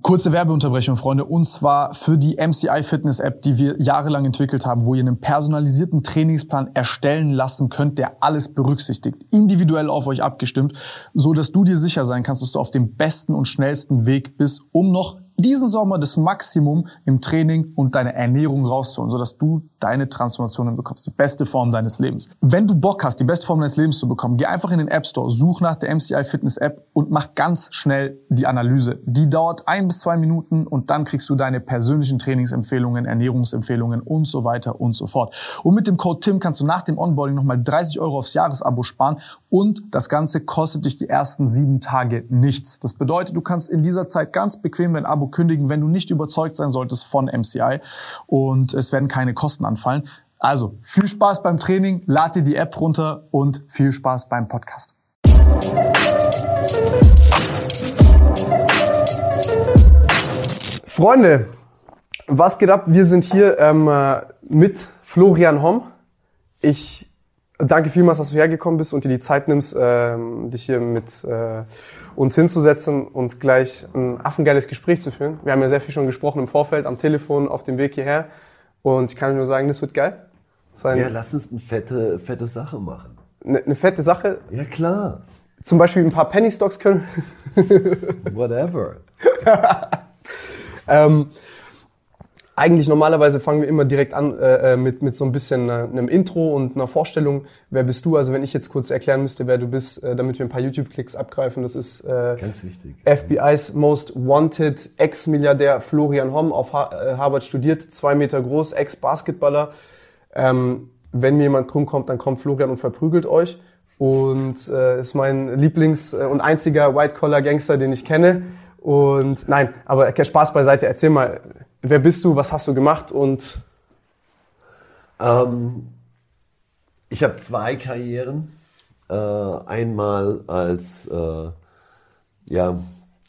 Kurze Werbeunterbrechung, Freunde, und zwar für die MCI Fitness App, die wir jahrelang entwickelt haben, wo ihr einen personalisierten Trainingsplan erstellen lassen könnt, der alles berücksichtigt, individuell auf euch abgestimmt, so dass du dir sicher sein kannst, dass du auf dem besten und schnellsten Weg bist, um noch diesen Sommer das Maximum im Training und deine Ernährung rauszuholen, sodass du deine Transformationen bekommst, die beste Form deines Lebens. Wenn du Bock hast, die beste Form deines Lebens zu bekommen, geh einfach in den App Store, such nach der MCI Fitness App und mach ganz schnell die Analyse. Die dauert ein bis zwei Minuten und dann kriegst du deine persönlichen Trainingsempfehlungen, Ernährungsempfehlungen und so weiter und so fort. Und mit dem Code TIM kannst du nach dem Onboarding nochmal 30 Euro aufs Jahresabo sparen und das Ganze kostet dich die ersten sieben Tage nichts. Das bedeutet, du kannst in dieser Zeit ganz bequem dein Abo kündigen, wenn du nicht überzeugt sein solltest von MCI und es werden keine Kosten anfallen. Also viel Spaß beim Training, lad dir die App runter und viel Spaß beim Podcast. Freunde, was geht ab? Wir sind hier ähm, äh, mit Florian Homm. Ich Danke vielmals, dass du hergekommen bist und dir die Zeit nimmst, ähm, dich hier mit äh, uns hinzusetzen und gleich ein affengeiles Gespräch zu führen. Wir haben ja sehr viel schon gesprochen im Vorfeld, am Telefon, auf dem Weg hierher. Und ich kann nur sagen, das wird geil. Sein ja, lass uns eine fette, fette Sache machen. Eine, eine fette Sache? Ja, klar. Zum Beispiel ein paar Penny Stocks können. Whatever. ähm, eigentlich normalerweise fangen wir immer direkt an äh, äh, mit, mit so ein bisschen äh, einem Intro und einer Vorstellung. Wer bist du? Also wenn ich jetzt kurz erklären müsste, wer du bist, äh, damit wir ein paar YouTube-Klicks abgreifen, das ist äh, Ganz wichtig. FBI's Most Wanted Ex-Milliardär Florian Homm, auf ha äh, Harvard studiert, zwei Meter groß, Ex-Basketballer. Ähm, wenn mir jemand krumm kommt, dann kommt Florian und verprügelt euch. Und äh, ist mein Lieblings- äh, und einziger White-Collar-Gangster, den ich kenne. Und nein, aber Spaß beiseite, erzähl mal, wer bist du, was hast du gemacht und ähm, ich habe zwei Karrieren. Äh, einmal als äh, ja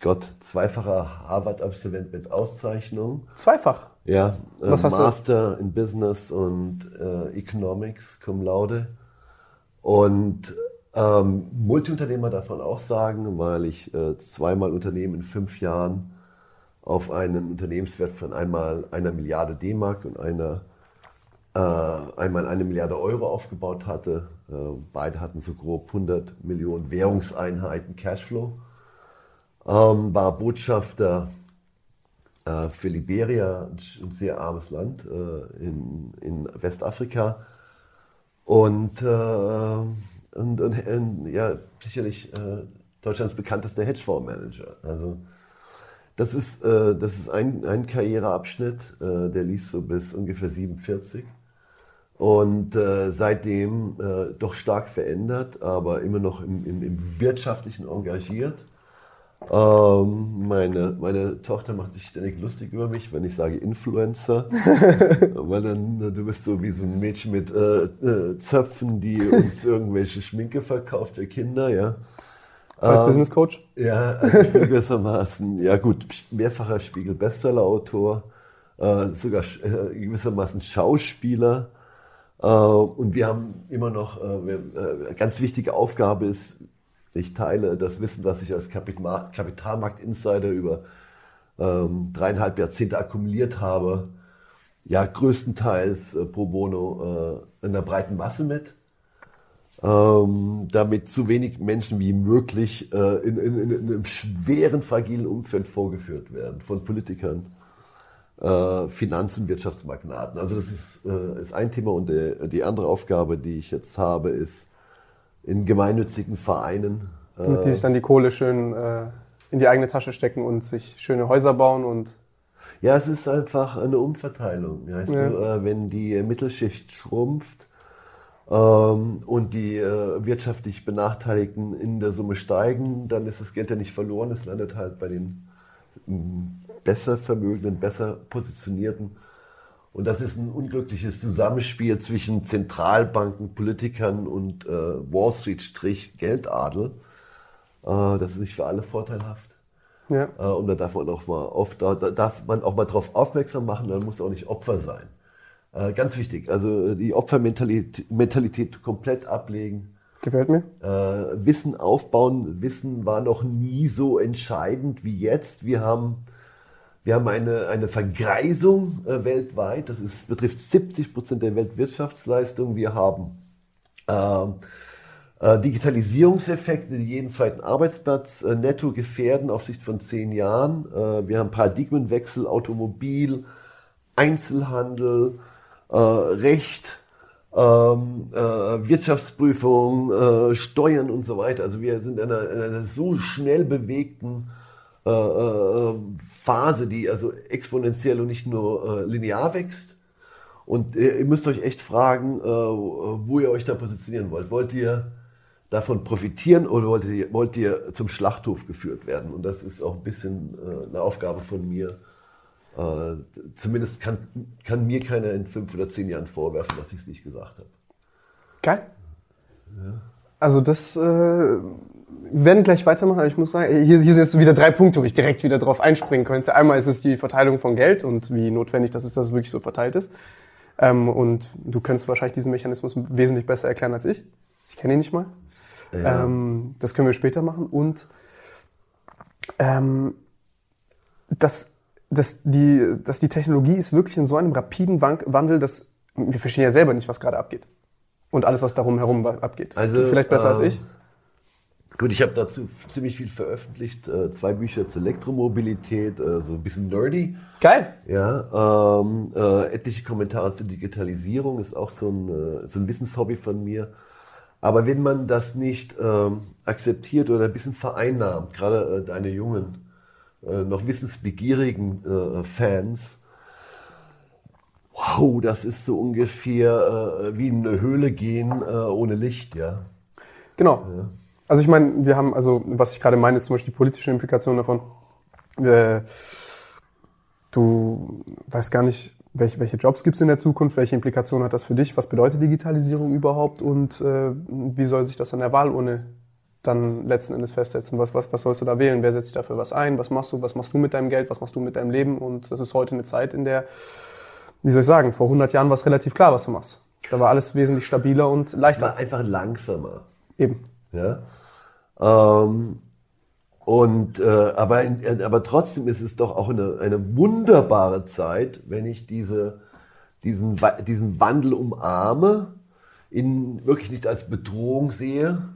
Gott zweifacher Harvard-Absolvent mit Auszeichnung. Zweifach. Ja, äh, was Master du? in Business und äh, Economics cum laude und ähm, Multiunternehmer darf man auch sagen, weil ich äh, zweimal Unternehmen in fünf Jahren auf einen Unternehmenswert von einmal einer Milliarde D-Mark und einer, äh, einmal eine Milliarde Euro aufgebaut hatte. Äh, beide hatten so grob 100 Millionen Währungseinheiten Cashflow. Ähm, war Botschafter äh, für Liberia, ein sehr armes Land äh, in, in Westafrika. Und, äh, und, und, und, ja, sicherlich äh, Deutschlands bekanntester Hedgefondsmanager. Also das ist, äh, das ist ein, ein Karriereabschnitt, äh, der lief so bis ungefähr 47. Und äh, seitdem äh, doch stark verändert, aber immer noch im, im, im Wirtschaftlichen engagiert. Ähm, meine, meine Tochter macht sich ständig lustig über mich, wenn ich sage Influencer. Weil dann, du bist so wie so ein Mädchen mit äh, äh, Zöpfen, die uns irgendwelche Schminke verkauft für Kinder, ja. Als ähm, Business Coach? Ja, also gewissermaßen. Ja gut, mehrfacher Spiegel-Bestseller-Autor, äh, sogar äh, gewissermaßen Schauspieler. Äh, und wir haben immer noch, äh, äh, ganz wichtige Aufgabe ist, ich teile das Wissen, was ich als Kapitalmarkt-Insider über ähm, dreieinhalb Jahrzehnte akkumuliert habe, ja größtenteils äh, pro bono in der breiten Masse mit ähm, damit so wenig Menschen wie möglich äh, in, in, in, einem schweren, fragilen Umfeld vorgeführt werden von Politikern, äh, Finanz- und Wirtschaftsmagnaten. Also das ist, äh, ist ein Thema und der, die andere Aufgabe, die ich jetzt habe, ist in gemeinnützigen Vereinen. Damit die sich dann die Kohle schön äh, in die eigene Tasche stecken und sich schöne Häuser bauen und ja, es ist einfach eine Umverteilung. Weißt ja. du, äh, wenn die Mittelschicht schrumpft, ähm, und die äh, wirtschaftlich Benachteiligten in der Summe steigen, dann ist das Geld ja nicht verloren, es landet halt bei den ähm, besser vermögenden, besser positionierten. Und das ist ein unglückliches Zusammenspiel zwischen Zentralbanken, Politikern und äh, Wall Street-Geldadel. Äh, das ist nicht für alle vorteilhaft. Ja. Äh, und da darf man auch mal oft, da darf man auch mal darauf aufmerksam machen, man muss auch nicht Opfer sein. Äh, ganz wichtig. Also die Opfermentalität Mentalität komplett ablegen. Gefällt mir. Äh, Wissen aufbauen. Wissen war noch nie so entscheidend wie jetzt. Wir haben Wir haben eine, eine Vergreisung äh, weltweit. Das ist, betrifft 70 Prozent der Weltwirtschaftsleistung. Wir haben ähm, äh, Digitalisierungseffekte, die jeden zweiten Arbeitsplatz äh, netto gefährden auf Sicht von zehn Jahren. Äh, wir haben Paradigmenwechsel, Automobil, Einzelhandel, äh, Recht, ähm, äh, Wirtschaftsprüfung, äh, Steuern und so weiter. Also wir sind in einer, in einer so schnell bewegten äh, äh, Phase, die also exponentiell und nicht nur äh, linear wächst. Und ihr müsst euch echt fragen, wo ihr euch da positionieren wollt. Wollt ihr davon profitieren oder wollt ihr, wollt ihr zum Schlachthof geführt werden? Und das ist auch ein bisschen eine Aufgabe von mir. Zumindest kann, kann mir keiner in fünf oder zehn Jahren vorwerfen, dass ich es nicht gesagt habe. Geil. Ja. Also das äh, wir werden gleich weitermachen, aber ich muss sagen, hier, hier sind jetzt wieder drei Punkte, wo ich direkt wieder drauf einspringen könnte. Einmal ist es die Verteilung von Geld und wie notwendig das ist, dass es wirklich so verteilt ist. Ähm, und du könntest wahrscheinlich diesen Mechanismus wesentlich besser erklären als ich. Ich kenne ihn nicht mal. Ja. Ähm, das können wir später machen. Und ähm, dass, dass, die, dass die Technologie ist wirklich in so einem rapiden Wandel, dass wir verstehen ja selber nicht, was gerade abgeht. Und alles, was darum herum abgeht. Also, Vielleicht besser äh, als ich. Gut, ich habe dazu ziemlich viel veröffentlicht. Äh, zwei Bücher zur Elektromobilität, äh, so ein bisschen nerdy. Geil. Ja, ähm, äh, etliche Kommentare zur Digitalisierung ist auch so ein, äh, so ein Wissenshobby von mir. Aber wenn man das nicht ähm, akzeptiert oder ein bisschen vereinnahmt, gerade äh, deine jungen, äh, noch wissensbegierigen äh, Fans, wow, das ist so ungefähr äh, wie in eine Höhle gehen äh, ohne Licht, ja. Genau. Ja. Also ich meine, wir haben, also was ich gerade meine, ist zum Beispiel die politische Implikation davon. Äh, du weißt gar nicht, welche, welche Jobs gibt es in der Zukunft, welche Implikationen hat das für dich, was bedeutet Digitalisierung überhaupt und wie soll sich das an der Wahlurne dann letzten Endes festsetzen? Was, was, was sollst du da wählen? Wer setzt sich dafür was ein? Was machst du? Was machst du mit deinem Geld? Was machst du mit deinem Leben? Und das ist heute eine Zeit, in der, wie soll ich sagen, vor 100 Jahren war es relativ klar, was du machst. Da war alles wesentlich stabiler und leichter. Es war einfach langsamer. Eben. Ja. Ähm, und, äh, aber, in, aber trotzdem ist es doch auch eine, eine wunderbare Zeit, wenn ich diese, diesen, diesen Wandel umarme, ihn wirklich nicht als Bedrohung sehe.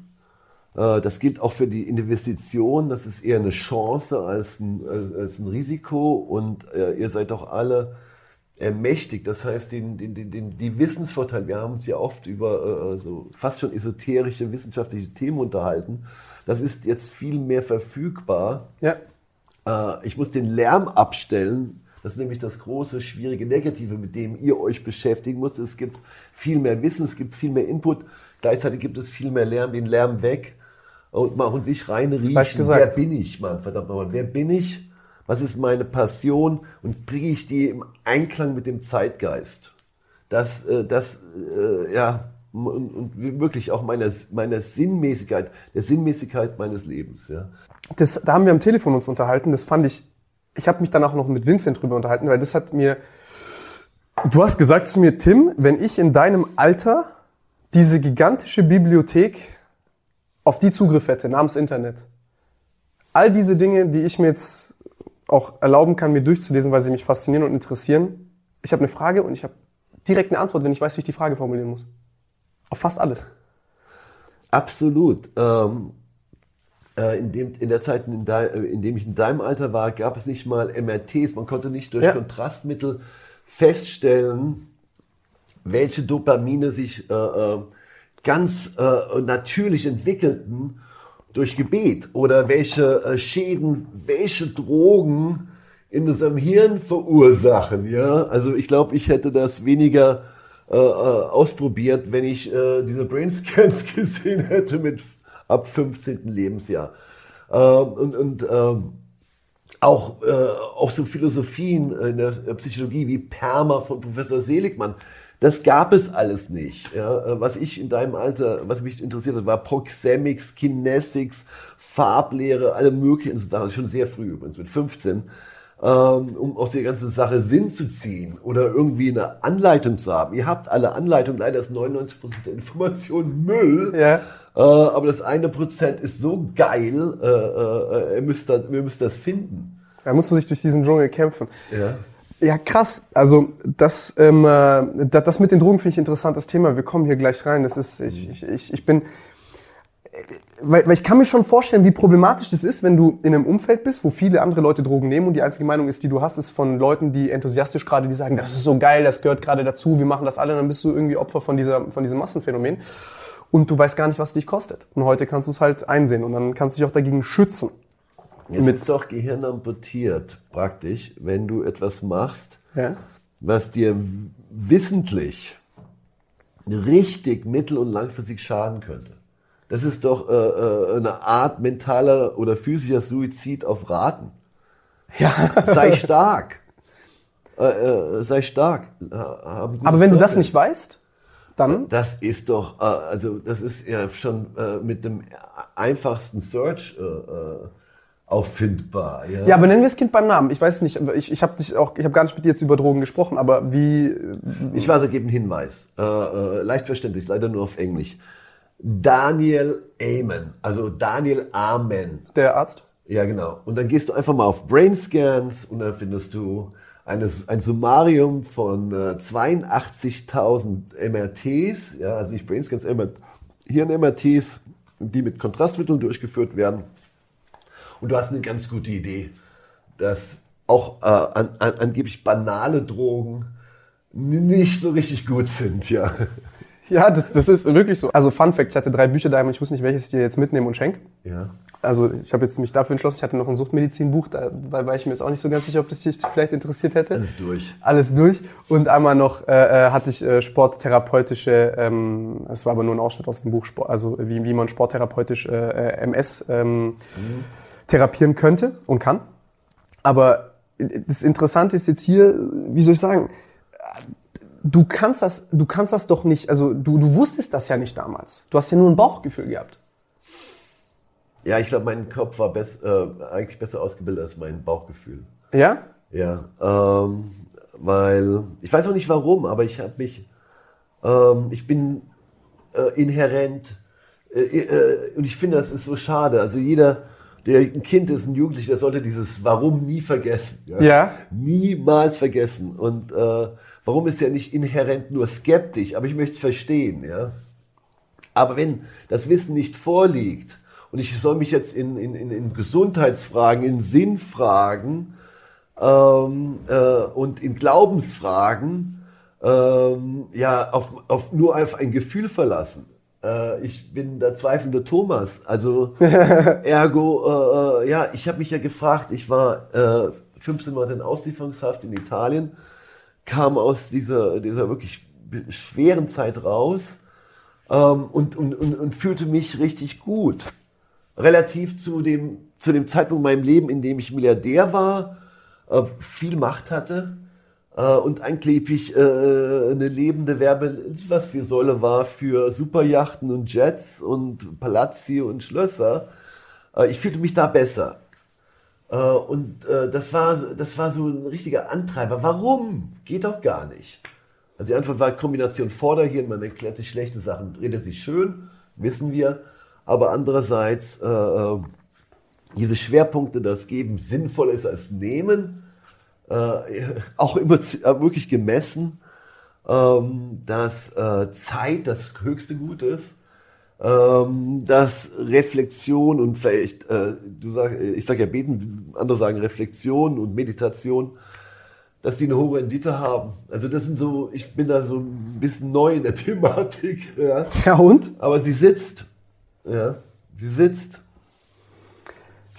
Äh, das gilt auch für die Investition. Das ist eher eine Chance als ein, als ein Risiko. Und äh, ihr seid doch alle ermächtigt. Das heißt, den, den, den, die Wissensvorteile, wir haben uns ja oft über äh, so fast schon esoterische wissenschaftliche Themen unterhalten. Das ist jetzt viel mehr verfügbar. Ja. Äh, ich muss den Lärm abstellen. Das ist nämlich das große, schwierige Negative, mit dem ihr euch beschäftigen müsst. Es gibt viel mehr Wissen, es gibt viel mehr Input. Gleichzeitig gibt es viel mehr Lärm, den Lärm weg und mal und sich reinriechen. Wer bin ich, Mann? Verdammt nochmal. Wer bin ich? Was ist meine Passion? Und bringe ich die im Einklang mit dem Zeitgeist? Das, äh, das, äh, ja, und, wirklich auch meiner, meiner Sinnmäßigkeit, der Sinnmäßigkeit meines Lebens. Ja. Das, da haben wir am Telefon uns unterhalten. Das fand ich, ich habe mich danach noch mit Vincent drüber unterhalten, weil das hat mir, du hast gesagt zu mir, Tim, wenn ich in deinem Alter diese gigantische Bibliothek auf die Zugriff hätte, namens Internet, all diese Dinge, die ich mir jetzt auch erlauben kann, mir durchzulesen, weil sie mich faszinieren und interessieren. Ich habe eine Frage und ich habe direkt eine Antwort, wenn ich weiß, wie ich die Frage formulieren muss. Auf fast alles. Absolut. Ähm, äh, in, dem, in der Zeit, in, de, äh, in dem ich in deinem Alter war, gab es nicht mal MRTs. Man konnte nicht durch ja. Kontrastmittel feststellen, welche Dopamine sich äh, äh, ganz äh, natürlich entwickelten durch Gebet oder welche äh, Schäden, welche Drogen in unserem Hirn verursachen. Ja, also ich glaube, ich hätte das weniger äh, äh, ausprobiert, wenn ich äh, diese Brainscans gesehen hätte mit ab 15. Lebensjahr. Ähm, und und ähm, auch, äh, auch so Philosophien in der Psychologie wie Perma von Professor Seligmann. Das gab es alles nicht. Ja. Was ich in deinem Alter, was mich interessiert hat, war Proxemics, Kinesics, Farblehre, alle möglichen Sachen. Schon sehr früh übrigens, mit 15 ähm, um aus der ganzen Sache Sinn zu ziehen oder irgendwie eine Anleitung zu haben. Ihr habt alle Anleitungen, leider ist 99% der Information Müll. Ja. Äh, aber das eine Prozent ist so geil, äh, äh, ihr, müsst da, ihr müsst das finden. Da muss man sich durch diesen Dschungel kämpfen. Ja. Ja, krass. Also das, ähm, äh, das, das mit den Drogen finde ich ein interessantes Thema. Wir kommen hier gleich rein. Das ist, ich, ich, ich, bin, weil, weil ich kann mir schon vorstellen, wie problematisch das ist, wenn du in einem Umfeld bist, wo viele andere Leute Drogen nehmen und die einzige Meinung ist, die du hast, ist von Leuten, die enthusiastisch gerade, die sagen, das ist so geil, das gehört gerade dazu, wir machen das alle, dann bist du irgendwie Opfer von dieser, von diesem Massenphänomen und du weißt gar nicht, was dich kostet. Und heute kannst du es halt einsehen und dann kannst du dich auch dagegen schützen. Es Mit- ist doch Gehirn amputiert, praktisch, wenn du etwas machst, Ja? was dir wissentlich richtig mittel- und langfristig schaden könnte. Das ist doch äh, äh, eine Art mentaler oder physischer Suizid auf Raten. Ja. Sei stark. Äh, äh, sei stark. Aber wenn du das nicht weißt, dann Das ist doch, äh, also das ist ja schon äh, mit dem einfachsten Search auffindbar. Ja, Ja, aber nennen wir das Kind beim Namen. Ich weiß es nicht. Ich, ich habe dich auch, ich habe gar nicht mit dir jetzt über Drogen gesprochen, aber wie? Ich weiß, er gibt einen Hinweis. Äh, äh, leicht verständlich, leider nur auf Englisch. Daniel Amen, also Daniel Amen. Der Arzt? Ja, genau. Und dann gehst du einfach mal auf Brain Scans und dann findest du eines, ein Summarium von äh, 82.000 MRTs, ja, also nicht Brain Scans, MR Hirn-MRTs, die mit Kontrastmitteln durchgeführt werden. Und du hast eine ganz gute Idee, dass auch äh, an, an, angeblich banale Drogen nicht so richtig gut sind, ja. Ja, das, das ist wirklich so. Also Fun Fact, ich hatte drei Bücher daheim und ich wusste nicht, welches ich dir jetzt mitnehme und schenk. Ja. Also ich habe jetzt mich dafür entschlossen, ich hatte noch ein Suchtmedizinbuch, da da war ich mir jetzt auch nicht so ganz sicher, ob das dich vielleicht interessiert hätte. Alles durch. Alles durch. Und einmal noch äh, äh, hatte ich äh, sporttherapeutische, ähm, es war aber nur ein Ausschnitt aus dem Buch, Sport, also wie, wie man sporttherapeutisch äh, äh, MS ähm, therapieren könnte und kann. Aber das Interessante ist jetzt hier, wie soll ich sagen, du kannst das, du kannst das doch nicht, also du, du wusstest das ja nicht damals. Du hast ja nur ein Bauchgefühl gehabt. Ja, ich glaube, mein Kopf war bess, äh, eigentlich besser ausgebildet als mein Bauchgefühl. Ja? Ja, ähm, weil ich weiß auch nicht warum, aber ich habe mich, ähm, ich bin äh, inhärent äh, äh, und ich finde, das ist so schade. Also jeder, der ein Kind ist, ein Jugendlicher, der sollte dieses Warum nie vergessen. Ja. Niemals vergessen. Und äh, warum ist er nicht inhärent nur skeptisch? Aber ich möchte es verstehen, ja. Aber wenn das Wissen nicht vorliegt und ich soll mich jetzt in, in, in, in Gesundheitsfragen, in Sinnfragen ähm, äh, und in Glaubensfragen ähm, ja auf, auf nur auf ein Gefühl verlassen. Äh, ich bin der zweifelnde Thomas. Also ergo, äh, äh, ja, ich habe mich ja gefragt. Ich war äh, 15 Monate in Auslieferungshaft in Italien, kam aus dieser dieser wirklich schweren Zeit raus ähm, und, und, und, und fühlte mich richtig gut. Relativ zu dem, zu dem Zeitpunkt in meinem Leben, in dem ich Milliardär war, äh, viel Macht hatte äh, und angeblich äh, eine lebende Werbe, was für Säule war für Superjachten und Jets und Palazzi und Schlösser. Äh, ich fühlte mich da besser. Äh, und äh, das, war, das war so ein richtiger Antreiber. Warum? Geht doch gar nicht. Also die Antwort war Kombination Vorderhirn, man erklärt sich schlechte Sachen, redet sich schön, wissen wir. Aber andererseits, äh, diese Schwerpunkte, das Geben sinnvoller ist als Nehmen, äh, auch immer äh, wirklich gemessen, ähm, dass äh, Zeit das höchste Gut ist, ähm, dass Reflexion und vielleicht, äh, du sag, ich sage ja beten, andere sagen Reflexion und Meditation, dass die eine hohe Rendite haben. Also das sind so, ich bin da so ein bisschen neu in der Thematik, ja. Ja und? aber sie sitzt, ja, sie sitzt.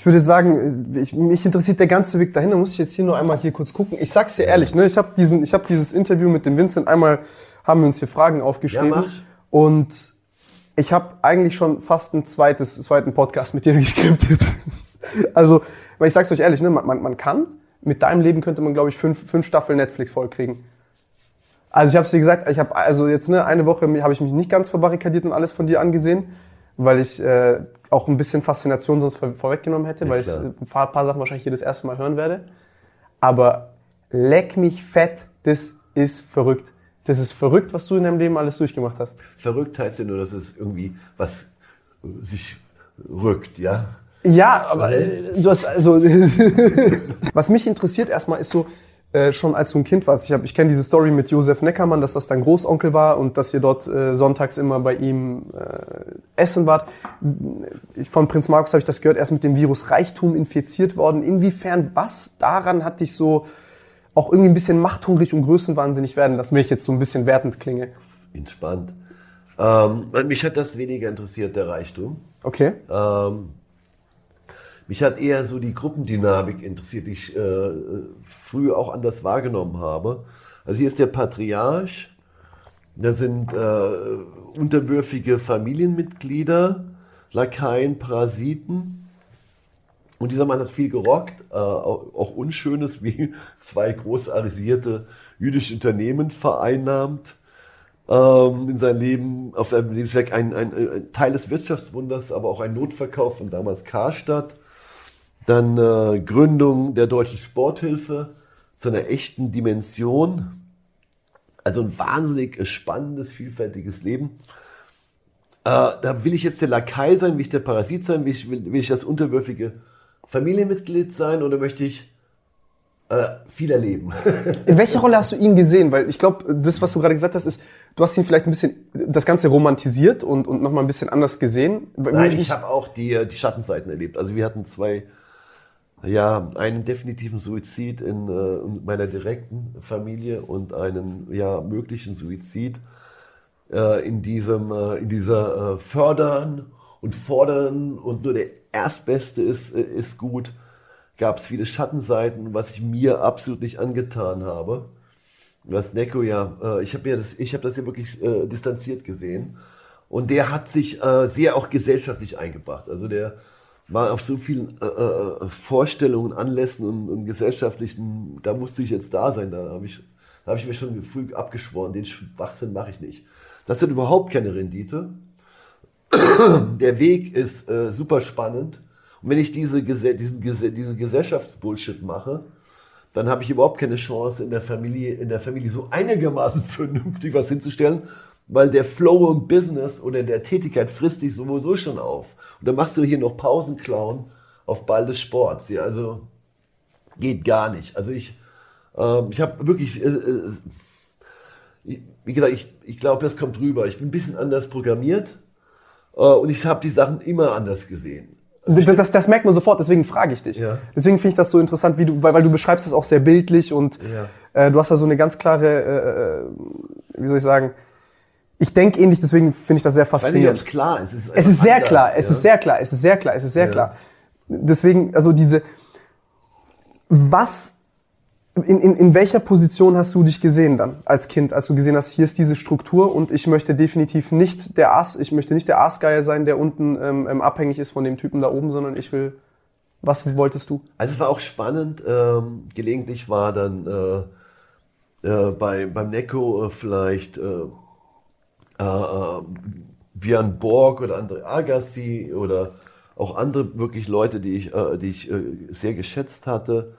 Ich würde sagen, ich, mich interessiert der ganze Weg dahin. Da muss ich jetzt hier nur einmal hier kurz gucken. Ich sag's dir ehrlich, ne? Ich habe diesen, ich habe dieses Interview mit dem Vincent einmal, haben wir uns hier Fragen aufgeschrieben Ja, und ich habe eigentlich schon fast ein zweites, zweiten Podcast mit dir geskriptet. also, weil ich sag's euch ehrlich, ne? Man, man, man kann mit deinem Leben könnte man, glaube ich, fünf, fünf Staffeln Netflix vollkriegen. Also ich habe dir gesagt, ich habe also jetzt ne, eine Woche habe ich mich nicht ganz verbarrikadiert und alles von dir angesehen, weil ich äh, auch ein bisschen Faszination sonst vor, vorweggenommen hätte, Ja, weil ich klar. ein paar, paar Sachen wahrscheinlich hier das erste Mal hören werde. Aber leck mich fett, das ist verrückt. Das ist verrückt, was du in deinem Leben alles durchgemacht hast. Verrückt heißt ja nur, dass es irgendwie was äh, sich rückt, ja. Ja, aber äh, du hast also. was mich interessiert erstmal ist so, äh, schon als du ein Kind warst. Ich, hab, ich kenne diese Story mit Josef Neckermann, dass das dein Großonkel war und dass ihr dort äh, sonntags immer bei ihm äh, essen wart. Ich, von Prinz Markus habe ich das gehört, er ist mit dem Virus Reichtum infiziert worden. Inwiefern, was daran hat dich so auch irgendwie ein bisschen machthungrig und größenwahnsinnig werden, dass ich jetzt so ein bisschen wertend klinge? Entspannt. Ähm, mich hat das weniger interessiert, der Reichtum. Okay. Ähm, mich hat eher so die Gruppendynamik interessiert, die ich äh, früher auch anders wahrgenommen habe. Also hier ist der Patriarch, da sind äh, unterwürfige Familienmitglieder, Lakaien, Parasiten. Und dieser Mann hat viel gerockt, äh, auch, auch Unschönes wie zwei groß arisierte jüdische Unternehmen vereinnahmt ähm, in seinem Leben, auf seinem Lebenswerk ein, ein, ein, Teil des Wirtschaftswunders, aber auch ein Notverkauf von damals Karstadt. Dann äh, Gründung der Deutschen Sporthilfe zu einer echten Dimension. Also ein wahnsinnig spannendes, vielfältiges Leben. Äh, da will ich jetzt der Lakai sein, will ich der Parasit sein, will ich, will, will ich das unterwürfige Familienmitglied sein oder möchte ich äh, viel erleben. In welcher Rolle hast du ihn gesehen? Weil ich glaube, das, was du gerade gesagt hast, ist, du hast ihn vielleicht ein bisschen das Ganze romantisiert und, und nochmal ein bisschen anders gesehen. Nein, ich, ich habe auch die, die Schattenseiten erlebt. Also wir hatten zwei, ja, einen definitiven Suizid in, äh, in meiner direkten Familie und einen ja, möglichen Suizid äh, in, diesem, äh, in dieser äh, Fördern und Fordern und nur der Erstbeste ist, äh, ist gut gab es viele Schattenseiten, was ich mir absolut nicht angetan habe. Was Neko ja, äh, ich habe ja das, ich habe das ja wirklich distanziert gesehen. Und der hat sich sehr auch gesellschaftlich eingebracht. Also der war auf so vielen äh, äh, Vorstellungen, Anlässen und, und, gesellschaftlichen, da musste ich jetzt da sein. Da habe ich, hab ich mir schon früh abgeschworen, den Schwachsinn mache ich nicht. Das hat überhaupt keine Rendite. Der Weg ist äh, super spannend. Und wenn ich diese, diesen, diesen Gesellschaftsbullshit mache, dann habe ich überhaupt keine Chance, in der Familie, in der Familie so einigermaßen vernünftig was hinzustellen, weil der Flow im Business oder der Tätigkeit frisst dich sowieso schon auf. Und dann machst du hier noch Pausenklauen auf Ball des Sports. Ja, also geht gar nicht. Also ich, äh, ich habe wirklich, äh, äh, wie gesagt, ich, ich glaube, das kommt rüber. Ich bin ein bisschen anders programmiert äh, und ich habe die Sachen immer anders gesehen. Das, das, merkt man sofort, deswegen frage ich dich. Ja. Deswegen finde ich das so interessant, wie du, weil, weil du beschreibst es auch sehr bildlich und ja. äh, du hast da so eine ganz klare, äh, äh wie soll ich sagen, ich denke ähnlich, deswegen finde ich das sehr faszinierend. Nicht, klar. Es ist, es ist sehr anders, klar, es ja. ist sehr klar, es ist sehr klar, es ist sehr klar. Deswegen, also diese, was in, in, in welcher Position hast du dich gesehen dann als Kind, als du gesehen hast, hier ist diese Struktur und ich möchte definitiv nicht der Ass, ich möchte nicht der Aasgeier sein, der unten ähm, ähm, abhängig ist von dem Typen da oben, sondern ich will. Was wolltest du? Also es war auch spannend. Ähm, gelegentlich war dann äh, äh, bei, beim Neko äh, vielleicht äh, äh, äh, Björn Borg oder André Agassi oder auch andere wirklich Leute, die ich, äh, die ich äh, sehr geschätzt hatte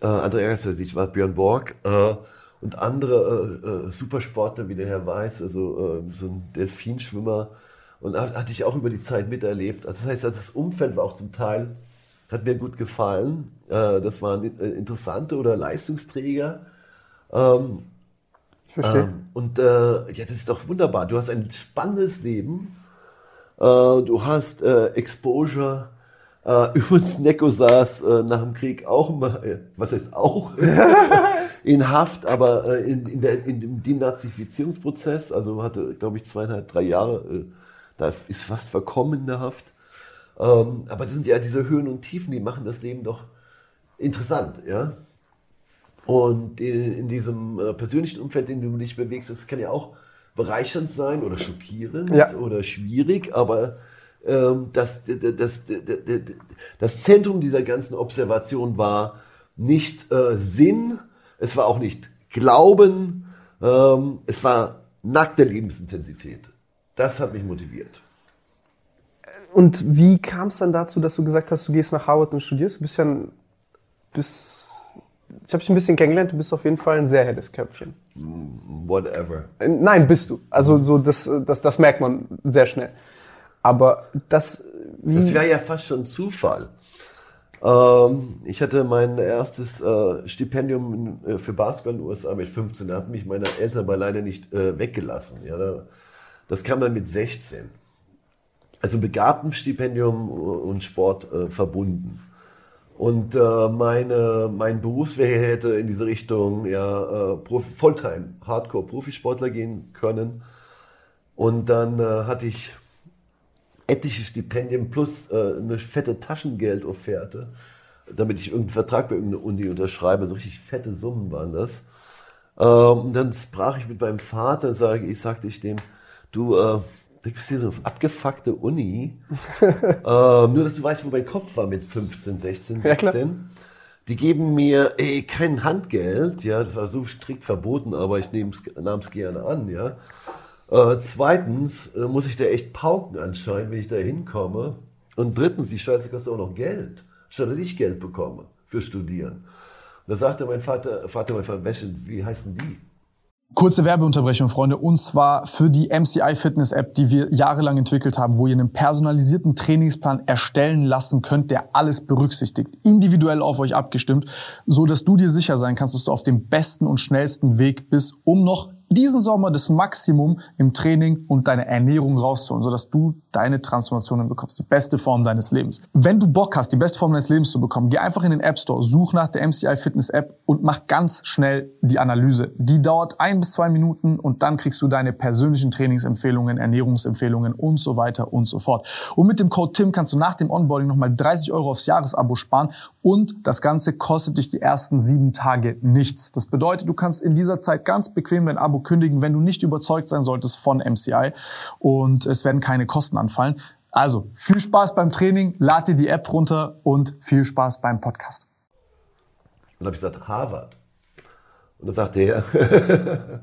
äh, Andreas ich war Björn Borg äh, und andere äh, Supersportler wie der Herr Weiß, also so ein Delfinschwimmer. Und hatte ich auch über die Zeit miterlebt. Also das heißt, also das Umfeld war auch zum Teil, hat mir gut gefallen. Das waren interessante oder Leistungsträger. Ähm, verstehe. Ähm, und äh, ja, das ist doch wunderbar. Du hast ein spannendes Leben. Äh, du hast äh, Exposure äh, übrigens, Neko saß äh, nach dem Krieg auch mal, äh, was heißt auch, in Haft, aber in, in, der, in dem Denazifizierungsprozess, also hatte, glaube ich, zweieinhalb, drei Jahre, da ist fast verkommen in der Haft. Ähm, aber das sind ja diese Höhen und Tiefen, die machen das Leben doch interessant, ja. Und in, in diesem äh, persönlichen Umfeld, in dem du dich bewegst, das kann ja auch bereichernd sein oder schockierend ja. oder schwierig, aber ähm, das, das, das, das Zentrum dieser ganzen Observation war nicht äh, Sinn, es war auch nicht Glauben, ähm, es war nackte Lebensintensität. Das hat mich motiviert. Und wie kam es dann dazu, dass du gesagt hast, du gehst nach Harvard und studierst? Du bist ja ein, bist, ich habe dich ein bisschen kennengelernt, du bist auf jeden Fall ein sehr helles Köpfchen. Whatever. Nein, bist du. Also so das, das, das merkt man sehr schnell. Aber das, Wie? Das wäre ja fast schon Zufall. Ähm, ich hatte mein erstes äh, Stipendium äh, für Basketball in den USA mit 15. Da hatten mich meine Eltern aber leider nicht äh, weggelassen. Ja, da, das kam dann mit 16. Also Begabtenstipendium und Sport äh, verbunden. Und äh, meine, mein Berufsweg hätte in diese Richtung ja, äh, Profi, Volltime, Hardcore-Profisportler gehen können. Und dann äh, hatte ich etliche Stipendien plus äh, eine fette Taschengeldofferte, damit ich irgendeinen Vertrag bei irgendeiner Uni unterschreibe. So richtig fette Summen waren das. Ähm, dann sprach ich mit meinem Vater, sage ich, sagte ich dem, du, du bist hier so eine abgefuckte Uni. ähm, nur, dass du weißt, wo mein Kopf war mit 15, 16, 16. Ja, die geben mir ey, kein Handgeld, ja, das war so strikt verboten, aber ich nahm es gerne an, ja. Äh, zweitens äh, muss ich da echt pauken anscheinend, wenn ich da hinkomme. Und drittens, die Scheiße kostet auch noch Geld, statt dass ich Geld bekomme für Studieren. Und da sagte mein Vater, Vater, mein Vater, wie heißen die? Kurze Werbeunterbrechung, Freunde, und zwar für die MCI Fitness App, die wir jahrelang entwickelt haben, wo ihr einen personalisierten Trainingsplan erstellen lassen könnt, der alles berücksichtigt, individuell auf euch abgestimmt, so dass du dir sicher sein kannst, dass du auf dem besten und schnellsten Weg bist, um noch diesen Sommer das Maximum im Training und deine Ernährung rauszuholen, sodass du deine Transformationen bekommst, die beste Form deines Lebens. Wenn du Bock hast, die beste Form deines Lebens zu bekommen, geh einfach in den App Store, such nach der MCI Fitness App und mach ganz schnell die Analyse. Die dauert ein bis zwei Minuten und dann kriegst du deine persönlichen Trainingsempfehlungen, Ernährungsempfehlungen und so weiter und so fort. Und mit dem Code TIM kannst du nach dem Onboarding nochmal 30 Euro aufs Jahresabo sparen und das Ganze kostet dich die ersten sieben Tage nichts. Das bedeutet, du kannst in dieser Zeit ganz bequem dein Abo kündigen, wenn du nicht überzeugt sein solltest von MCI und es werden keine Kosten anfallen. Also viel Spaß beim Training, lad dir die App runter und viel Spaß beim Podcast. Und dann habe ich gesagt, Harvard. Und dann sagte er,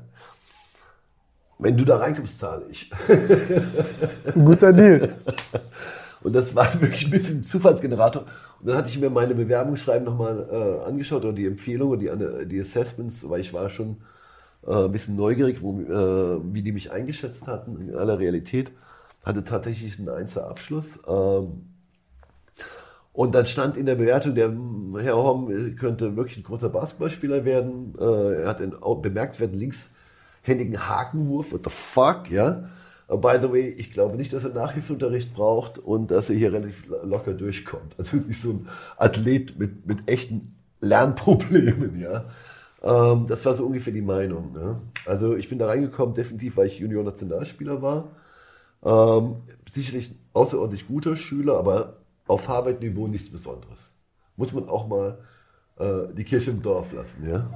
wenn du da reinkommst, zahle ich. Guter Deal. Und das war wirklich ein bisschen Zufallsgenerator. Und dann hatte ich mir meine Bewerbungsschreiben nochmal äh, angeschaut oder die Empfehlungen, die, die Assessments, weil ich war schon äh, ein bisschen neugierig, wo, äh, wie die mich eingeschätzt hatten in aller Realität. Hatte tatsächlich einen Einzelabschluss. Ähm, und dann stand in der Bewertung, der Herr Horm könnte wirklich ein großer Basketballspieler werden. Äh, er hat einen bemerkenswerten linkshändigen Hakenwurf. What the fuck, ja? By the way, ich glaube nicht, dass er Nachhilfeunterricht braucht und dass er hier relativ locker durchkommt. Also wirklich so ein Athlet mit, mit echten Lernproblemen, ja. Ähm, das war so ungefähr die Meinung. Ne? Also ich bin da reingekommen, definitiv, weil ich Junior-Nationalspieler war. Ähm, sicherlich ein außerordentlich guter Schüler, aber auf Harvard-Niveau nichts Besonderes. Muss man auch mal äh, die Kirche im Dorf lassen, ja.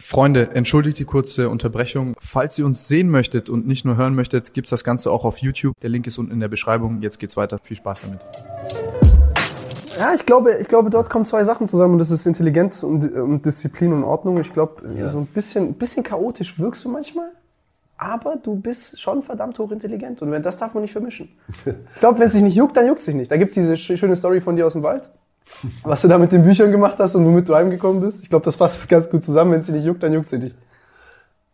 Freunde, entschuldigt die kurze Unterbrechung. Falls ihr uns sehen möchtet und nicht nur hören möchtet, gibt's das Ganze auch auf YouTube. Der Link ist unten in der Beschreibung. Jetzt geht's weiter. Viel Spaß damit. Ja, ich glaube, ich glaube, dort kommen zwei Sachen zusammen und das ist Intelligenz und, und Disziplin und Ordnung. Ich glaube, ja. so ein bisschen, ein bisschen chaotisch wirkst du manchmal, aber du bist schon verdammt hochintelligent und das darf man nicht vermischen. Ich glaube, wenn es dich nicht juckt, dann juckt es dich nicht. Da gibt's diese schöne Story von dir aus dem Wald was du da mit den Büchern gemacht hast und womit du heimgekommen bist. Ich glaube, das fasst ganz gut zusammen. Wenn es dir nicht juckt, dann juckt sie dich.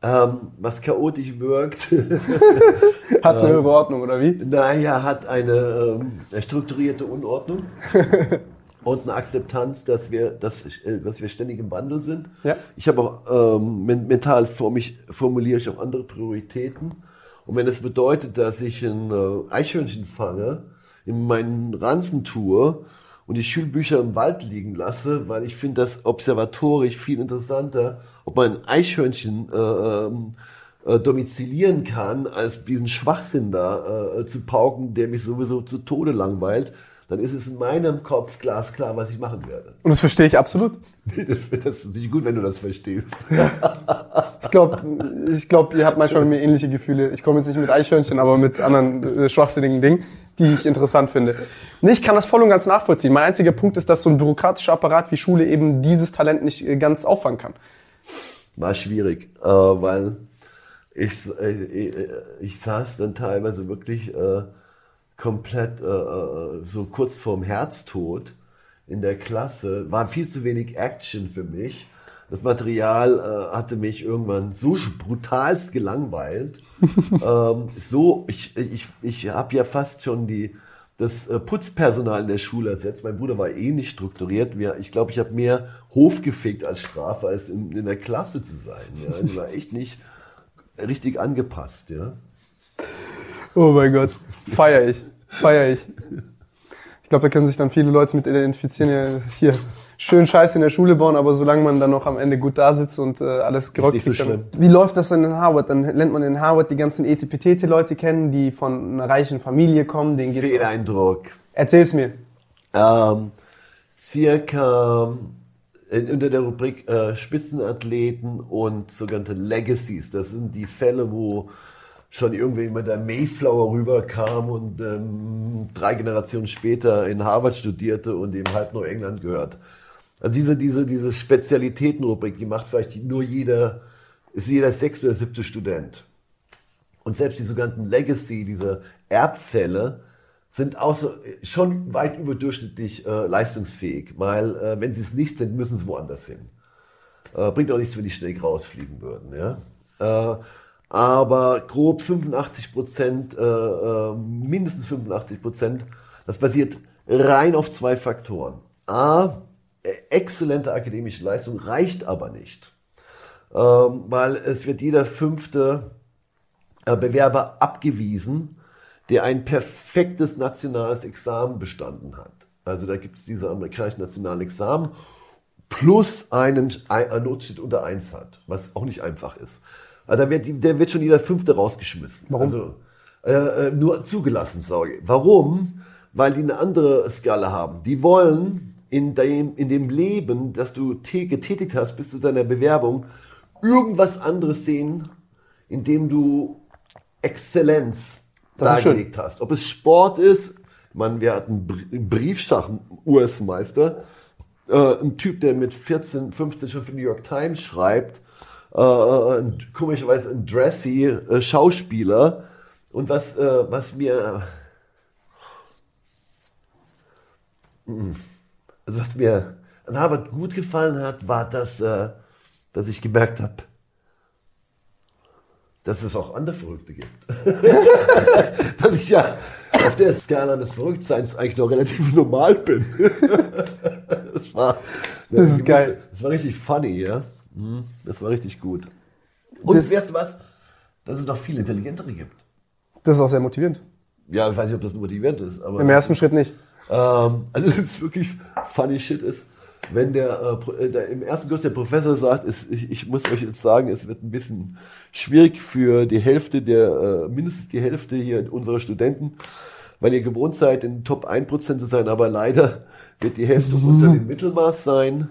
Ähm, was chaotisch wirkt. hat eine höhere Ordnung, oder wie? Naja, hat eine, ähm, eine strukturierte Unordnung und eine Akzeptanz, dass wir, dass, äh, dass wir ständig im Wandel sind. Ja. Ich habe auch ähm, mental vor mich formuliere ich auch andere Prioritäten. Und wenn es das bedeutet, dass ich ein äh, Eichhörnchen fange, in meinen Ranzen tue und die Schulbücher im Wald liegen lasse, weil ich finde das observatorisch viel interessanter, ob man ein Eichhörnchen äh, ähm, äh, domizilieren kann, als diesen Schwachsinn da äh, zu pauken, der mich sowieso zu Tode langweilt dann ist es in meinem Kopf glasklar, was ich machen werde. Und das verstehe ich absolut. Das, das ist nicht gut, wenn du das verstehst. ich glaube, ich glaub, ihr habt manchmal mit mir ähnliche Gefühle. Ich komme jetzt nicht mit Eichhörnchen, aber mit anderen äh, schwachsinnigen Dingen, die ich interessant finde. Nee, ich kann das voll und ganz nachvollziehen. Mein einziger Punkt ist, dass so ein bürokratischer Apparat wie Schule eben dieses Talent nicht äh, ganz auffangen kann. War schwierig, äh, weil ich, äh, äh, ich saß dann teilweise wirklich... Äh, komplett äh, äh, so kurz vorm Herztod in der Klasse, war viel zu wenig Action für mich. Das Material äh, hatte mich irgendwann so brutalst gelangweilt. ähm, so, ich, ich, ich habe ja fast schon die, das äh, Putzpersonal in der Schule ersetzt. Mein Bruder war eh nicht strukturiert. Ich glaube, ich habe mehr Hof gefickt als Strafe, als in, in der Klasse zu sein. Ja. Die war echt nicht richtig angepasst. Ja. Oh mein Gott, feier ich, feier ich. Ich glaube, da können sich dann viele Leute mit identifizieren. Ja, hier schön Scheiße in der Schule bauen, aber solange man dann noch am Ende gut da sitzt und äh, alles gerockt so schlimm. Wie läuft das dann in Harvard? Dann lernt man in Harvard die ganzen Etipetete-Leute kennen, die von einer reichen Familie kommen. Denen geht's Fehleindruck. Erzähl's mir. Ähm, circa in, unter der Rubrik äh, Spitzenathleten und sogenannte Legacies. Das sind die Fälle, wo schon irgendwie mit der Mayflower rüberkam und ähm, drei Generationen später in Harvard studierte und eben halb Neuengland gehört. Also diese, diese, diese Spezialitätenrubrik, die macht vielleicht nur jeder, ist jeder sechste oder siebte Student. Und selbst die sogenannten Legacy, diese Erbfälle, sind auch so, schon weit überdurchschnittlich äh, leistungsfähig, weil äh, wenn sie es nicht sind, müssen sie woanders hin. Äh, bringt auch nichts, wenn die schnell rausfliegen würden. Ja? Aber grob 85 Prozent, äh, äh, mindestens 85 Prozent, das basiert rein auf zwei Faktoren. A, exzellente akademische Leistung reicht aber nicht, ähm, weil es wird jeder fünfte äh, Bewerber abgewiesen, der ein perfektes nationales Examen bestanden hat. Also da gibt es diese amerikanischen nationalen Examen plus einen, ein Notschnitt unter eins hat, was auch nicht einfach ist. Also da wird, der wird schon jeder Fünfte rausgeschmissen. Warum? Also, äh, äh, nur zugelassen, sorry. Warum? Weil die eine andere Skala haben. Die wollen in dem, in dem Leben, das du getätigt hast bis zu deiner Bewerbung, irgendwas anderes sehen, in dem du Exzellenz das dargelegt hast. Ob es Sport ist, man, wir hatten Briefschach-US-Meister, äh, ein Typ, der mit 14, 15 schon für New York Times schreibt, äh, ein, komischerweise ein dressy äh, Schauspieler. Und was, äh, was mir, mm, also was mir an Harvard gut gefallen hat, war, dass, äh, dass ich gemerkt habe, dass es auch andere Verrückte gibt. dass ich ja auf der Skala des Verrücktseins eigentlich noch relativ normal bin. das war, das ist geil. Das war richtig funny, ja. Mhm. Das war richtig gut. Und das, weißt du was? Dass es noch viel intelligentere gibt. Das ist auch sehr motivierend. Ja, ich weiß nicht, ob das motivierend ist. Aber Im ersten Schritt nicht. Ähm, also es ist wirklich funny shit ist, wenn der, äh, der im ersten Kurs der Professor sagt, ist, ich, ich, muss euch jetzt sagen, es wird ein bisschen schwierig für die Hälfte der, äh, mindestens die Hälfte hier unserer Studenten, weil ihr gewohnt seid, in Top 1% zu sein, aber leider wird die Hälfte unter dem Mittelmaß sein.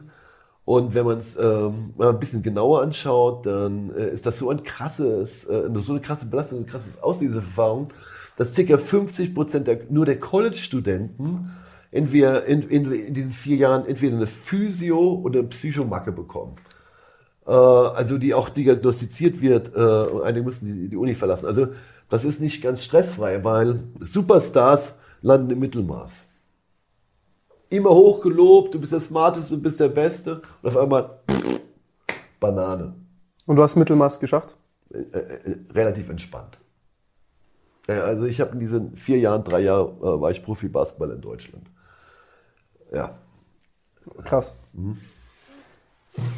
Und wenn man es ähm, mal ein bisschen genauer anschaut, dann äh, ist das so ein krasses, äh, so eine krasse Belastung, ein krasses Ausleseferfahrung, dass ca. 50 Prozent der, nur der College-Studenten entweder in, in, in, diesen vier Jahren entweder eine Physio- oder eine Psychomacke bekommen. Äh, also die auch diagnostiziert wird äh, und einige müssen die, die Uni verlassen. Also das ist nicht ganz stressfrei, weil Superstars landen im Mittelmaß immer hochgelobt, du bist der Smarteste, du bist der Beste und auf einmal pff, Banane. Und du hast Mittelmaß geschafft? Äh, äh, relativ entspannt. Ja, also ich habe in diesen vier Jahren, drei Jahren äh, war ich Profi-Basketball in Deutschland. Ja. Krass. Mhm.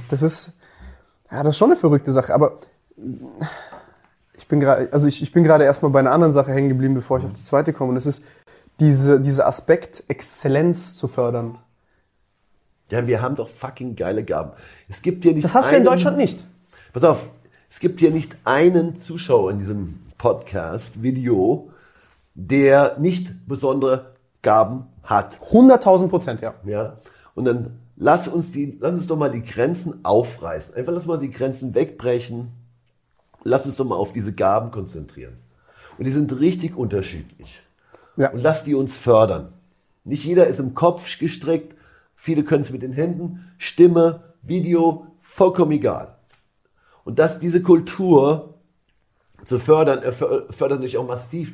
Das ist, ja, das ist schon eine verrückte Sache, aber ich bin gerade, also ich, ich bin gerade erstmal bei einer anderen Sache hängen geblieben, bevor ich auf die zweite komme. Und das ist, diese, dieser Aspekt, Exzellenz zu fördern. Ja, wir haben doch fucking geile Gaben. Es gibt hier nicht Das hast du in Deutschland nicht. Pass auf, es gibt hier nicht einen Zuschauer in diesem Podcast, Video, der nicht besondere Gaben hat. 100.000 Prozent, ja. Ja. Und dann lass uns die, lass uns doch mal die Grenzen aufreißen. Einfach lass mal die Grenzen wegbrechen. Lass uns doch mal auf diese Gaben konzentrieren. Und die sind richtig unterschiedlich. Ja. Und lass die uns fördern. Nicht jeder ist im Kopf gestrickt. Viele können es mit den Händen. Stimme, Video, vollkommen egal. Und dass diese Kultur zu fördern, fördert natürlich auch massiv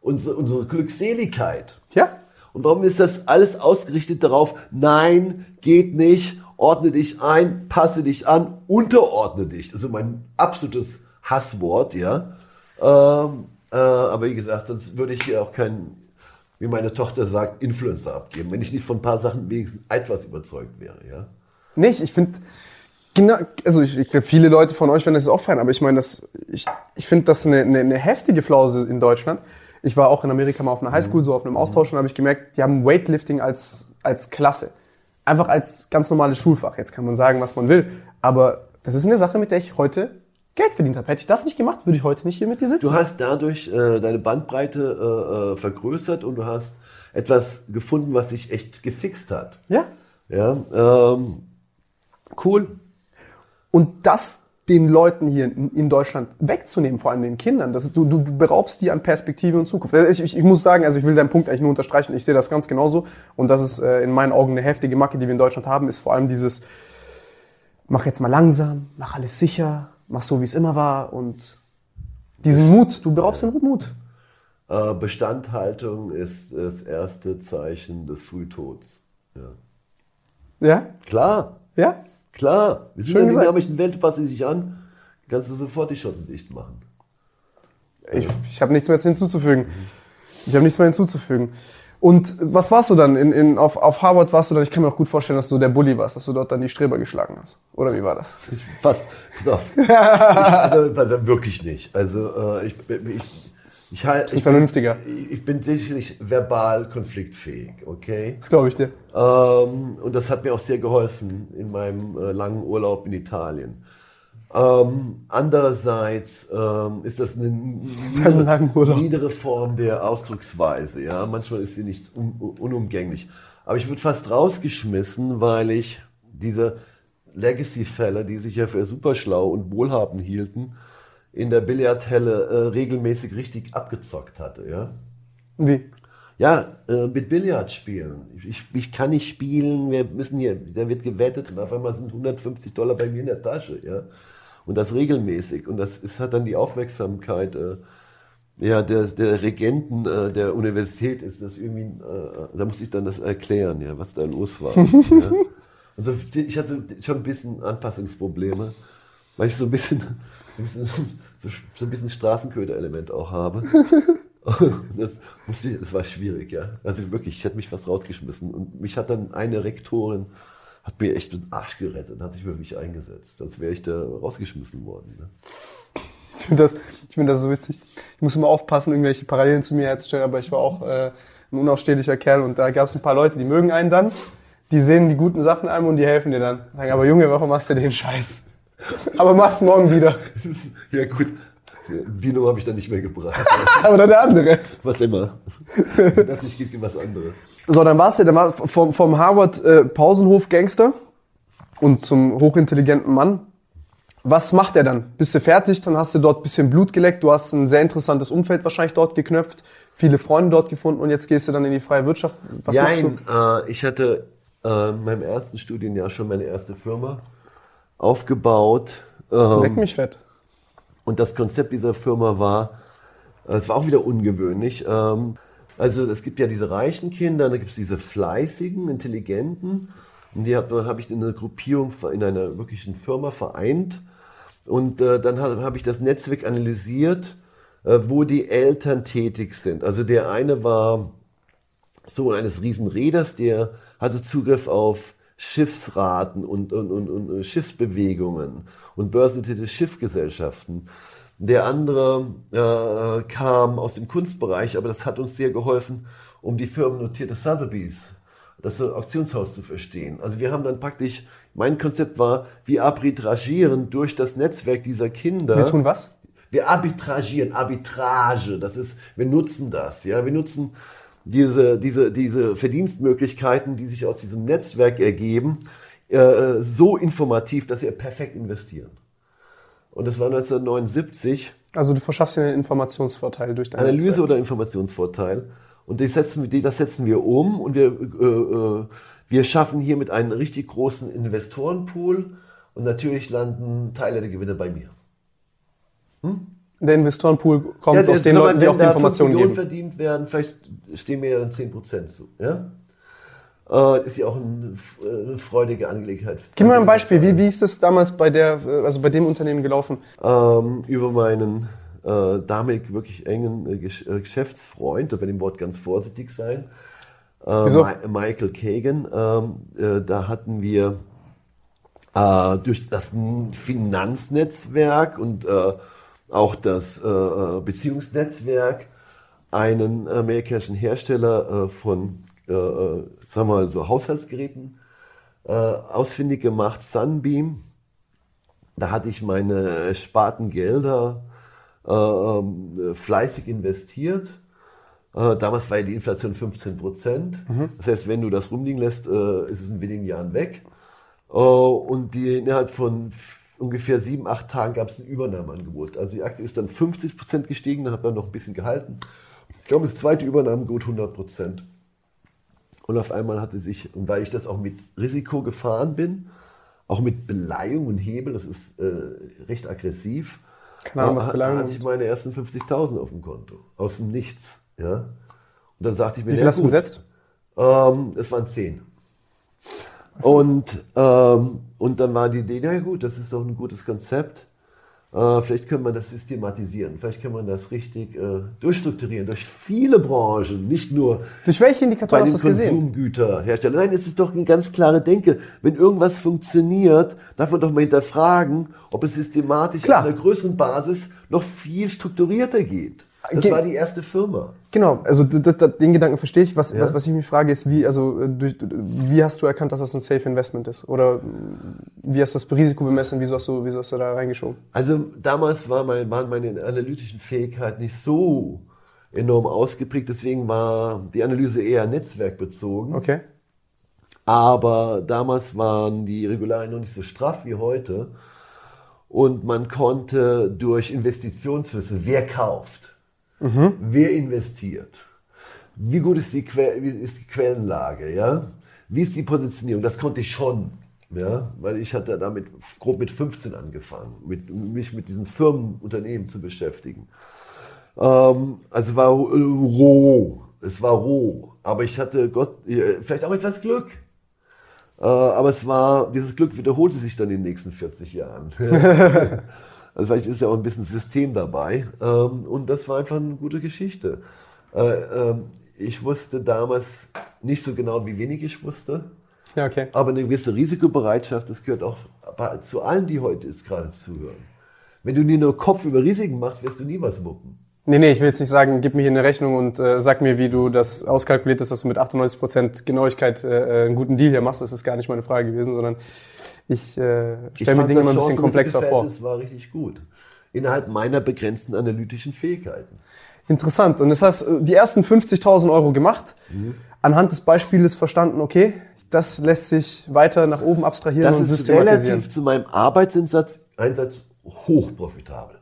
unsere, unsere Glückseligkeit. Ja. Und warum ist das alles ausgerichtet darauf, nein, geht nicht ordne dich ein, passe dich an, unterordne dich. Also mein absolutes Hasswort, ja. Ähm, äh, aber wie gesagt, sonst würde ich hier auch keinen, wie meine Tochter sagt, Influencer abgeben, wenn ich nicht von ein paar Sachen wenigstens etwas überzeugt wäre, ja. Nicht, ich finde, genau, also ich, ich glaube, viele Leute von euch werden das auch feiern, aber ich meine, das, ich, ich finde das eine, eine, eine heftige Flause in Deutschland. Ich war auch in Amerika mal auf einer Highschool, so auf einem Austausch und habe ich gemerkt, die haben Weightlifting als, als Klasse. Einfach als ganz normales Schulfach. Jetzt kann man sagen, was man will. Aber das ist eine Sache, mit der ich heute Geld verdient habe. Hätte ich das nicht gemacht, würde ich heute nicht hier mit dir sitzen. Du hast dadurch äh, deine Bandbreite äh, äh, vergrößert und du hast etwas gefunden, was sich echt gefixt hat. Ja. Ja, ähm, cool. Und das den Leuten hier in, in Deutschland wegzunehmen, vor allem den Kindern. Das ist, du, du beraubst die an Perspektive und Zukunft. Also ich, ich, ich muss sagen, also ich will deinen Punkt eigentlich nur unterstreichen. Ich sehe das ganz genauso. Und das ist äh, in meinen Augen eine heftige Macke, die wir in Deutschland haben, ist vor allem dieses, mach jetzt mal langsam, mach alles sicher, mach so, wie es immer war und diesen Mut, du beraubst den Mut. Äh, Bestandhaltung ist das erste Zeichen des Frühtods. Ja. Ja? Klar. Ja? Klar, wir sind Schön in der dynamischen Welt, du passt sie sich an, kannst du sofort die Schotten dicht machen. Ich, ich habe nichts mehr hinzuzufügen. Ich habe nichts mehr hinzuzufügen. Und was warst du dann? In, in, auf, auf Harvard warst du dann, ich kann mir auch gut vorstellen, dass du der Bully warst, dass du dort dann die Streber geschlagen hast. Oder wie war das? Ich, fast, pass auf. ich, also, also wirklich nicht. Also äh, ich, ich, ich, halt, ich, Vernünftiger. ich, ich bin sicherlich verbal konfliktfähig, okay? Das glaube ich dir. Ähm, und das hat mir auch sehr geholfen in meinem äh, langen Urlaub in Italien. Ähm, andererseits ähm, ist das eine Urlaub. niedere Form der Ausdrucksweise. Ja, manchmal ist sie nicht un unumgänglich. Aber ich wurde fast rausgeschmissen, weil ich diese Legacy-Fälle, die sich ja für super schlau und wohlhabend hielten, in der Billardhelle äh, regelmäßig richtig abgezockt hatte. Ja. Wie? Ja, äh, mit Billard spielen. Ich, ich, ich kann nicht spielen, wir müssen hier, da wird gewettet und auf einmal sind 150 Dollar bei mir in der Tasche, ja. Und das regelmäßig. Und das ist, hat dann die Aufmerksamkeit äh, ja, der, der Regenten äh, der Universität ist das irgendwie, äh, da musste ich dann das erklären, ja, was da los war. ja. Und so, ich hatte schon ein bisschen Anpassungsprobleme, weil ich so ein bisschen, so ein bisschen, so ein bisschen Straßenköder-Element auch habe. Das, musste ich, das war schwierig, ja. Also wirklich, ich hätte mich fast rausgeschmissen. Und mich hat dann eine Rektorin, hat mir echt den Arsch gerettet und hat sich für mich eingesetzt. Sonst wäre ich da rausgeschmissen worden. Ne? Ich finde das, ich finde das so witzig. Ich muss immer aufpassen, irgendwelche Parallelen zu mir herzustellen, aber ich war auch äh, ein unausstehlicher Kerl und da gab es ein paar Leute, die mögen einen dann, die sehen die guten Sachen einem und die helfen dir dann. Sagen, aber Junge, warum machst du den Scheiß? Aber mach's morgen wieder. Ja gut, die Nummer habe ich dann nicht mehr gebracht. Oder der andere. Was immer. Wenn das nicht geht, geht was anderes. So, dann warst du dann war vom, vom Harvard äh, Pausenhof Gangster und zum hochintelligenten Mann. Was macht er dann? Bist du fertig? Dann hast du dort ein bisschen Blut geleckt. Du hast ein sehr interessantes Umfeld wahrscheinlich dort geknöpft, viele Freunde dort gefunden und jetzt gehst du dann in die freie Wirtschaft. Was machst du? Nein, äh, ich hatte äh, in meinem ersten Studienjahr schon meine erste Firma aufgebaut. Ähm, Leck mich fett. Und das Konzept dieser Firma war, äh, es war auch wieder ungewöhnlich. ähm, Also es gibt ja diese reichen Kinder, dann gibt es diese fleißigen, intelligenten. Und die habe hab ich in einer Gruppierung, in einer wirklichen Firma vereint. Und äh, dann habe hab ich das Netzwerk analysiert, äh, wo die Eltern tätig sind. Also der eine war Sohn eines Riesenräders, der hatte Zugriff auf Schiffsraten und, und, und, und äh, Schiffsbewegungen und börsennotierte Schiffgesellschaften. Der andere äh, kam aus dem Kunstbereich, aber das hat uns sehr geholfen, um die firmennotierte Sotheby's, das Auktionshaus zu verstehen. Also wir haben dann praktisch, mein Konzept war, wir arbitragieren durch das Netzwerk dieser Kinder. Wir tun was? Wir arbitragieren, Arbitrage, das ist, wir nutzen das, ja, wir nutzen diese, diese, diese Verdienstmöglichkeiten, die sich aus diesem Netzwerk ergeben, äh, so informativ, dass sie perfekt investieren. Und das war 1979. Also du verschaffst dir einen Informationsvorteil durch dein Analyse Netzwerk. oder Informationsvorteil. Und das setzen, wir- das setzen wir um und wir, äh, äh, wir schaffen hiermit einen richtig großen Investorenpool und natürlich landen Teile der Gewinne bei mir. Der Investorenpool kommt der- aus den Leuten, die wenn auch die Informationen 5 Millionen geben. verdient werden, vielleicht stehen mir ja dann 10% zu. Ja? Äh, ist ja auch ein, äh, eine freudige Angelegenheit. Gib mir mal ein Beispiel. Wie, wie ist das damals bei der, äh, also bei dem Unternehmen gelaufen? Ähm, über meinen äh, damalig wirklich engen äh, Geschäftsfreund, da werde ich dem Wort ganz vorsichtig sein, äh, Wieso? Michael Kagan. Ähm, äh, da hatten wir äh, durch das Finanznetzwerk und äh, auch das äh, Beziehungsnetzwerk einen amerikanischen Hersteller äh, von, äh, sagen wir mal, so Haushaltsgeräten äh, ausfindig gemacht, Sunbeam. Da hatte ich meine Spartengelder äh, ähm, fleißig investiert. Äh, damals war ja die Inflation 15 Prozent. Mhm. Das heißt, wenn du das rumliegen lässt, äh, ist es in wenigen Jahren weg. Äh, und die innerhalb von ungefähr sieben, acht Tagen gab es ein Übernahmeangebot. Also die Aktie ist dann 50 Prozent gestiegen, dann hat man noch ein bisschen gehalten. Ich glaube, das zweite Übernahmeangebot 100 Prozent. Und auf einmal hatte sich, und weil ich das auch mit Risiko gefahren bin, auch mit Beleihung und Hebel, das ist äh, recht aggressiv, Keine Ahnung, was Beleihung hatte ich meine ersten 50.000 auf dem Konto. Aus dem Nichts. Ja? Und dann sagte ich mir, Wie viel hast du gesetzt? Ähm, es waren 10. Und, ähm, und dann war die Idee, na gut, das ist doch ein gutes Konzept. Äh, vielleicht könnte man das systematisieren, vielleicht kann man das richtig äh, durchstrukturieren durch viele Branchen, nicht nur durch welche Indikatoren bei den hast du das gesehen? Konsumgüterherstellern. Nein, es ist doch eine ganz klare Denke. Wenn irgendwas funktioniert, darf man doch mal hinterfragen, ob es systematisch Klar. auf einer größeren Basis noch viel strukturierter geht. Das war die erste Firma. Genau, also den Gedanken verstehe ich. Was, ja. was, was ich mich frage, ist, wie, also, äh, wie hast du erkannt, dass das ein Safe Investment ist? Oder wie hast du das Risiko bemessen? Wieso hast du, wieso hast du da reingeschoben? Also damals war mein, waren meine analytischen Fähigkeiten nicht so enorm ausgeprägt, deswegen war die Analyse eher netzwerkbezogen. Okay. Aber damals waren die Regularien noch nicht so straff wie heute. Und man konnte durch Investitionsflüsse, wer kauft, Mhm. Wer investiert? Wie gut ist die, que wie ist die Quellenlage? Ja? Wie ist die Positionierung? Das konnte ich schon. Ja, weil ich hatte damit grob mit 15 angefangen, mit, mich mit diesen Firmenunternehmen zu beschäftigen. Ähm, also es war roh, es war roh, aber ich hatte Gott, äh, vielleicht auch etwas Glück. Äh, aber es war, dieses Glück wiederholte sich dann in den nächsten 40 Jahren. Also vielleicht ist ja auch ein bisschen System dabei. Ähm, und das war einfach eine gute Geschichte. Äh, ähm, ich wusste damals nicht so genau, wie wenig ich wusste. Ja, okay. Aber eine gewisse Risikobereitschaft, das gehört auch zu allen, die heute ist, gerade zuhören. Wenn du dir nur Kopf über Risiken machst, wirst du nie was wuppen. Nee, nee, ich will jetzt nicht sagen, gib mir hier eine Rechnung und äh, sag mir, wie du das auskalkuliert hast, dass du mit 98% Genauigkeit äh, einen guten Deal hier machst. Das ist gar nicht meine Frage gewesen, sondern ich äh, stelle mir Dinge immer ein bisschen komplexer vor. Das war richtig gut. Innerhalb meiner begrenzten analytischen Fähigkeiten. Interessant. Und das heißt, die ersten 50.000 Euro gemacht, mhm. anhand des Beispiels verstanden, okay, das lässt sich weiter nach oben abstrahieren das und systematisieren. Das ist relativ zu meinem Arbeitseinsatz Einsatz hochprofitabel.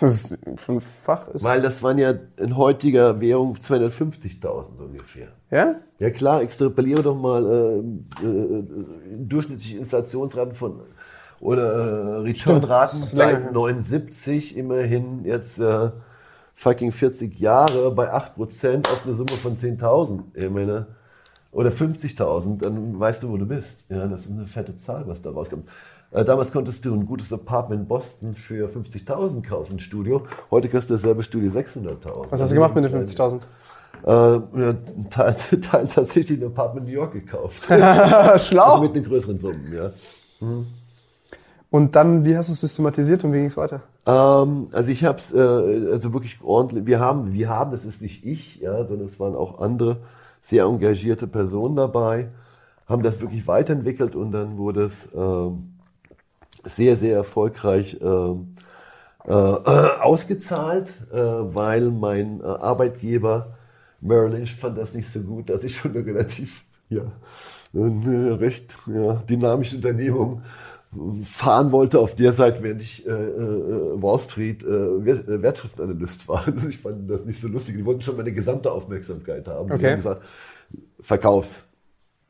Das ist fünffach ist. Weil das waren ja in heutiger Währung 250.000 ungefähr. Ja? Ja klar, extrapoliere doch mal äh, äh, durchschnittliche Inflationsraten von oder äh, Returnraten seit 79 immerhin jetzt äh, fucking 40 Jahre bei 8% auf eine Summe von 10.000. Ich meine, oder 50.000, dann weißt du, wo du bist. Ja, das ist eine fette Zahl, was da rauskommt. Äh, damals konntest du ein gutes Apartment in Boston für 50.000 kaufen, ein Studio. Heute kostet dasselbe Studio 600.000. Was hast du gemacht mit den 50.000? Äh, ja, teil, teil, tatsächlich ein Apartment in New York gekauft. Schlau. Also mit den größeren Summen, ja. Hm. Und dann, wie hast du es systematisiert und wie ging es weiter? Ähm, also ich habe es äh, also wirklich ordentlich. Wir haben, wir haben, das ist nicht ich, ja, sondern es waren auch andere sehr engagierte Personen dabei, haben das wirklich weiterentwickelt und dann wurde es äh, sehr, sehr erfolgreich äh, äh, ausgezahlt, äh, weil mein äh, Arbeitgeber Merrill Lynch fand das nicht so gut, dass ich schon eine relativ ja, eine recht ja, dynamische Unternehmung fahren wollte auf der Seite, während ich äh, Wall Street äh, Wertschriftenanalyst war. Also ich fand das nicht so lustig. Die wollten schon meine gesamte Aufmerksamkeit haben. Okay. Die haben gesagt, verkauf's.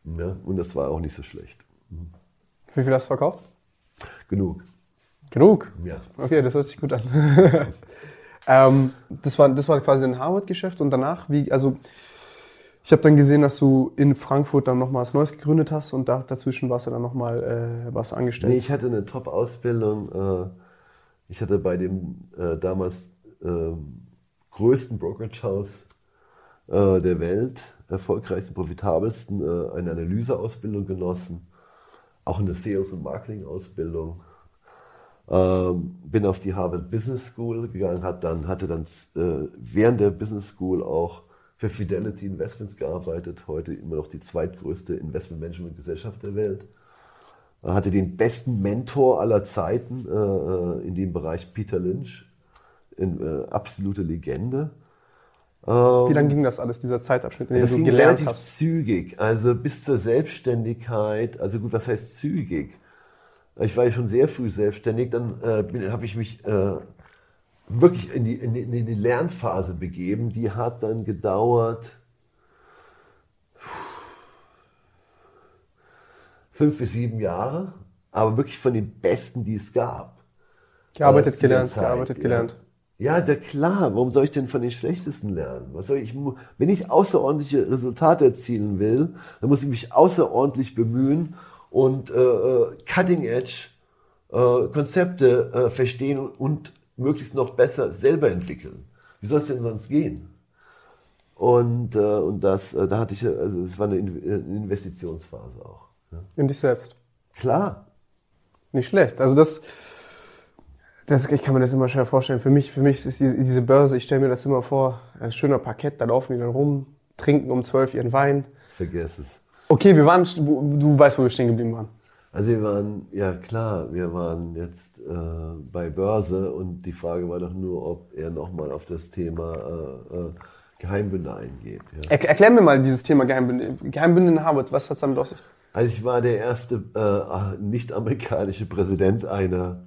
Ja, und das war auch nicht so schlecht. Mhm. Wie viel hast du verkauft? Genug. Genug? Ja. Okay, das hört sich gut an. ähm, das, war, das war quasi ein Harvard-Geschäft und danach, wie, also Ich habe dann gesehen, dass du in Frankfurt dann nochmal was Neues gegründet hast und da, dazwischen warst du dann nochmal äh, was angestellt. Nee, ich hatte eine Top-Ausbildung. Äh, ich hatte bei dem äh, damals äh, größten Brokerage-Haus äh, der Welt, erfolgreichsten, profitabelsten, äh, eine Analyseausbildung genossen, auch eine Sales- und Marketing-Ausbildung. Ähm, bin auf die Harvard Business School gegangen, hat dann, hatte dann äh, während der Business School auch für Fidelity Investments gearbeitet, heute immer noch die zweitgrößte Investmentmanagement-Gesellschaft der Welt. Er hatte den besten Mentor aller Zeiten äh, in dem Bereich, Peter Lynch, in, äh, absolute Legende. Wie lange ging das alles, dieser Zeitabschnitt, in dem du gelernt relativ hast? zügig, also bis zur Selbstständigkeit. Also gut, was heißt zügig? Ich war ja schon sehr früh selbstständig, dann äh, habe ich mich äh, wirklich in die, in, die, in die Lernphase begeben. Die hat dann gedauert fünf bis sieben Jahre, aber wirklich von den Besten, die es gab. Gearbeitet, äh, gelernt, Zeit, gearbeitet, gelernt. Ja, sehr klar. Warum soll ich denn von den Schlechtesten lernen? Was soll ich, wenn ich außerordentliche Resultate erzielen will, dann muss ich mich außerordentlich bemühen und äh, äh Cutting Edge äh, Konzepte äh, verstehen und möglichst noch besser selber entwickeln. Wie soll es denn sonst gehen? Und, äh, und das, äh, da hatte ich, also es war eine Investitionsphase auch. Ja. In dich selbst? Klar. Nicht schlecht. Also das, das, ich kann mir das immer schwer vorstellen. Für mich, für mich ist diese, diese Börse, ich stelle mir das immer vor, ein schöner Parkett, da laufen die dann rum, trinken um zwölf ihren Wein. Vergiss es. Okay, wir waren, du weißt, wo wir stehen geblieben waren. Also wir waren, ja klar, wir waren jetzt äh, bei Börse und die Frage war doch nur, ob er nochmal auf das Thema äh, äh, Geheimbünde eingeht. Ja. Er, erklär mir mal dieses Thema Geheimbünde. Geheimbünde in Harvard, was hat es damit auf sich? Also ich war der erste äh, nicht-amerikanische Präsident einer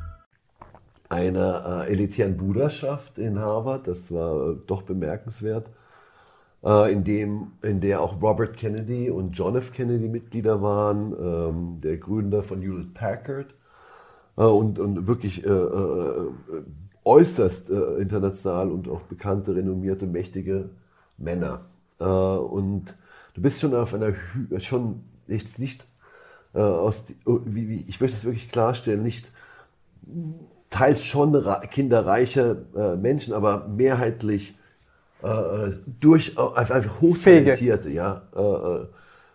Einer äh, elitären Bruderschaft in Harvard. Das war äh, doch bemerkenswert. Äh, in, dem, in der auch Robert Kennedy und John F. Kennedy Mitglieder waren, ähm, der Gründer von Hewlett Packard äh, und, und wirklich äh, äh, äußerst international und auch bekannte, renommierte, mächtige Männer. und du bist schon auf einer, schon jetzt nicht aus, wie, wie, ich möchte es wirklich klarstellen, nicht teils schon kinderreiche äh, Menschen, aber mehrheitlich äh, äh durch äh, einfach hochtalentierte ja, äh, äh,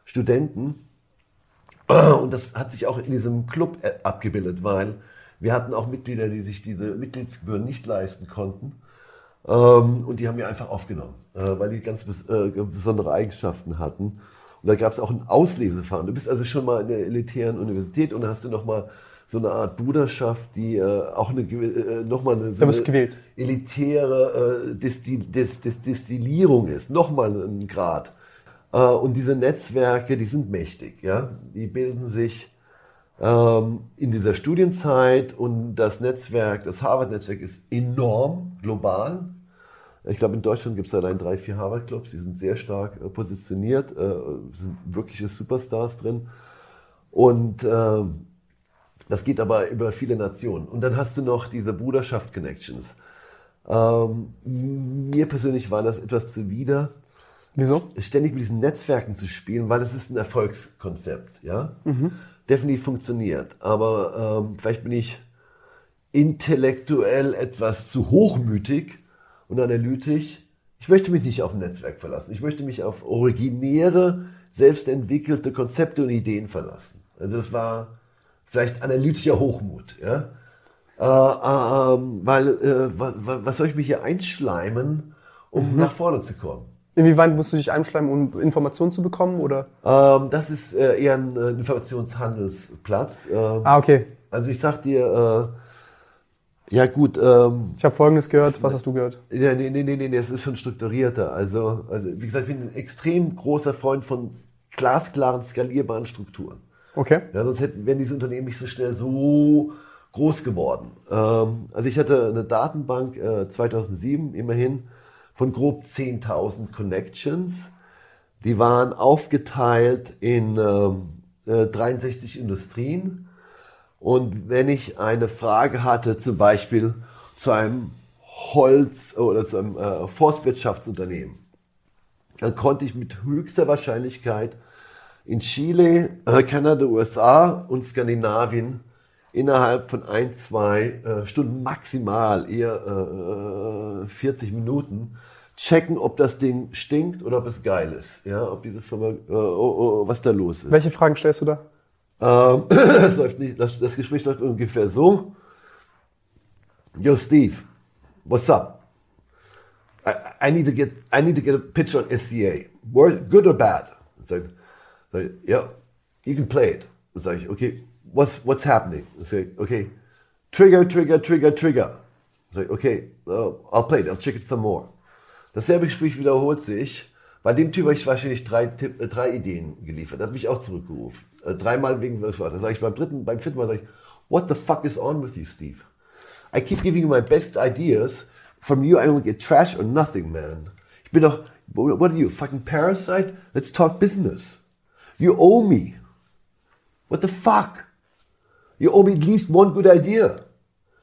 Studenten. Und das hat sich auch in diesem Club abgebildet, weil wir hatten auch Mitglieder, die sich diese Mitgliedsgebühren nicht leisten konnten. Ähm, und die haben wir einfach aufgenommen, weil die ganz besondere Eigenschaften hatten. Und da gab es auch ein Auslesefahren. Du bist also schon mal in der elitären Universität und dann hast du noch mal so eine Art Bruderschaft, die äh, auch eine, äh, nochmal eine, so eine elitäre äh, Distil, Dis, Dis, Distillierung ist, nochmal ein Grad. Äh, und diese Netzwerke, die sind mächtig, ja, die bilden sich ähm, in dieser Studienzeit und das Netzwerk, das Harvard-Netzwerk ist enorm global. Ich glaube, in Deutschland gibt es allein drei, vier Harvard-Clubs, die sind sehr stark äh, positioniert, äh, sind wirkliche Superstars drin. Und ähm, das geht aber über viele Nationen. Und dann hast du noch diese Bruderschaft-Connections. Ähm, mir persönlich war das etwas zuwider. Wieso? Ständig mit diesen Netzwerken zu spielen, weil es ist ein Erfolgskonzept. Ja? Mhm. Definitiv funktioniert. Aber ähm, vielleicht bin ich intellektuell etwas zu hochmütig und analytisch. Ich möchte mich nicht auf ein Netzwerk verlassen. Ich möchte mich auf originäre, selbstentwickelte Konzepte und Ideen verlassen. Also das war vielleicht analytischer Hochmut. Ja? Äh, äh, weil, äh, was soll ich mich hier einschleimen, um mhm. nach vorne zu kommen? Inwieweit musst du dich einschleimen, um Informationen zu bekommen? Oder? Ähm, das ist äh, eher ein äh, Informationshandelsplatz. Ähm, ah, okay. Also ich sag dir, Ja gut, ähm, Ich habe Folgendes gehört. Was hast du gehört? ja, nee, nee, nee, nee, nee, es ist schon strukturierter. Also, also wie gesagt, ich bin ein extrem großer Freund von glasklaren, skalierbaren Strukturen. Okay. Ja, sonst hätten, wären diese Unternehmen nicht so schnell so groß geworden. Ähm, also ich hatte eine Datenbank äh, 2007 immerhin von grob 10.000 Connections. Die waren aufgeteilt in ähm, äh, 63 Industrien. Und wenn ich eine Frage hatte, zum Beispiel zu einem Holz- oder zu einem äh, Forstwirtschaftsunternehmen, dann konnte ich mit höchster Wahrscheinlichkeit in Chile, äh, Kanada, USA und Skandinavien innerhalb von ein, zwei äh, Stunden maximal, eher äh, 40 Minuten, checken, ob das Ding stinkt oder ob es geil ist. Ja, ob diese Firma, äh, oh, oh, was da los ist. Welche Fragen stellst du da? Ähm, das, läuft nicht, das, das Gespräch läuft ungefähr so. Yo, Steve, what's up? I, I need to get I need to get a pitch on SCA. Word, good or bad? Sag, sag, yeah, you can play it. Sag ich, okay, what's what's happening? Sag, okay, trigger, trigger, trigger, trigger. Sag, okay, uh, I'll play it. I'll check it some more. Dasselbe Gespräch wiederholt sich. Bei dem Typ habe ich wahrscheinlich drei, äh, drei Ideen geliefert. Das hat mich auch zurückgerufen. Äh, dreimal wegen was war. Da sage ich beim dritten, beim vierten Mal sage ich, what the fuck is on with you, Steve? I keep giving you my best ideas. From you I only get trash or nothing, man. Ich bin doch, what are you, fucking parasite? Let's talk business. You owe me. What the fuck? You owe me at least one good idea.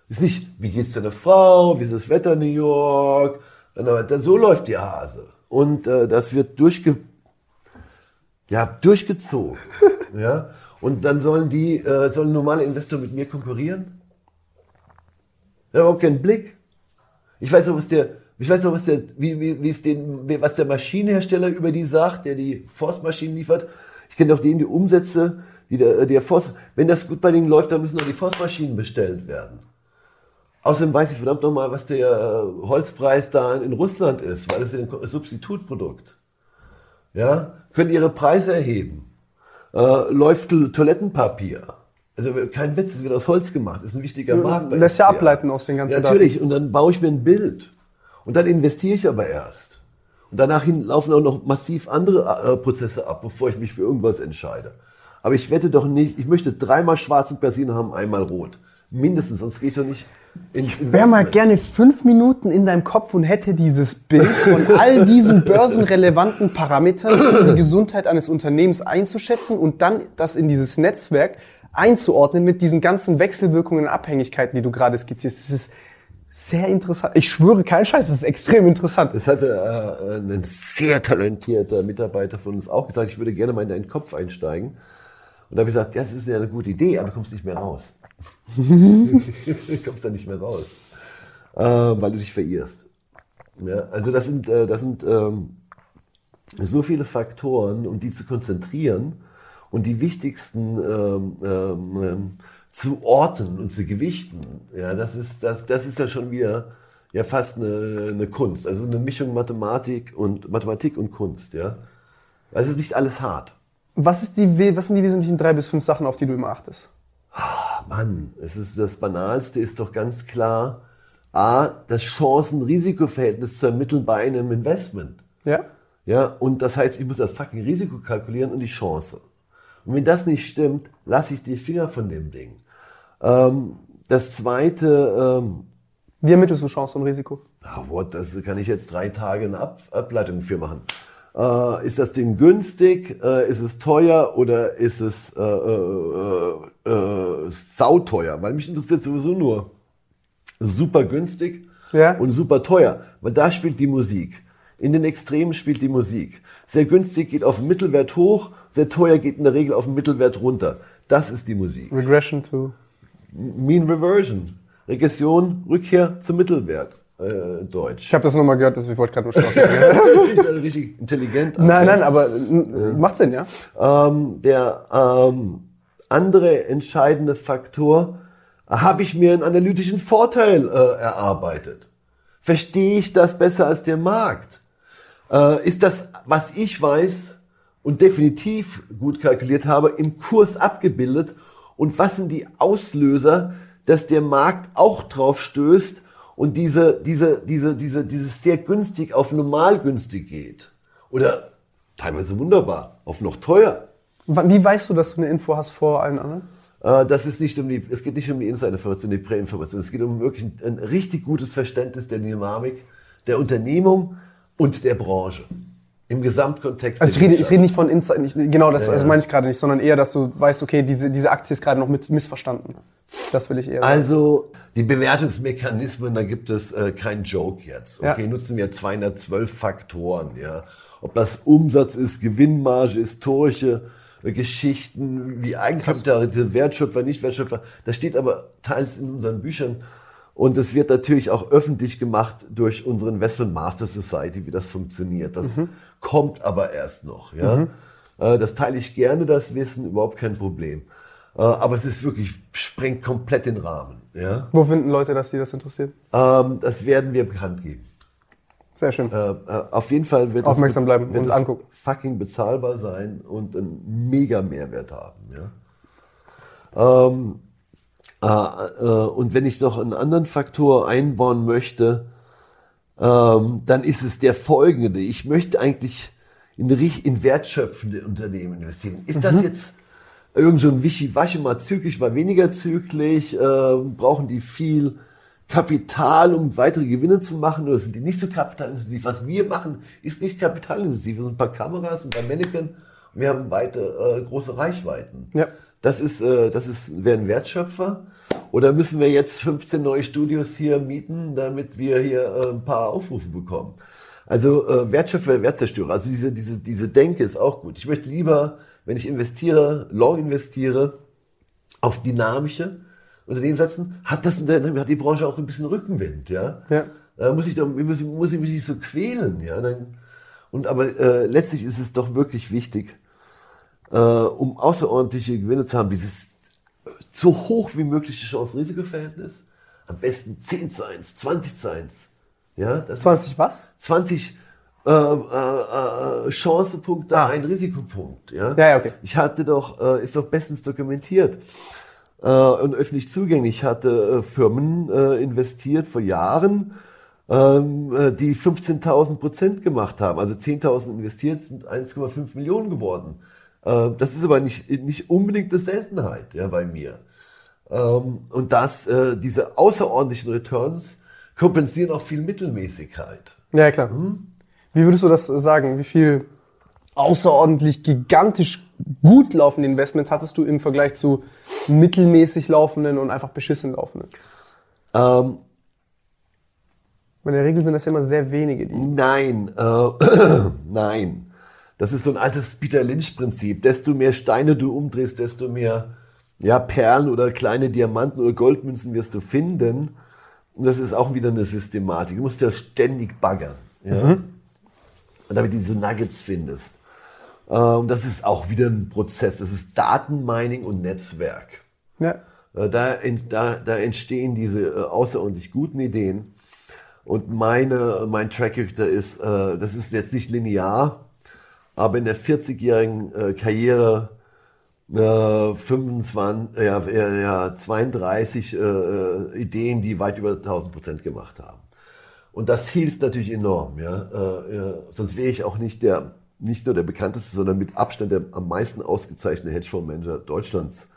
Ist nicht, wie geht's deiner Frau, wie ist das Wetter in New York? So läuft die Hase. Und äh, das wird durchge, ja, durchgezogen. ja? Und dann sollen die, äh, sollen normale Investoren mit mir konkurrieren? Ich habe überhaupt keinen Blick. Ich weiß auch, was der, ich weiß auch, was der, wie, wie, wie es den, was der Maschinenhersteller über die sagt, der die Forstmaschinen liefert. Ich kenne auch den, die Umsätze, die der, der Forst, wenn das gut bei denen läuft, dann müssen auch die Forstmaschinen bestellt werden. Außerdem weiß ich verdammt nochmal, was der äh, Holzpreis da in Russland ist, weil es ist ein Substitutprodukt. Ja, können ihre Preise erheben. Äh, läuft to- Toilettenpapier. Also kein Witz, es wird aus Holz gemacht, ist ein wichtiger Markt. Lässt ja ableiten aus den ganzen Ja, natürlich. Und dann baue ich mir ein Bild. Und dann investiere ich aber erst. Und danach hin laufen auch noch massiv andere äh, Prozesse ab, bevor ich mich für irgendwas entscheide. Aber ich wette doch nicht, ich möchte dreimal schwarzen Persinen haben, einmal rot. Mindestens, sonst gehe ich doch nicht ins Ich wäre mal gerne fünf Minuten in deinem Kopf und hätte dieses Bild von all diesen börsenrelevanten Parametern, um die Gesundheit eines Unternehmens einzuschätzen und dann das in dieses Netzwerk einzuordnen mit diesen ganzen Wechselwirkungen und Abhängigkeiten, die du gerade skizzierst. Das ist sehr interessant. Ich schwöre, kein Scheiß, das ist extrem interessant. Das hatte äh, ein sehr talentierter Mitarbeiter von uns auch gesagt, ich würde gerne mal in deinen Kopf einsteigen. Und da habe ich gesagt, das ist ja eine gute Idee, aber du kommst nicht mehr raus. du kommst da nicht mehr raus, äh, weil du dich verirrst. Ja, also das sind, äh, das sind ähm, so viele Faktoren, um die zu konzentrieren und die wichtigsten ähm, ähm, ähm, zu orten und zu gewichten. Ja, das ist, das, das ist ja schon wieder ja fast eine, eine Kunst. Also eine Mischung Mathematik und Mathematik und Kunst. Ja, also es ist nicht alles hart. Was, ist die, was sind die wesentlichen drei bis fünf Sachen, auf die du immer achtest? Mann, es ist das Banalste ist doch ganz klar, A, das Chancen-Risikoverhältnis zu ermitteln bei einem Investment. Ja? Ja, und das heißt, ich muss das fucking Risiko kalkulieren und die Chance. Und wenn das nicht stimmt, lasse ich die Finger von dem Ding. Ähm, das zweite, ähm, Wie ermittelst du Chance und Risiko? ah, what, das kann ich jetzt drei Tage eine Ab Ableitung für machen. Äh, ist das Ding günstig? Äh, ist es teuer oder ist es äh, äh, äh, äh, sauteuer? Weil mich interessiert sowieso nur super günstig Ja. und super teuer. Weil da spielt die Musik. In den Extremen spielt die Musik. Sehr günstig geht auf den Mittelwert hoch, sehr teuer geht in der Regel auf den Mittelwert runter. Das ist die Musik. Regression to. Mean Reversion. Regression, Rückkehr zum Mittelwert. Äh, Deutsch. Ich habe das nochmal gehört, deswegen wollte ich gerade nur das ist nicht richtig intelligent. an, nein, nein, aber n- macht Sinn, ja? Ähm, der ähm, andere entscheidende Faktor, habe ich mir einen analytischen Vorteil äh, erarbeitet? Verstehe ich das besser als der Markt? Äh, ist das, was ich weiß und definitiv gut kalkuliert habe, im Kurs abgebildet? Und was sind die Auslöser, dass der Markt auch drauf stößt und diese, diese, diese, diese, dieses sehr günstig auf normal günstig geht. Oder teilweise wunderbar, auf noch teuer. Wie weißt du, dass du eine Info hast vor allen anderen? Äh, Das ist nicht um die, es geht nicht um die Insider-Information, die Präinformation. Es geht um wirklich ein, ein richtig gutes Verständnis der Dynamik der Unternehmung und der Branche. Im Gesamtkontext. Also ich rede, ich rede nicht von Insight, nicht, genau das Ja, also ja. meine ich gerade nicht, sondern eher, dass du weißt, okay, diese, diese Aktie ist gerade noch mit missverstanden. Das will ich eher. sagen. Also die Bewertungsmechanismen, da gibt es äh, keinen Joke jetzt. Ja. Okay, nutzen wir 212 Faktoren, ja. Ob das Umsatz ist, Gewinnmarge, historische äh, Geschichten, wie Eigenkapital, Wertschöpfer, nicht Wertschöpfer. Das steht aber teils in unseren Büchern. Und es wird natürlich auch öffentlich gemacht durch unsere Investment Master Society, wie das funktioniert. Das kommt aber erst noch, ja. Äh, Das teile ich gerne, das Wissen, überhaupt kein Problem. Äh, Aber es ist wirklich, sprengt komplett den Rahmen. Ja? Wo finden Leute, dass die das interessiert? Ähm, das werden wir bekannt geben. Sehr schön. Äh, auf jeden Fall wird Aufmerksam es, bleiben wird und es angucken. fucking bezahlbar sein und einen mega Mehrwert haben. Ja? Ähm, äh, äh, und wenn ich noch einen anderen Faktor einbauen möchte, ähm, dann ist es der folgende. Ich möchte eigentlich in, in wertschöpfende Unternehmen investieren. Ist das jetzt irgend so ein Wischiwaschi, mal zyklisch, mal weniger zyklisch? Äh, brauchen die viel Kapital, um weitere Gewinne zu machen? Oder sind die nicht so kapitalintensiv? Was wir machen, ist nicht kapitalintensiv. Wir sind ein paar Kameras und ein Mannequin und wir haben weite, äh, große Reichweiten. Ja. Das ist, äh, das ist, wäre ein Wertschöpfer. Oder müssen wir jetzt 15 neue Studios hier mieten, damit wir hier äh, ein paar Aufrufe bekommen? Also äh, Wertschöpfer, Wertzerstörer. Also diese, diese, diese Denke ist auch gut. Ich möchte lieber, wenn ich investiere, long investiere, auf dynamische Unternehmen setzen, hat das Unternehmen, hat die Branche auch ein bisschen Rückenwind, ja. Ja. Da muss ich, doch, muss, ich- muss ich mich nicht so quälen, ja. Dann, und aber äh, letztlich ist es doch wirklich wichtig, äh, um außerordentliche Gewinne zu haben, dieses so hoch wie mögliche Chance-Risiko-Verhältnis. Am besten 10 zu 1, 20 zu 1. Ja, das 20 was? 20 äh, äh, äh, Chancepunkte, ein Risikopunkt. Ja? Ah. Ja, ja, okay. Ich hatte doch, äh, ist doch bestens dokumentiert äh, und öffentlich zugänglich. Ich hatte äh, Firmen äh, investiert vor Jahren, ähm, äh, die 15.000 Prozent gemacht haben. Also 10.000 investiert, sind 1,5 Millionen geworden. Äh, das ist aber nicht, nicht unbedingt eine Seltenheit ja, bei mir. Ähm, und das, äh, diese außerordentlichen Returns kompensieren auch viel Mittelmäßigkeit. Ja, klar. Wie würdest du das sagen? Wie viel außerordentlich gigantisch gut laufende Investments hattest du im Vergleich zu mittelmäßig laufenden und einfach beschissen laufenden? Ähm, In der Regel sind das ja immer sehr wenige, die. Nein, äh, nein. Das ist so ein altes Peter Lynch-Prinzip. Desto mehr Steine du umdrehst, desto mehr ja, Perlen oder kleine Diamanten oder Goldmünzen wirst du finden. Und das ist auch wieder eine Systematik. Du musst ja ständig baggern. Ja? Und damit du diese Nuggets findest. Äh, und das ist auch wieder ein Prozess. Das ist Datenmining und Netzwerk. Ja. Äh, Da, da, da entstehen diese äh, außerordentlich guten Ideen. Und meine, mein Track Record ist, das ist jetzt nicht linear, aber in der 40-jährigen äh, Karriere äh, 25, ja, ja, ja, 32 äh, äh, Ideen, die weit über 1000 Prozent gemacht haben. Und das hilft natürlich enorm. Ja? Äh, sonst wäre ich auch nicht der, nicht nur der bekannteste, sondern mit Abstand der am meisten ausgezeichnete Hedgefondsmanager Deutschlands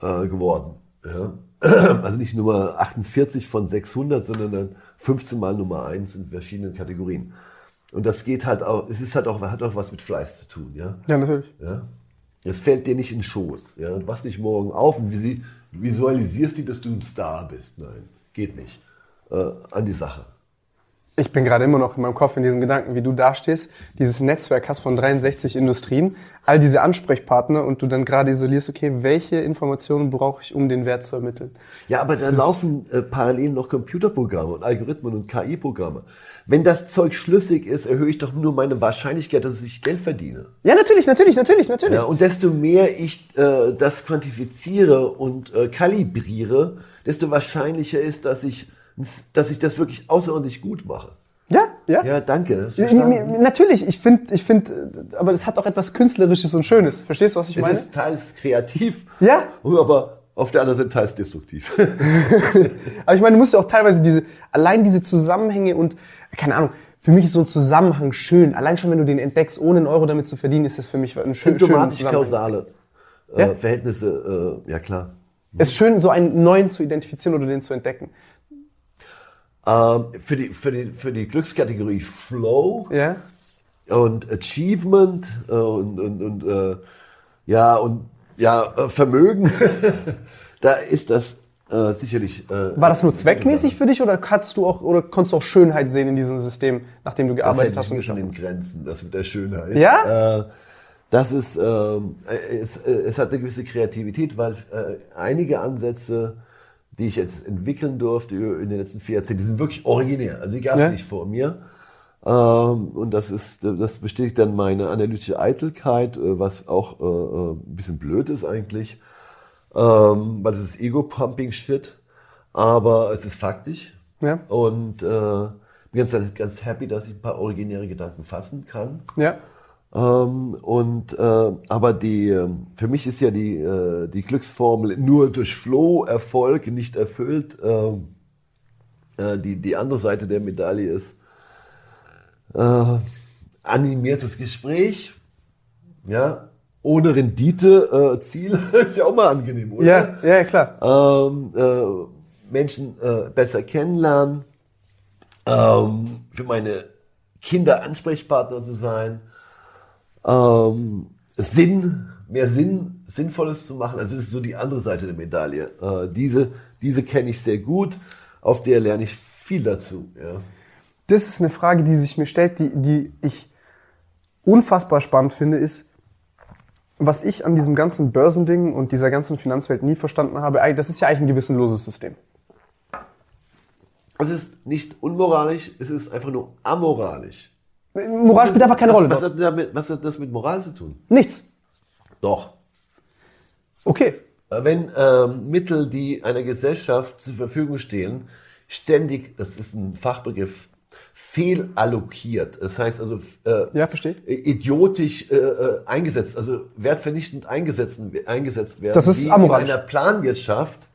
äh, geworden. Ja? Also nicht Nummer 48 von 600, sondern dann 15 mal Nummer 1 in verschiedenen Kategorien. Und das geht halt auch, es ist halt auch, hat auch was mit Fleiß zu tun. Ja? Ja, natürlich. Ja? Es fällt dir nicht in den Schoß. Ja? Du wachst nicht morgen auf und visualisierst du, dass du ein Star bist. Nein, geht nicht. Äh, an die Sache. Ich bin gerade immer noch in meinem Kopf in diesem Gedanken, wie du dastehst, dieses Netzwerk hast von 63 Industrien, all diese Ansprechpartner und du dann gerade isolierst, okay, welche Informationen brauche ich, um den Wert zu ermitteln? Ja, aber da laufen äh, parallel noch Computerprogramme und Algorithmen und KI-Programme. Wenn das Zeug schlüssig ist, erhöhe ich doch nur meine Wahrscheinlichkeit, dass ich Geld verdiene. Ja, natürlich, natürlich, natürlich, natürlich. Ja, und desto mehr ich äh, das quantifiziere und äh, kalibriere, desto wahrscheinlicher ist, dass ich, dass ich das wirklich außerordentlich gut mache. Ja, ja. Ja, danke. Natürlich, ich finde, ich finde, aber das hat auch etwas Künstlerisches und Schönes. Verstehst du, was ich Es meine? ist teils kreativ, Ja. aber auf der anderen Seite teils destruktiv. Aber ich meine, du musst ja auch teilweise diese, allein diese Zusammenhänge und, keine Ahnung, für mich ist so ein Zusammenhang schön. Allein schon, wenn du den entdeckst, ohne einen Euro damit zu verdienen, ist das für mich ein schön, schöner Zusammenhang. Symptomatisch-kausale äh, Ja. Verhältnisse, äh, ja klar. Es ist schön, so einen neuen zu identifizieren oder den zu entdecken. Ähm, für, die, für, die, für die Glückskategorie Flow Ja? und Achievement äh, und, und, und äh, ja und ja äh, Vermögen, da ist das äh, sicherlich. Äh, War das nur zweckmäßig für dich oder hattest du auch oder konntest du auch Schönheit sehen in diesem System, nachdem du Das gearbeitet hast sich und ein bisschen geschafft in Grenzen, das mit der Schönheit. Ja? Äh, das ist, ähm, äh, es, äh, es hat eine gewisse Kreativität, weil äh, einige Ansätze, die ich jetzt entwickeln durfte in den letzten vier Jahrzehnten, die sind wirklich originär. Also die gab es Ja. nicht vor mir. Ähm, und das ist, das bestätigt dann meine analytische Eitelkeit, äh, was auch äh, äh, ein bisschen blöd ist eigentlich, ähm, weil es ist Ego-Pumping-Shit, aber es ist faktisch. Ja. Und äh, bin ganz, ganz happy, dass ich ein paar originäre Gedanken fassen kann. Ja. Ähm, und äh, aber die ähm, für mich ist ja die äh, die Glücksformel nur durch Flow Erfolg nicht erfüllt. Ähm, äh, die die andere Seite der Medaille ist äh, animiertes Gespräch, ja, ohne Rendite äh, Ziel ist ja auch mal angenehm, oder? Ja, ja, klar. ähm, äh, Menschen äh, besser kennenlernen, ähm, für meine Kinder Ansprechpartner zu sein, ähm, Sinn, mehr Sinn, Sinnvolles zu machen. Also das ist so die andere Seite der Medaille. Äh, diese diese kenne ich sehr gut, auf der lerne ich viel dazu. Ja. Das ist eine Frage, die sich mir stellt, die, die ich unfassbar spannend finde, ist, was ich an diesem ganzen Börsending und dieser ganzen Finanzwelt nie verstanden habe, das ist ja eigentlich ein gewissenloses System. Es ist nicht unmoralisch, es ist einfach nur amoralisch. Moral spielt einfach keine Rolle was, hat damit, was hat das mit Moral zu tun? Nichts. Doch. Okay. Äh, Wenn ähm, Mittel, die einer Gesellschaft zur Verfügung stehen, ständig, das ist ein Fachbegriff, fehlallokiert. Das heißt also äh, Ja, idiotisch äh, äh, eingesetzt, also wertvernichtend eingesetzt, eingesetzt werden. Das ist amoralisch. In einer Planwirtschaft,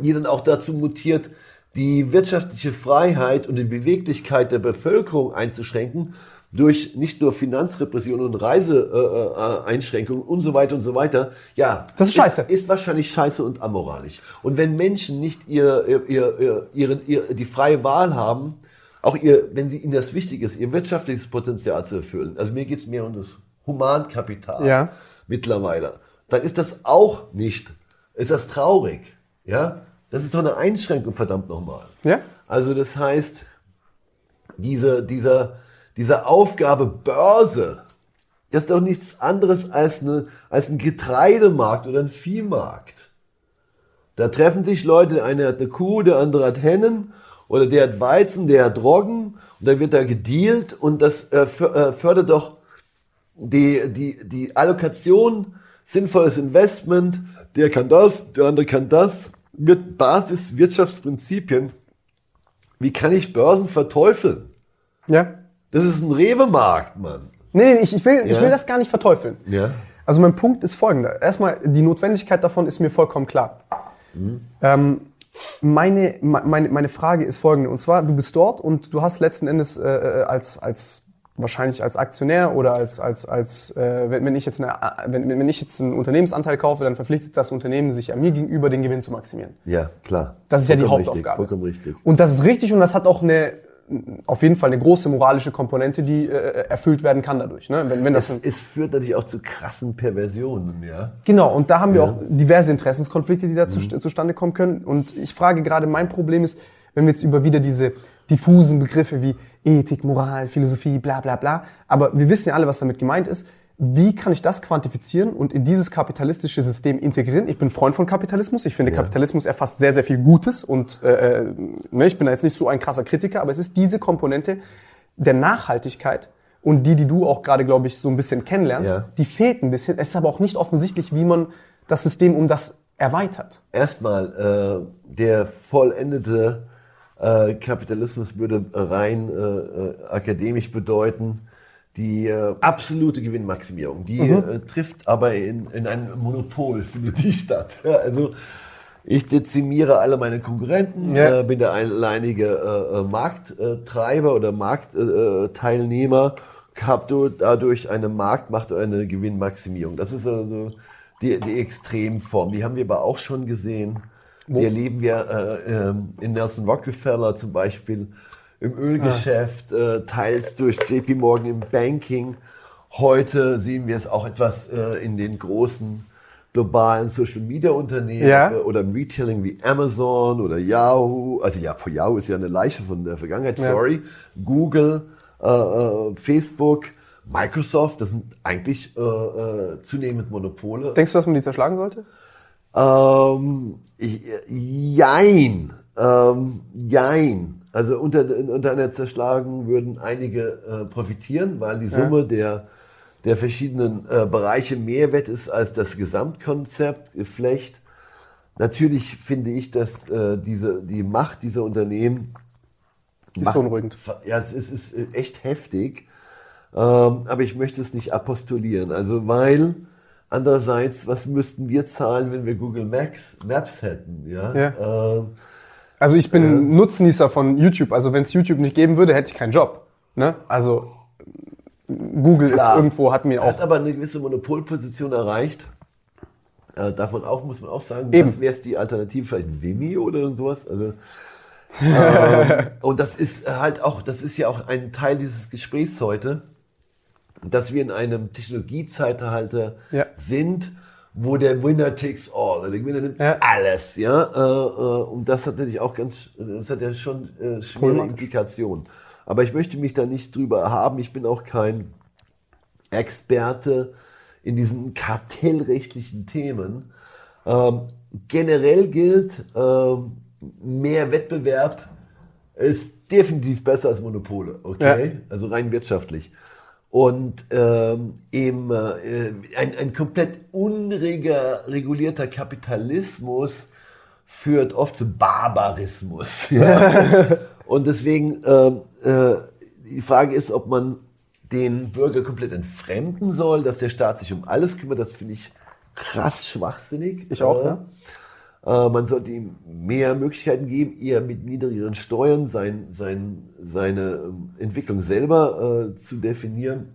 die dann auch dazu mutiert, die wirtschaftliche Freiheit und die Beweglichkeit der Bevölkerung einzuschränken durch nicht nur Finanzrepression und Reiseeinschränkungen äh, Einschränkungen und so weiter und so weiter. Ja, Das ist scheiße. Ist, ist wahrscheinlich scheiße und amoralisch. Und wenn Menschen nicht ihr, ihr, ihr, ihr, ihren, ihr, die freie Wahl haben, auch ihr, wenn sie ihnen das wichtig ist, ihr wirtschaftliches Potenzial zu erfüllen, also mir geht's mehr um das Humankapital Ja. mittlerweile, dann ist das auch nicht, ist das traurig. Ja, das ist doch eine Einschränkung, verdammt nochmal. Ja? Also das heißt, diese, dieser, diese Aufgabe Börse, das ist doch nichts anderes als, eine, als ein Getreidemarkt oder ein Viehmarkt. Da treffen sich Leute, der eine hat eine Kuh, der andere hat Hennen oder der hat Weizen, der hat Roggen und da wird da gedealt und das äh, äh, fördert doch die, die, die Allokation, sinnvolles Investment, der kann das, der andere kann das, mit Basiswirtschaftsprinzipien. Wie kann ich Börsen verteufeln? Ja? Das ist ein Rewe-Markt, Mann. Nee, nee, ich, ich, will, ich Ja. will das gar nicht verteufeln. Ja. Also mein Punkt ist folgender. Erstmal, die Notwendigkeit davon ist mir vollkommen klar. Ähm, meine, me- meine, meine Frage ist folgende. Und zwar, du bist dort und du hast letzten Endes äh, äh, als, als wahrscheinlich als Aktionär oder als, als, als äh, wenn, wenn, ich jetzt eine, wenn, wenn ich jetzt einen Unternehmensanteil kaufe, dann verpflichtet das Unternehmen sich an mir gegenüber, den Gewinn zu maximieren. Ja, klar. Das ist ja die Vollkommen Hauptaufgabe. Richtig, vollkommen richtig. Und das ist richtig und das hat auch eine auf jeden Fall eine große moralische Komponente, die äh, erfüllt werden kann dadurch. Ne? Wenn, wenn das Es, es führt natürlich auch zu krassen Perversionen, ja. Genau, und da haben wir auch diverse Interessenskonflikte, die da zu, zustande kommen können. Und ich frage gerade, mein Problem ist, wenn wir jetzt über wieder diese diffusen Begriffe wie Ethik, Moral, Philosophie, bla bla bla, aber wir wissen ja alle, was damit gemeint ist. Wie kann ich das quantifizieren und in dieses kapitalistische System integrieren? Ich bin Freund von Kapitalismus. Ich finde, Kapitalismus erfasst sehr, sehr viel Gutes und äh, äh, ne, ich bin da jetzt nicht so ein krasser Kritiker, aber es ist diese Komponente der Nachhaltigkeit und die, die du auch gerade, glaube ich, so ein bisschen kennenlernst, Ja. die fehlt ein bisschen. Es ist aber auch nicht offensichtlich, wie man das System um das erweitert. Erstmal, äh, der vollendete äh, Kapitalismus würde rein äh, äh, akademisch bedeuten, die äh, absolute Gewinnmaximierung, die äh, trifft aber in, in ein Monopol, findet die statt. Ja, also ich dezimiere alle meine Konkurrenten, Ja. äh, bin der alleinige äh, äh, Markttreiber oder Marktteilnehmer, habe dadurch eine Marktmacht oder eine Gewinnmaximierung. Das ist also die, die Extremform. Die haben wir aber auch schon gesehen. Erleben wir äh, ähm, in Nelson Rockefeller zum Beispiel im Ölgeschäft, äh, teils durch JP Morgan im Banking. Heute sehen wir es auch etwas äh, in den großen globalen Social Media Unternehmen Ja. äh, oder im Retailing wie Amazon oder Yahoo. Also ja, Yahoo ist ja eine Leiche von der Vergangenheit, Ja. sorry. Google, äh, äh, Facebook, Microsoft, das sind eigentlich äh, äh, zunehmend Monopole. Denkst du, dass man die zerschlagen sollte? Ähm, jein. Ähm, jein. Also unter, unter einer Zerschlagung würden einige äh, profitieren, weil die Summe der, der verschiedenen äh, Bereiche mehr wert ist als das Gesamtkonzept, Geflecht. Natürlich finde ich, dass äh, diese, die Macht dieser Unternehmen ist macht- beunruhigend. Ja, es ist, es ist echt heftig. Ähm, aber ich möchte es nicht apostulieren. Also, weil andererseits, was müssten wir zahlen, wenn wir Google Maps, Maps hätten? Ja. Ja. Ähm, Also ich bin Nutznießer von YouTube. Also wenn es YouTube nicht geben würde, hätte ich keinen Job. Ne? Also Google ist Klar. irgendwo, hat mir hat auch... aber eine gewisse Monopolposition erreicht. Äh, davon auch muss man auch sagen, Eben. wäre es die Alternative vielleicht Vimeo oder sowas? Also ähm, und das ist halt auch, das ist ja auch ein Teil dieses Gesprächs heute, dass wir in einem Technologiezeitalter Ja. sind, wo der Winner takes all, der Gewinner nimmt Ja. alles, ja. Äh, äh, und das hat natürlich auch ganz, das hat ja schon äh, schwere. Implikationen. Aber ich möchte mich da nicht drüber haben. Ich bin auch kein Experte in diesen kartellrechtlichen Themen. Ähm, generell gilt, ähm, mehr Wettbewerb ist definitiv besser als Monopole, okay? Ja. Also rein wirtschaftlich. Und ähm, eben äh, ein, ein komplett unregulierter Kapitalismus führt oft zu Barbarismus. Ja? Und deswegen, ähm, äh, die Frage ist, ob man den Bürger komplett entfremden soll, dass der Staat sich um alles kümmert. Das finde ich krass schwachsinnig. Ich auch, Äh, ja. Äh, man sollte ihm mehr Möglichkeiten geben, eher mit niedrigeren Steuern sein, sein, seine ähm, Entwicklung selber äh, zu definieren,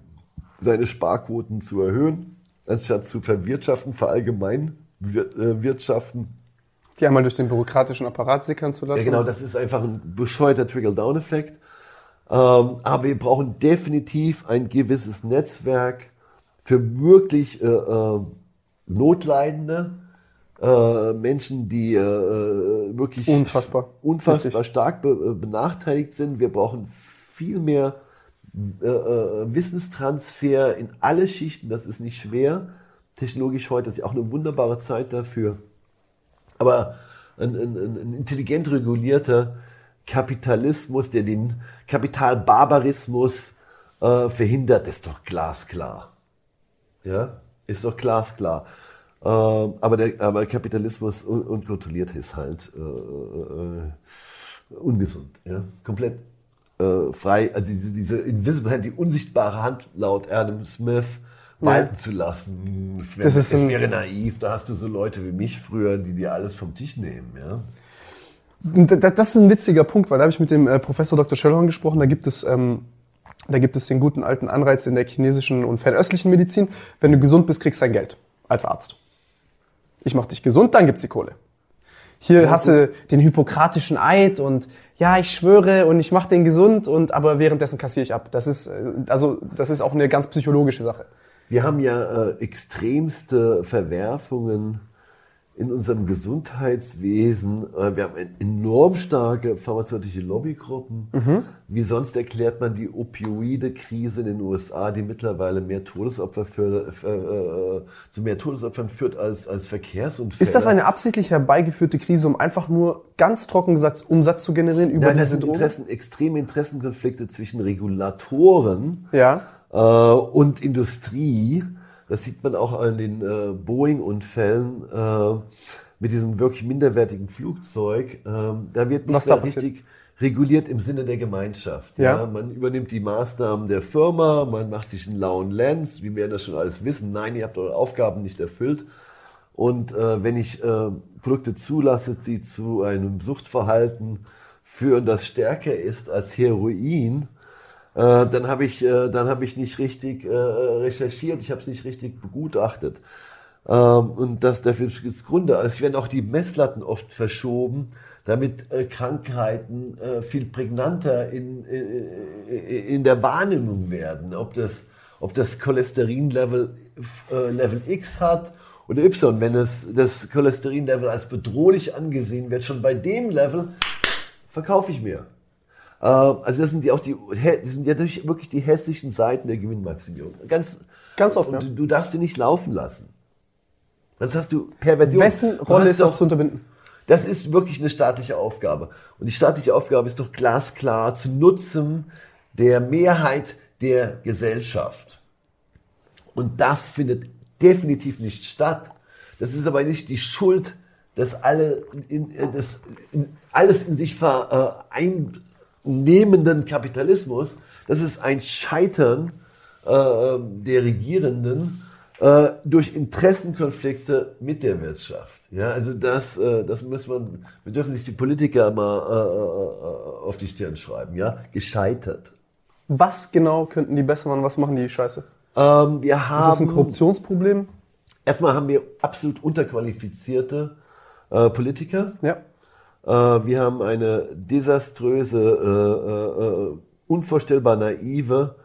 seine Sparquoten zu erhöhen, anstatt zu verwirtschaften, verallgemein wir, äh, wirtschaften. Die einmal durch den bürokratischen Apparat sickern zu lassen. Ja, genau, das ist einfach ein bescheuerter Trickle-Down-Effekt. Ähm, aber wir brauchen definitiv ein gewisses Netzwerk für wirklich äh, äh, Notleidende, äh, Menschen, die äh, äh, wirklich Unfassbar. unfassbar Richtig. stark be äh, benachteiligt sind. Wir brauchen viel mehr äh, Wissenstransfer in alle Schichten. Das ist nicht schwer. Technologisch heute ist ja auch eine wunderbare Zeit dafür. Aber ein, ein, ein ein intelligent regulierter Kapitalismus, der den Kapitalbarbarismus äh, verhindert, ist doch glasklar. Ja, ist doch glasklar. Ähm, aber der aber Kapitalismus un unkontrolliert ist halt äh, äh, ungesund. Ja? Komplett äh, frei, also diese, diese Invisible Hand, die unsichtbare Hand laut Adam Smith walten zu lassen. Das wäre Das ist das wäre naiv. Da hast du so Leute wie mich früher, die dir alles vom Tisch nehmen. Ja? Das ist ein witziger Punkt, weil da habe ich mit dem äh, Professor Dr. Schöllhorn gesprochen. Da gibt es, ähm, da gibt es den guten alten Anreiz in der chinesischen und fernöstlichen Medizin. Wenn du gesund bist, kriegst du dein Geld als Arzt. Ich mach dich gesund, dann gibt's die Kohle. Hier hast du den hippokratischen Eid und ja, ich schwöre und ich mache den gesund und aber währenddessen kassiere ich ab. Das ist äh, also das ist auch eine ganz psychologische Sache. Wir haben ja äh, extremste Verwerfungen in unserem Gesundheitswesen. Äh, wir haben enorm starke pharmazeutische Lobbygruppen. Wie sonst erklärt man die Opioide-Krise in den USA, die mittlerweile mehr Todesopfer für, für, äh, zu mehr Todesopfern führt als, als Verkehrsunfälle. Ist das eine absichtlich herbeigeführte Krise, um einfach nur ganz trocken gesagt Umsatz zu generieren über Nein, das diese sind Drogen? Interessen, extreme Interessenkonflikte zwischen Regulatoren Ja. äh, und Industrie. Das sieht man auch an den äh, Boeing-Unfällen äh, mit diesem wirklich minderwertigen Flugzeug. Ähm, da wird nicht da richtig reguliert im Sinne der Gemeinschaft. Ja. Ja. Man übernimmt die Maßnahmen der Firma, man macht sich einen lauen Lens, wie wir das schon alles wissen. Nein, ihr habt eure Aufgaben nicht erfüllt. Und äh, wenn ich äh, Produkte zulasse, die zu einem Suchtverhalten führen, das stärker ist als Heroin, äh, dann habe ich, äh, dann ich nicht richtig äh, recherchiert, ich habe es nicht richtig begutachtet. Ähm, und das dafür ist Gründe. Es werden auch die Messlatten oft verschoben, damit äh, Krankheiten äh, viel prägnanter in, in, in der Wahrnehmung werden. Ob das, ob das Cholesterinlevel äh, Level X hat oder Y. Wenn es das Cholesterinlevel als bedrohlich angesehen wird, schon bei dem Level verkaufe ich mehr. Äh, Also das sind ja auch die, das sind ja wirklich die hässlichen Seiten der Gewinnmaximierung. Ganz, Ganz oft, ja. du, du darfst die nicht laufen lassen. Sonst hast du Perversion. Wessen Rolle ist das zu unterbinden? das ist wirklich eine staatliche Aufgabe. Und die staatliche Aufgabe ist doch glasklar zu Nutzen der Mehrheit der Gesellschaft. Und das findet definitiv nicht statt. Das ist aber nicht die Schuld, dass alle in, äh, das, in, alles in sich vereinnehmenden Kapitalismus. Das ist ein Scheitern äh, der Regierenden äh, durch Interessenkonflikte mit der Wirtschaft. Ja, also das, äh, das muss man, wir dürfen sich die Politiker mal äh, äh, auf die Stirn schreiben. Ja, gescheitert. Was genau könnten die besser machen? Was machen die scheiße? Ähm, wir Ist haben das ein Korruptionsproblem? erstmal haben wir absolut unterqualifizierte äh, Politiker. Ja. Äh, wir haben eine desaströse, äh, äh, äh, unvorstellbar naive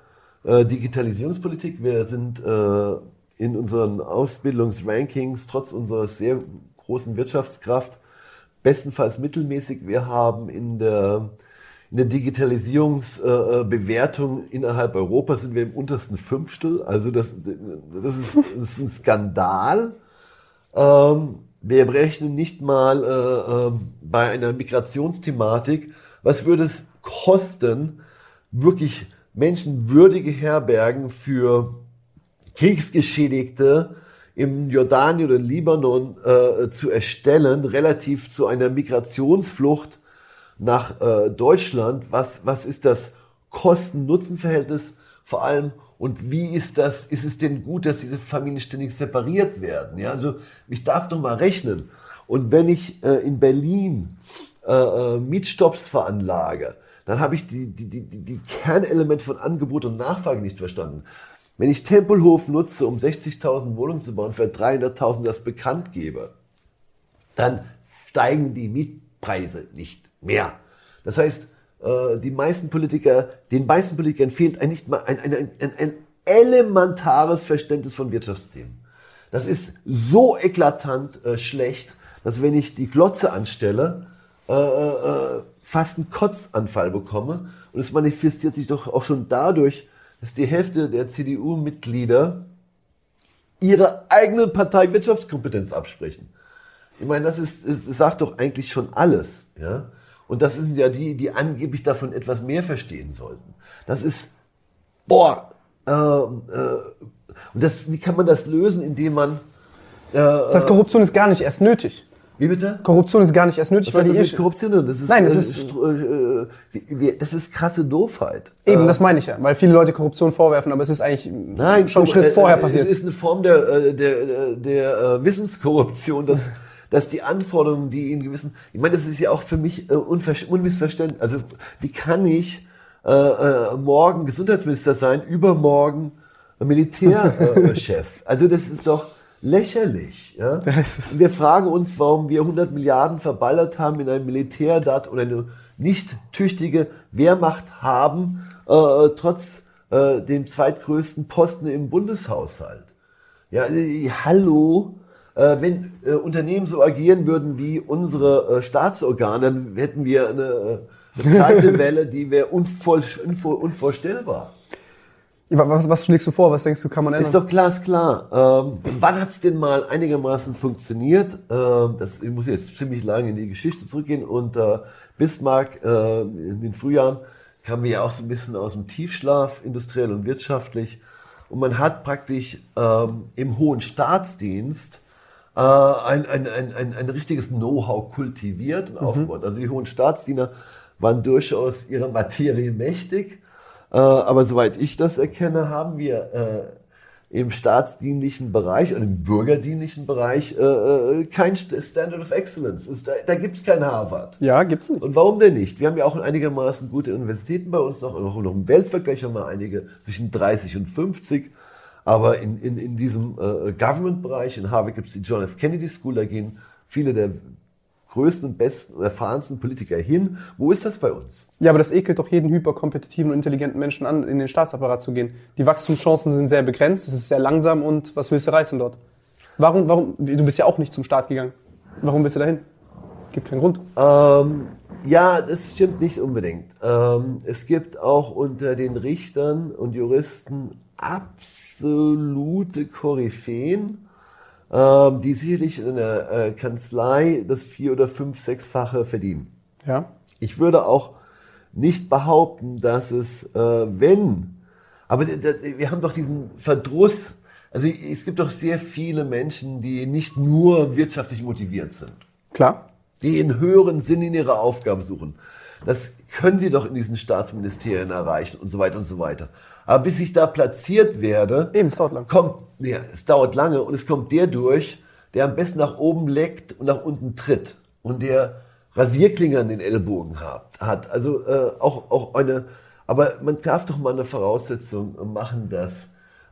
Digitalisierungspolitik. Wir sind in unseren Ausbildungsrankings trotz unserer sehr großen Wirtschaftskraft bestenfalls mittelmäßig. Wir haben in der, in der Digitalisierungsbewertung äh, innerhalb Europas sind wir im untersten Fünftel. Also das, das, ist, das ist ein Skandal. Ähm, wir rechnen nicht mal äh, ähm, bei einer Migrationsthematik. Was würde es kosten, wirklich menschenwürdige Herbergen für Kriegsgeschädigte im Jordanien oder Libanon äh, zu erstellen, relativ zu einer Migrationsflucht nach äh, Deutschland? Was, was ist das Kosten-Nutzen-Verhältnis vor allem? Und wie ist das, ist es denn gut, dass diese Familien ständig separiert werden? Ja, also ich darf doch mal rechnen. Und wenn ich äh, in Berlin äh, äh, Mietstopps veranlage, dann habe ich die, die, die die Kernelemente von Angebot und Nachfrage nicht verstanden. Wenn ich Tempelhof nutze, um 60.000 Wohnungen zu bauen, für 300.000 das bekannt gebe, dann steigen die Mietpreise nicht mehr. Das heißt, äh, die meisten Politiker, den meisten Politikern fehlt ein, nicht mal ein, ein, ein, ein, elementares Verständnis von Wirtschaftsthemen. Das ist so eklatant äh, schlecht, dass wenn ich die Glotze anstelle, äh, äh, fast einen Kotzanfall bekomme. Und es manifestiert sich doch auch schon dadurch, dass die Hälfte der CDU-Mitglieder ihrer eigenen Partei Wirtschaftskompetenz absprechen. Ich meine, das ist, es sagt doch eigentlich schon alles, ja. Und das sind ja die, die angeblich davon etwas mehr verstehen sollten. Das ist, boah, äh, äh, und das, wie kann man das lösen, indem man, äh, Das heißt, Korruption ist gar nicht erst nötig. wie bitte? Korruption ist gar nicht erst nötig, hat weil das die eh- Korruption? Das ist, Nein, das äh, ist- äh, wie, das ist krasse Doofheit. Eben, Äh, das meine ich ja, weil viele Leute Korruption vorwerfen, aber es ist eigentlich Nein, schon einen Schritt äh, vorher äh, passiert. Es ist eine Form der, äh, der, der, der äh, Wissenskorruption, dass, dass die Anforderungen, die in gewissen, ich meine, das ist ja auch für mich äh, unmissverständlich. Also wie kann ich äh, äh, morgen Gesundheitsminister sein, übermorgen Militärchef? Chef? also das ist doch lächerlich. Ja? Wir fragen uns, warum wir 100 Milliarden verballert haben in ein Militärdat oder eine nicht tüchtige Wehrmacht haben, äh, trotz äh, dem zweitgrößten Posten im Bundeshaushalt. Ja, äh, hallo. Äh, wenn äh, Unternehmen so agieren würden wie unsere äh, Staatsorgane, dann hätten wir eine, äh, eine kalte Welle, die wäre unvoll, unvor, unvorstellbar. Was, was schlägst du vor? Was denkst du, kann man ändern? Ist doch glasklar. Ähm, wann hat's denn mal einigermaßen funktioniert? Ähm, das ich muss jetzt ziemlich lange in die Geschichte zurückgehen. Unter Bismarck äh, in den Frühjahren kamen wir ja auch so ein bisschen aus dem Tiefschlaf, industriell und wirtschaftlich. Und man hat praktisch ähm, im hohen Staatsdienst äh, ein, ein, ein, ein, ein richtiges Know-how kultiviert und aufgebaut. Also die hohen Staatsdiener waren durchaus ihrer Materie mächtig. Äh, aber soweit ich das erkenne, haben wir äh, im staatsdienlichen Bereich und im bürgerdienlichen Bereich äh, äh kein Standard of Excellence. da da gibt es kein Harvard. Ja, gibt's nicht. Und warum denn nicht? Wir haben ja auch einigermaßen gute Universitäten bei uns noch, auch noch im Weltvergleich haben wir einige zwischen 30 und 50. Aber in, in, in diesem äh, Government-Bereich, in Harvard gibt es die John F. Kennedy School, da gehen viele der größten, besten und erfahrensten Politiker hin. Wo ist das bei uns? Ja, aber das ekelt doch jeden hyperkompetitiven und intelligenten Menschen an, in den Staatsapparat zu gehen. Die Wachstumschancen sind sehr begrenzt, es ist sehr langsam und was willst du reißen dort? Warum, warum, du bist ja auch nicht zum Staat gegangen. Warum bist du dahin? Gibt keinen Grund. Ähm, ja, das stimmt nicht unbedingt. Ähm, es gibt auch unter den Richtern und Juristen absolute Koryphäen, ähm, die sicherlich in einer äh, Kanzlei das vier- oder fünf-, sechsfache verdienen. Ja. Ich würde auch nicht behaupten, dass es, äh, wenn, aber wir haben doch diesen Verdruss, also es gibt doch sehr viele Menschen, die nicht nur wirtschaftlich motiviert sind. Klar. Die in höheren Sinn in ihrer Aufgabe suchen. Das können sie doch in diesen Staatsministerien erreichen und so weiter und so weiter. Aber bis ich da platziert werde, Eben, es dauert lang. kommt, ja, es dauert lange und es kommt der durch, der am besten nach oben leckt und nach unten tritt und der Rasierklinge an den Ellbogen hat. hat. Also äh, auch, auch eine, aber man darf doch mal eine Voraussetzung machen, dass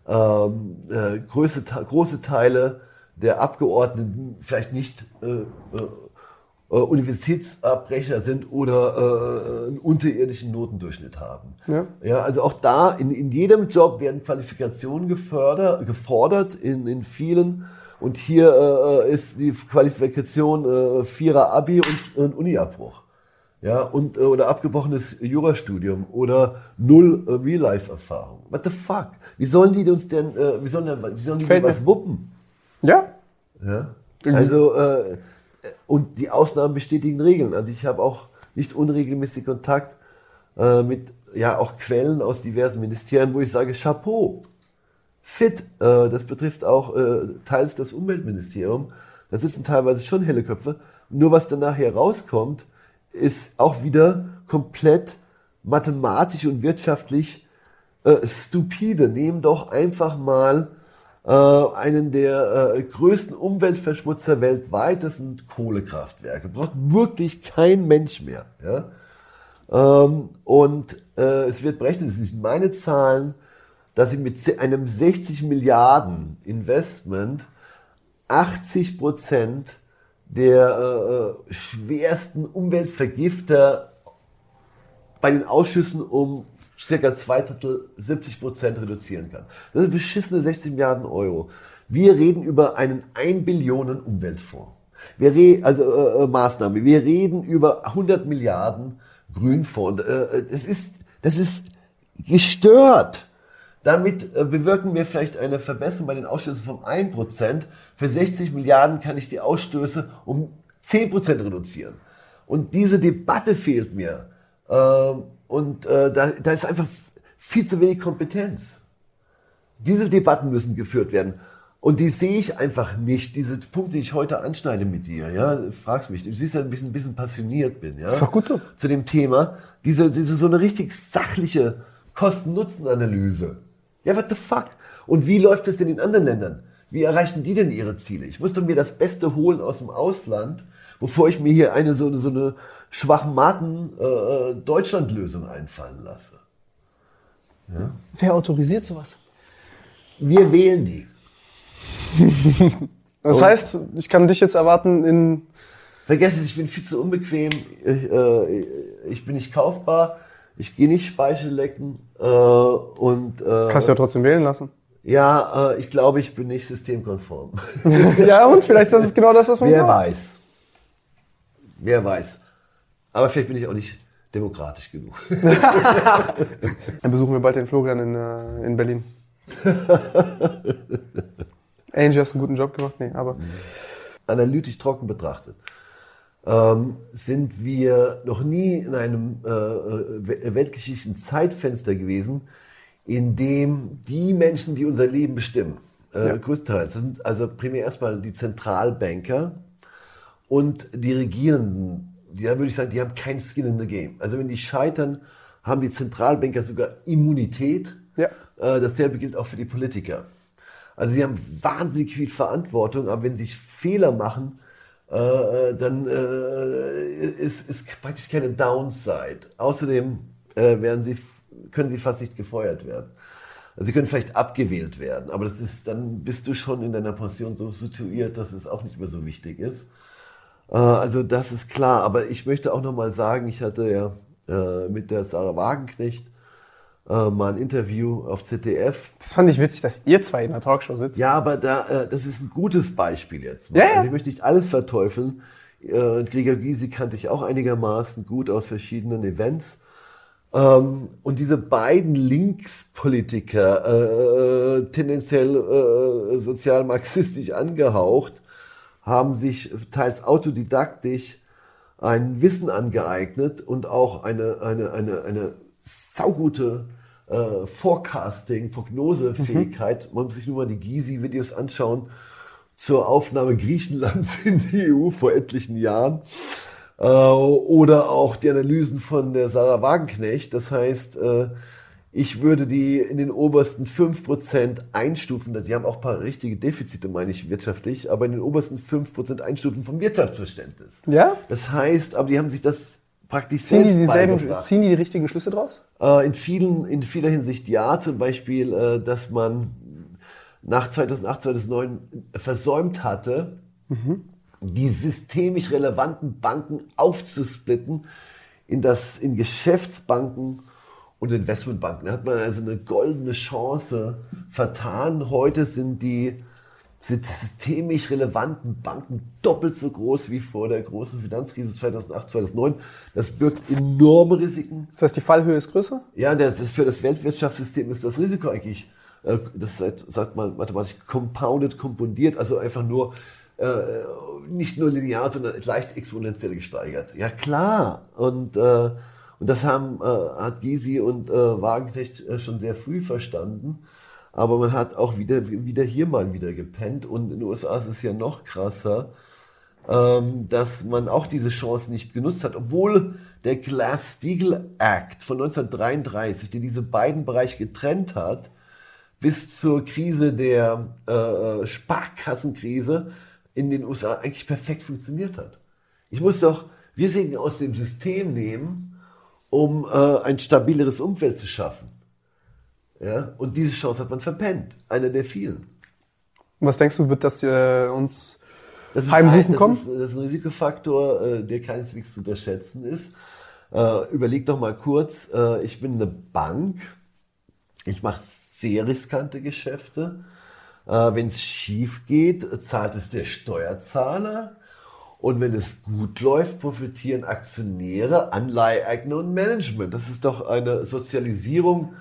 ähm, äh, große, große Teile der Abgeordneten vielleicht nicht äh, äh äh, Universitätsabbrecher sind oder äh, einen unterirdischen Notendurchschnitt haben. Ja. ja also auch da, in, in jedem Job werden Qualifikationen gefördert, gefordert, in, in vielen. Und hier äh, ist die Qualifikation äh, Vierer Abi und, und Uniabbruch. Ja, und, äh, oder abgebrochenes Jurastudium oder null äh, Real-Life-Erfahrung. What the fuck? Wie sollen die uns denn, äh, wie sollen, wie sollen die was wuppen? Ja. Ja. Also, äh, und die Ausnahmen bestätigen Regeln. Also ich habe auch nicht unregelmäßig Kontakt äh, mit ja auch Quellen aus diversen Ministerien, wo ich sage Chapeau, fit. Äh, das betrifft auch äh, teils das Umweltministerium. Da sitzen teilweise schon helle Köpfe. Nur was dann nachher rauskommt, ist auch wieder komplett mathematisch und wirtschaftlich äh, stupide. Nehmen doch einfach mal äh, einen der äh, größten Umweltverschmutzer weltweit, das sind Kohlekraftwerke. Braucht wirklich kein Mensch mehr. Ja? Ähm, und äh, es wird berechnet, das sind meine Zahlen, dass sie mit einem 60 Milliarden Investment 80 Prozent der äh, schwersten Umweltvergifter bei den Ausschüssen um circa zwei Drittel, 70 Prozent reduzieren kann. Das sind beschissene 60 Milliarden Euro. Wir reden über einen 1 Billionen Umweltfonds. Wir reden, also äh, äh, Maßnahme. Wir reden über 100 Milliarden Grünfonds. Äh, äh, das ist, das ist gestört. Damit äh, bewirken wir vielleicht eine Verbesserung bei den Ausstößen vom 1%. Für 60 Milliarden kann ich die Ausstöße um 10% reduzieren. Und diese Debatte fehlt mir. Ähm, und äh, da, da ist einfach viel zu wenig Kompetenz. Diese Debatten müssen geführt werden. Und die sehe ich einfach nicht, diese Punkte, die ich heute anschneide mit dir, ja, fragst mich, du siehst ja ein bisschen, ein bisschen passioniert bin, ja. Ist doch gut so. Zu dem Thema, diese, diese, so eine richtig sachliche Kosten-Nutzen-Analyse. Ja, what the fuck? Und wie läuft es denn in anderen Ländern? Wie erreichen die denn ihre Ziele? Ich muss doch mir das Beste holen aus dem Ausland, bevor ich mir hier eine so, so eine schwachmaten äh, äh, Deutschlandlösung einfallen lasse. Ja? Wer autorisiert sowas? Wir wählen die. das Und heißt, ich kann dich jetzt erwarten in. Vergesst es, ich bin viel zu unbequem, ich, äh, ich bin nicht kaufbar, ich gehe nicht Speichel lecken äh, und. Äh, Kannst du ja trotzdem wählen lassen. Ja, äh, ich glaube, ich bin nicht systemkonform. ja, und vielleicht ist das genau das, was man Wer braucht. weiß. Wer weiß. Aber vielleicht bin ich auch nicht demokratisch genug. Dann besuchen wir bald den Florian in, äh, in Berlin. Angie, hast einen guten Job gemacht? Nee, aber. Analytisch trocken betrachtet. Ähm, sind wir noch nie in einem äh, äh weltgeschichtlichen Zeitfenster gewesen, in dem die Menschen, die unser Leben bestimmen, Äh, Ja. Größtenteils. Das sind also primär erstmal die Zentralbanker und die Regierenden. Da würde ich sagen, die haben kein Skin in the Game. Also wenn die scheitern, haben die Zentralbanker sogar Immunität. Ja. Äh, dasselbe gilt auch für die Politiker. Also sie haben wahnsinnig viel Verantwortung, aber wenn sie Fehler machen, äh, dann äh, ist, ist praktisch keine Downside. Außerdem äh, werden sie, können sie fast nicht gefeuert werden. Also sie können vielleicht abgewählt werden, aber das ist, dann bist du schon in deiner Pension so situiert, dass es auch nicht mehr so wichtig ist. Äh, also das ist klar, aber ich möchte auch nochmal sagen, ich hatte ja äh, mit der Sarah Wagenknecht äh, mal ein Interview auf ZDF. Das fand ich witzig, dass ihr zwei in der Talkshow sitzt. Ja, aber da, das ist ein gutes Beispiel jetzt. mal. Ja, ja. Also ich möchte nicht alles verteufeln. Gregor Gysi kannte ich auch einigermaßen gut aus verschiedenen Events. Ähm, und diese beiden Linkspolitiker, tendenziell sozial-marxistisch angehaucht, haben sich teils autodidaktisch ein Wissen angeeignet und auch eine, eine, eine, eine saugute äh, Forecasting, Prognosefähigkeit. Man muss sich nur mal die Gysi-Videos anschauen zur Aufnahme Griechenlands in die EU vor etlichen Jahren. Äh, oder auch die Analysen von der Sarah Wagenknecht. Das heißt, äh, ich würde die in den obersten 5% einstufen. Die haben auch ein paar richtige Defizite, meine ich, wirtschaftlich, aber in den obersten 5% einstufen vom Wirtschaftsverständnis. Ja? Das heißt, aber die haben sich das praktisch Ziehen die, selbst dieselben, beigebracht. ziehen die die richtigen Schlüsse draus? Äh, in, vielen, in vieler Hinsicht ja. Zum Beispiel, äh, dass man nach 2008, 2009 versäumt hatte, die systemisch relevanten Banken aufzusplitten in, das, in Geschäftsbanken und Investmentbanken. Da hat man also eine goldene Chance vertan. Heute sind die sind systemisch relevanten Banken doppelt so groß wie vor der großen Finanzkrise 2008, 2009. Das birgt enorme Risiken. Das heißt, die Fallhöhe ist größer? Ja, das ist für das Weltwirtschaftssystem ist das Risiko eigentlich, äh, das sagt, sagt man mathematisch, compounded, kompondiert, also einfach nur äh, nicht nur linear, sondern leicht exponentiell gesteigert. Ja klar. Und, äh, und das haben, äh, hat Gysi und äh, Wagenknecht äh, schon sehr früh verstanden. Aber man hat auch wieder, wieder hier mal wieder gepennt. Und in den USA ist es ja noch krasser ähm, dass man auch diese Chance nicht genutzt hat, obwohl der Glass-Steagall Act von 1933, der diese beiden Bereiche getrennt hat, bis zur Krise der äh, Sparkassenkrise in den USA eigentlich perfekt funktioniert hat. Ich muss doch Risiken aus dem System nehmen, um äh, ein stabileres Umfeld zu schaffen. Ja? Und diese Chance hat man verpennt. Einer der vielen. Was denkst du, wird das äh, uns Das heimsuchen ein, kommen? Ist, das ist ein Risikofaktor, äh, der keineswegs zu unterschätzen ist. Äh, überleg doch mal kurz, äh, ich bin eine Bank, ich mache sehr riskante Geschäfte. Äh, wenn es schief geht, zahlt es der Steuerzahler. Und wenn es gut läuft, profitieren Aktionäre, Anleiheeigner und Management. Das ist doch eine Sozialisierung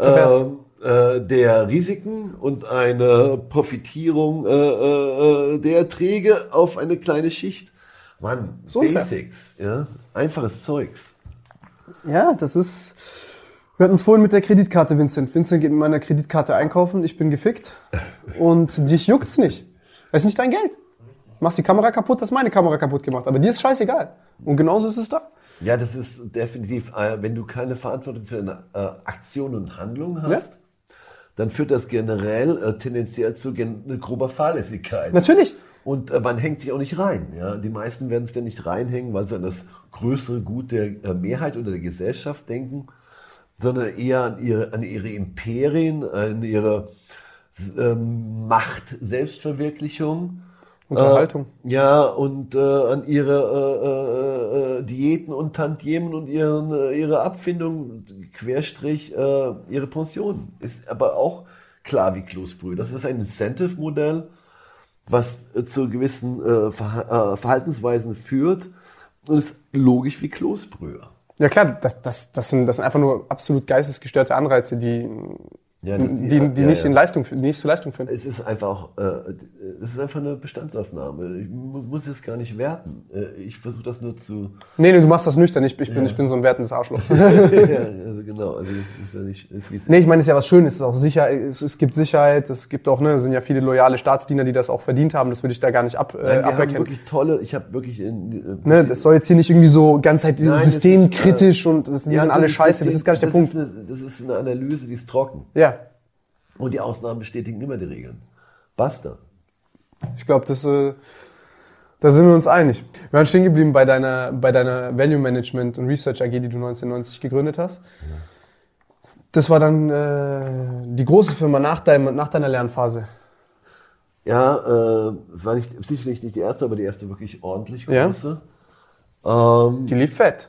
ähm, äh, der Risiken und eine Profitierung äh, äh, der Erträge auf eine kleine Schicht. Mann, So. Basics, ja, einfaches Zeugs. Ja, das ist. Wir hatten es vorhin mit der Kreditkarte, Vincent. Vincent geht mit meiner Kreditkarte einkaufen, ich bin gefickt. Und dich juckt's nicht. Es ist nicht dein Geld. Machst die Kamera kaputt, hast meine Kamera kaputt gemacht. Aber dir ist scheißegal. Und genauso ist es da. Ja, das ist definitiv, äh, wenn du keine Verantwortung für deine äh, Aktion und Handlung hast, dann führt das generell äh, tendenziell zu gen eine grober Fahrlässigkeit. Natürlich. Und äh, man hängt sich auch nicht rein. Ja? Die meisten werden sich da nicht reinhängen, weil sie an das größere Gut der äh, Mehrheit oder der Gesellschaft denken, sondern eher an ihre, an ihre Imperien, an ihre ähm, Macht, Selbstverwirklichung. Unterhaltung. Äh, ja, und äh, an ihre äh, äh, äh, Diäten und Tantiemen und ihren, äh, ihre Abfindung, Querstrich, ihre Pension. Ist aber auch klar wie Kloßbrühe. Das ist ein Incentive-Modell, was zu gewissen Verha Verhaltensweisen führt und ist logisch wie Kloßbrühe. Ja klar, das, das, das, sind, das sind einfach nur absolut geistesgestörte Anreize, die Ja, das- die, die ja, nicht, ja. In Leistung, die nicht zur Leistung führen. Es ist einfach auch, äh, es ist einfach eine Bestandsaufnahme. Ich mu- muss es gar nicht werten. Äh, ich versuche das nur zu. Nee, nee, du machst das nüchtern. Ich, ich, bin, ich bin so ein wertendes Arschloch. ja, also genau. Also ist ja nicht, ist es Nee, ist. ich meine, es ist ja was Schönes, es ist auch sicher, es, es gibt Sicherheit, es gibt auch, ne, es sind ja viele loyale Staatsdiener, die das auch verdient haben, das würde ich da gar nicht ab, äh, Nein, wir haben aberkennen. wirklich tolle. Ich habe wirklich in, äh, Ne, das soll jetzt hier nicht irgendwie so ganz halt Nein, systemkritisch ist, äh, und das, die ja, sind alle scheiße, das ist gar nicht der Punkt. Ist eine, das ist eine Analyse, die ist trocken. Ja, Und die Ausnahmen bestätigen immer die Regeln. Basta. ich glaube, das, äh, da sind wir uns einig. Wir waren stehen geblieben bei deiner, bei deiner Value Management und Research AG, die du 1990 gegründet hast. Das war dann äh, die große Firma nach, deinem, nach deiner Lernphase. Ja, äh, war nicht, sicherlich nicht die erste, aber die erste wirklich ordentlich Ja. große. Ähm, Die lief fett.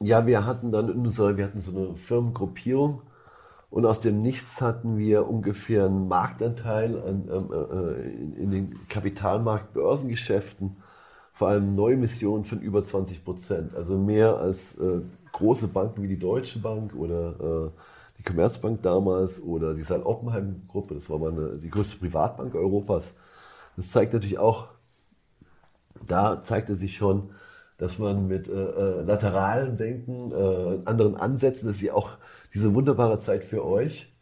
Ja, wir hatten dann unsere, wir hatten so eine Firmengruppierung und aus dem Nichts hatten wir ungefähr einen Marktanteil an, äh, in, in den Kapitalmarkt-Börsengeschäften, vor allem Neuemissionen von über 20 Prozent. Also mehr als äh, große Banken wie die Deutsche Bank oder äh, die Commerzbank damals oder die Sal Oppenheim Gruppe, das war mal eine, die größte Privatbank Europas. Das zeigt natürlich auch, da zeigte sich schon, dass man mit äh, äh, lateralem Denken, äh, anderen Ansätzen, das ist ja auch diese wunderbare Zeit für euch,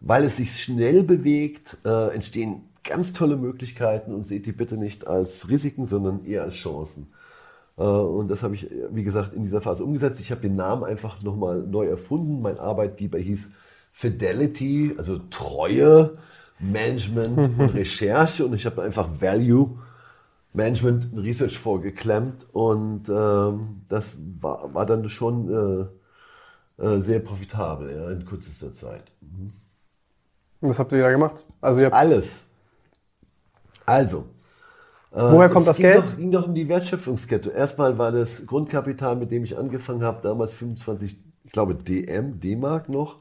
weil es sich schnell bewegt, äh, entstehen ganz tolle Möglichkeiten und seht die bitte nicht als Risiken, sondern eher als Chancen. Äh, Und das habe ich, wie gesagt, in dieser Phase umgesetzt. Ich habe den Namen einfach nochmal neu erfunden. Mein Arbeitgeber hieß Fidelity, also Treue, Management und Recherche. Und ich habe einfach Value Management und Research vorgeklemmt. Und ähm, das war, war dann schon äh, sehr profitabel ja, in kürzester Zeit. Und was habt ihr da gemacht? Also Alles. Also. äh, Woher kommt es das ging Geld? Doch, ging doch um die Wertschöpfungskette. Erstmal war das Grundkapital, mit dem ich angefangen habe, damals 25, ich glaube DM, D-Mark noch.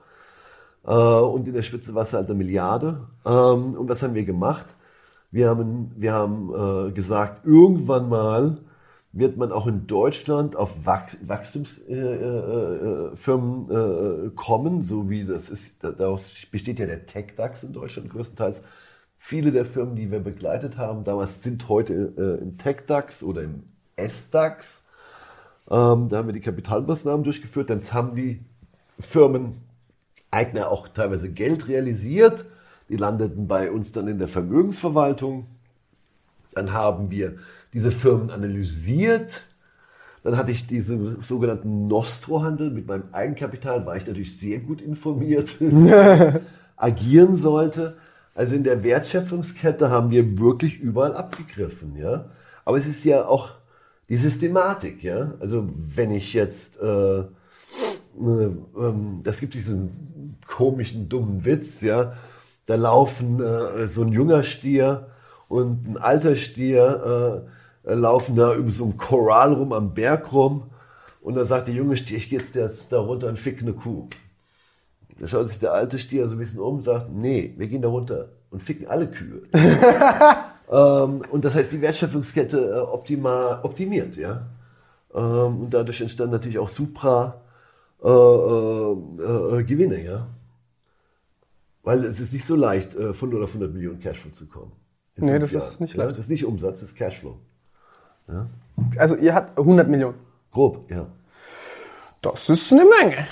Äh, und in der Spitze war es halt eine Milliarde. Ähm, und was haben wir gemacht? Wir haben, wir haben äh, gesagt, irgendwann mal wird man auch in Deutschland auf Wach Wachstumsfirmen äh, äh, Firmen, äh, kommen, so wie das ist. da- Daraus besteht ja der Tech-DAX in Deutschland größtenteils. Viele der Firmen, die wir begleitet haben, damals sind heute äh, im Tech-DAX oder im S-DAX. Ähm, da haben wir die Kapitalmaßnahmen durchgeführt. Dann haben die Firmen Eigner auch teilweise Geld realisiert. Die landeten bei uns dann in der Vermögensverwaltung. Dann haben wir diese Firmen analysiert. Dann hatte ich diesen sogenannten Nostro-Handel mit meinem Eigenkapital, war ich natürlich sehr gut informiert, agieren sollte. Also in der Wertschöpfungskette haben wir wirklich überall abgegriffen, ja. Aber es ist ja auch die Systematik, ja. Also wenn ich jetzt, äh, äh, ähm, das gibt diesen komischen, dummen Witz, ja. Da laufen äh, so ein junger Stier und ein alter Stier äh, laufen da über so ein Korall rum am Berg rum. Und da sagt der junge Stier, ich gehe jetzt, da runter und fick eine Kuh. Da schaut sich der alte Stier so ein bisschen um und sagt, nee, wir gehen da runter und ficken alle Kühe. ähm, und das heißt, die Wertschöpfungskette äh, optimal, optimiert, ja. Ähm, und dadurch entstanden natürlich auch Supra äh, äh, äh, Gewinne, ja. Weil es ist nicht so leicht, äh, von 0 auf 100 Millionen Cashflow zu kommen. Nee, das ist Jahren, nicht ja? leicht. Das ist nicht Umsatz, das ist Cashflow. Also ihr habt 100 Millionen. Grob, ja. Das ist eine Menge.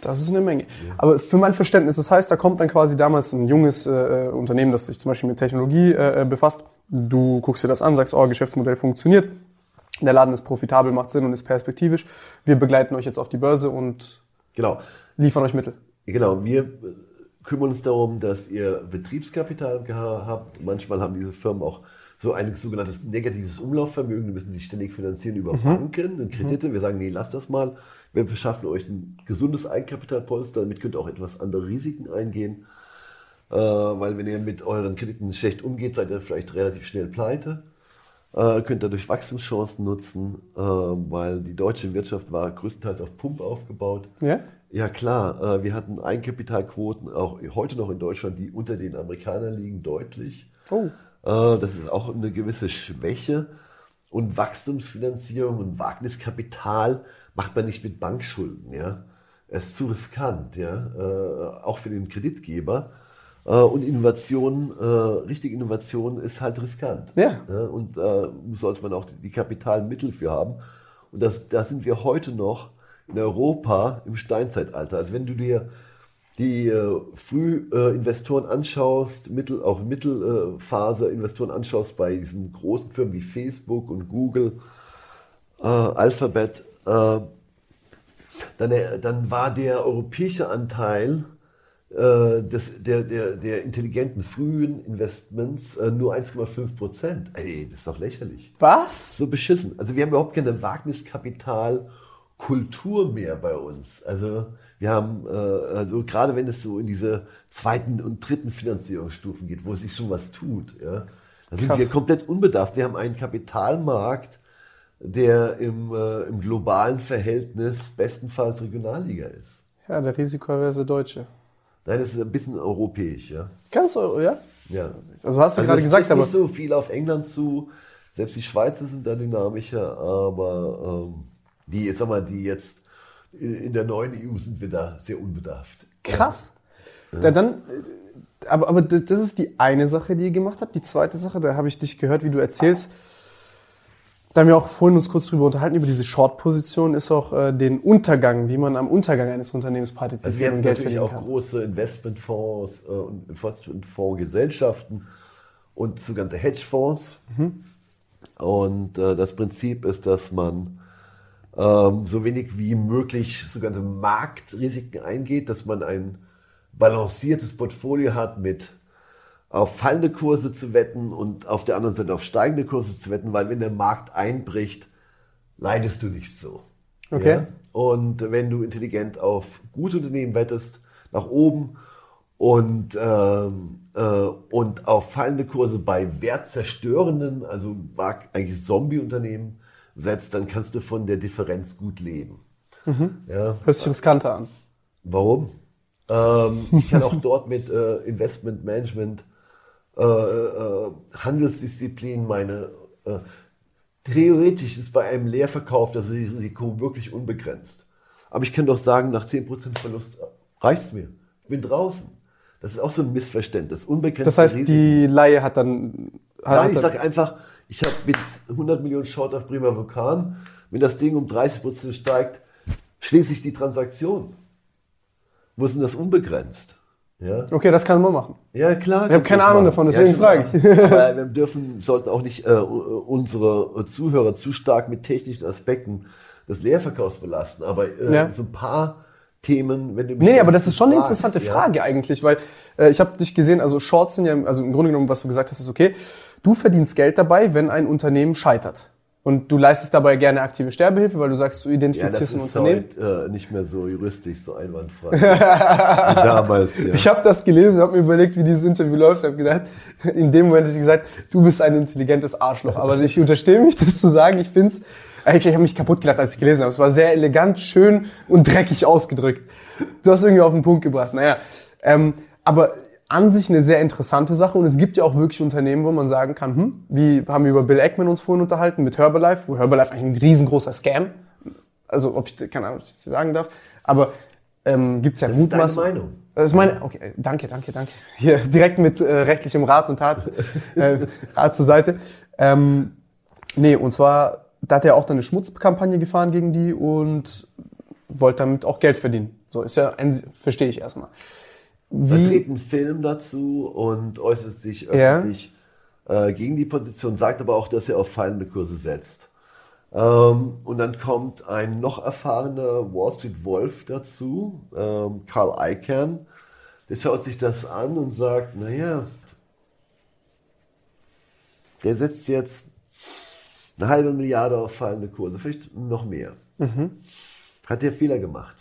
Das ist eine Menge. Aber für mein Verständnis, das heißt, da kommt dann quasi damals ein junges äh, Unternehmen, das sich zum Beispiel mit Technologie äh, befasst. Du guckst dir das an, sagst, oh, Geschäftsmodell funktioniert. Der Laden ist profitabel, macht Sinn und ist perspektivisch. Wir begleiten euch jetzt auf die Börse und Genau. liefern euch Mittel. Genau, wir äh, kümmern uns darum, dass ihr Betriebskapital habt. Manchmal haben diese Firmen auch so ein sogenanntes negatives Umlaufvermögen. Die müssen sich ständig finanzieren über Banken und Kredite. Wir sagen, nee, lasst das mal. Wir verschaffen euch ein gesundes Eigenkapitalpolster. Damit könnt ihr auch etwas andere Risiken eingehen. Äh, weil wenn ihr mit euren Krediten schlecht umgeht, seid ihr vielleicht relativ schnell pleite. Äh, könnt dadurch Wachstumschancen nutzen, äh, weil die deutsche Wirtschaft war größtenteils auf Pump aufgebaut. Ja? Ja klar, äh, wir hatten Eigenkapitalquoten auch heute noch in Deutschland, die unter den Amerikanern liegen, deutlich. Oh. Äh, Das ist auch eine gewisse Schwäche. Und Wachstumsfinanzierung und Wagniskapital macht man nicht mit Bankschulden. Ja? Er ist zu riskant, ja, äh, auch für den Kreditgeber. Äh, und Innovation, richtige Innovation ist halt riskant. Ja. und äh, sollte man auch die Kapitalmittel für haben. Und das, da sind wir heute noch in Europa im Steinzeitalter. Also wenn du dir die äh, Frühinvestoren äh, anschaust, Mittel, auch Mittelphase-Investoren anschaust bei diesen großen Firmen wie Facebook und Google, äh, Alphabet, äh, dann, äh, dann war der europäische Anteil äh, des, der, der, der intelligenten frühen Investments äh, nur 1,5 Prozent. Ey, das ist doch lächerlich. Was? So beschissen. Also wir haben überhaupt keine Wagniskapitalkultur mehr bei uns. Also wir haben, äh, also gerade wenn es so in diese zweiten und dritten Finanzierungsstufen geht, wo sich schon was tut, ja, da sind Krass. wir komplett unbedarft. Wir haben einen Kapitalmarkt, der im, äh, im globalen Verhältnis bestenfalls Regionalliga ist. Ja, der risikoaverse Deutsche. Nein, das ist ein bisschen europäisch, ja. Ganz Euro, ja? Ja. Also hast du also gerade gesagt, aber nicht so viel auf England zu. Selbst die Schweizer sind da dynamischer, aber ähm, die, sag mal, die jetzt in der neuen EU sind wir da sehr unbedarft. Krass. Ja. ja dann, äh, aber, aber das ist die eine Sache, die ihr gemacht habt. Die zweite Sache, da habe ich dich gehört, wie du erzählst. Da haben wir auch vorhin uns kurz drüber unterhalten, über diese Short-Position, ist auch äh, den Untergang, wie man am Untergang eines Unternehmens partizipiert also wir haben und Geld natürlich auch kann. große Investmentfonds äh, und Investmentfondsgesellschaften und sogenannte Hedgefonds. Mhm. Und äh, das Prinzip ist, dass man ähm, so wenig wie möglich sogenannte Marktrisiken eingeht, dass man ein balanciertes Portfolio hat mit auf fallende Kurse zu wetten und auf der anderen Seite auf steigende Kurse zu wetten, weil wenn der Markt einbricht, leidest du nicht so. Okay. Ja? Und wenn du intelligent auf gute Unternehmen wettest, nach oben und, ähm, äh, und auf fallende Kurse bei wertzerstörenden, also eigentlich Zombie-Unternehmen, setzt, dann kannst du von der Differenz gut leben. Mhm. Ja. Hört sich riskanter an. Warum? Ähm, ich kann auch dort mit äh, Investment Management, äh, äh, Handelsdisziplin meine äh, theoretisch ist bei einem Leerverkauf das Risiko wirklich unbegrenzt. Aber ich kann doch sagen, nach 10% Verlust reicht es mir. Ich bin draußen. Das ist auch so ein Missverständnis. Unbegrenzt. Das heißt, Risiko. die Laie hat dann. Hat Nein, ich sage einfach, ich habe mit 100 Millionen Short auf Bremer Vulkan, wenn das Ding um 30 Prozent steigt, schließe ich die Transaktion. Wo ist denn das unbegrenzt? Ja. Okay, das kann man machen. Ja, klar. Ich habe keine Ahnung machen. davon, deswegen ja, frage ich. Aber wir dürfen, sollten auch nicht äh, unsere Zuhörer zu stark mit technischen Aspekten des Leerverkaufs belasten. Aber äh, ja. so ein paar Themen, wenn du mich Nee, aber das ist schon eine interessante Frage eigentlich, weil äh, ich habe dich gesehen, also Shorts sind ja, also im Grunde genommen, was du gesagt hast, ist okay. Du verdienst Geld dabei, wenn ein Unternehmen scheitert. Und du leistest dabei gerne aktive Sterbehilfe, weil du sagst, du identifizierst ja, ein Unternehmen. Ist halt, äh, nicht mehr so juristisch, so einwandfrei. wie damals, ja. Ich habe das gelesen, habe mir überlegt, wie dieses Interview läuft, habe gedacht, in dem Moment habe ich gesagt, du bist ein intelligentes Arschloch. Aber ich unterstehe mich, das zu sagen. Ich bin's. Eigentlich habe mich kaputt gelacht, als ich gelesen habe. Es war sehr elegant, schön und dreckig ausgedrückt. Du hast irgendwie auf den Punkt gebracht. Naja, ähm, aber an sich eine sehr interessante Sache und es gibt ja auch wirklich Unternehmen, wo man sagen kann, hm, wie haben wir über Bill Eckman uns vorhin unterhalten mit Herbalife, wo Herbalife eigentlich ein riesengroßer Scam, also ob ich, keine Ahnung, ob ich das sagen darf, aber ähm, gibt es ja gut was. Meinung. Das ist meine, okay, danke, danke, danke. Hier direkt mit äh, rechtlichem Rat und Tat, äh, Rat zur Seite. Ähm, nee, und zwar, da hat er auch dann eine Schmutzkampagne gefahren gegen die und wollte damit auch Geld verdienen. So ist ja, verstehe ich erstmal. Wie? dreht einen Film dazu und äußert sich öffentlich ja. äh, gegen die Position, sagt aber auch, dass er auf fallende Kurse setzt. Ähm, und dann kommt ein noch erfahrener Wall Street Wolf dazu, ähm, Carl Icahn, der schaut sich das an und sagt, naja, der setzt jetzt eine halbe Milliarde auf fallende Kurse, vielleicht noch mehr. Mhm. Hat der Fehler gemacht?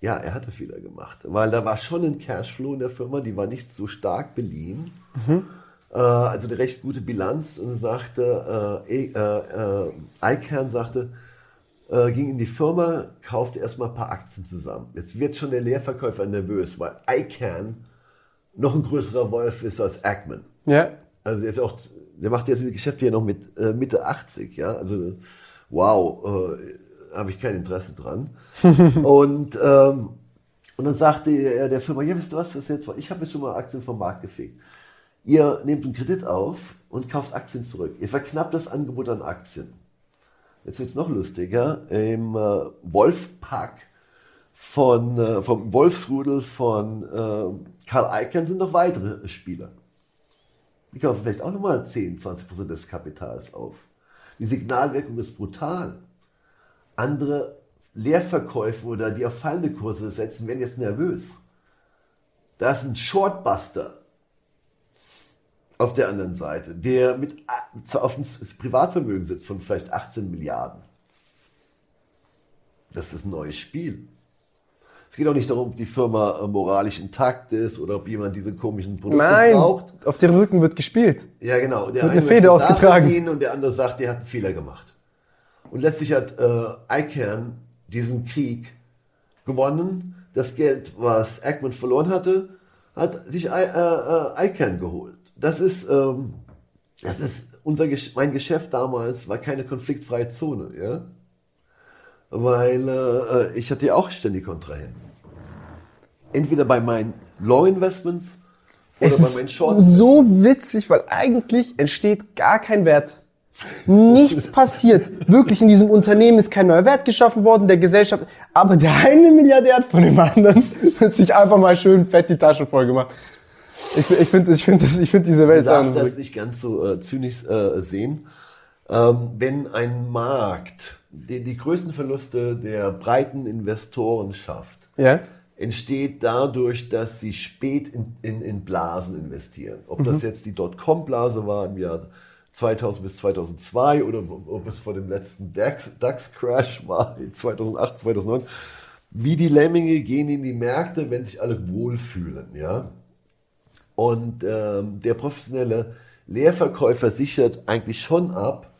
Ja, er hatte Fehler gemacht, weil da war schon ein Cashflow in der Firma, die war nicht so stark beliehen. Mhm. Äh, also eine recht gute Bilanz und sagte, äh, äh, äh, Icahn sagte, äh, ging in die Firma, kaufte erstmal ein paar Aktien zusammen. Jetzt wird schon der Leerverkäufer nervös, weil Icahn noch ein größerer Wolf ist als Ackman. Ja. Also der ist auch, der macht jetzt die Geschäfte ja noch mit äh, Mitte 80, ja. Also wow, habe ich kein Interesse dran. und, ähm, und dann sagte er der Firma, ja, wisst ihr was, was jetzt war? Ich habe jetzt schon mal Aktien vom Markt gefegt. Ihr nehmt einen Kredit auf und kauft Aktien zurück. Ihr verknappt das Angebot an Aktien. Jetzt wird's noch lustiger. Im äh, Wolfpack von, äh, vom Wolfsrudel von äh, Karl Icahn sind noch weitere Spieler. Die kaufen vielleicht auch nochmal 10, 20 Prozent des Kapitals auf. Die Signalwirkung ist brutal. Andere Leerverkäufe oder die auf fallende Kurse setzen, werden jetzt nervös. Da ist ein Shortbuster auf der anderen Seite, der mit auf dem Privatvermögen sitzt von vielleicht 18 Milliarden. Das ist ein neues Spiel. Es geht auch nicht darum, ob die Firma äh, moralisch intakt ist oder ob jemand diese komischen Produkte Nein, braucht. auf den Rücken wird gespielt. Ja, genau. Der Wird eine Fehde ausgetragen. Und der andere sagt, der hat einen Fehler gemacht. Und letztlich hat äh, ICANN diesen Krieg gewonnen. Das Geld, was Ackman verloren hatte, hat sich I, äh, äh, ICANN geholt. Das ist, ähm, das ist unser mein Geschäft damals war keine konfliktfreie Zone, ja. Weil äh, ich hatte ja auch ständig Kontrahenten. Entweder bei meinen Long Investments oder Es bei meinen ist Short so witzig, weil eigentlich entsteht gar kein Wert. Nichts passiert. Wirklich in diesem Unternehmen ist kein neuer Wert geschaffen worden, der Gesellschaft. Aber der eine Milliardär von dem anderen hat sich einfach mal schön fett die Taschen voll gemacht. Ich, ich finde ich find, ich find diese Welt so darf das nicht ganz so äh, zynisch äh, sehen. Ähm, wenn ein Markt die, die größten Verluste der breiten Investoren schafft, Ja? entsteht dadurch, dass sie spät in, in, in Blasen investieren. Ob Mhm. das jetzt die Dotcom-Blase war im Jahr 2000 bis 2002 oder ob es vor dem letzten DAX- DAX-Crash war, 2008, 2009. Wie die Lemminge gehen in die Märkte, wenn sich alle wohlfühlen. Ja? Und ähm, der professionelle Leerverkäufer sichert eigentlich schon ab,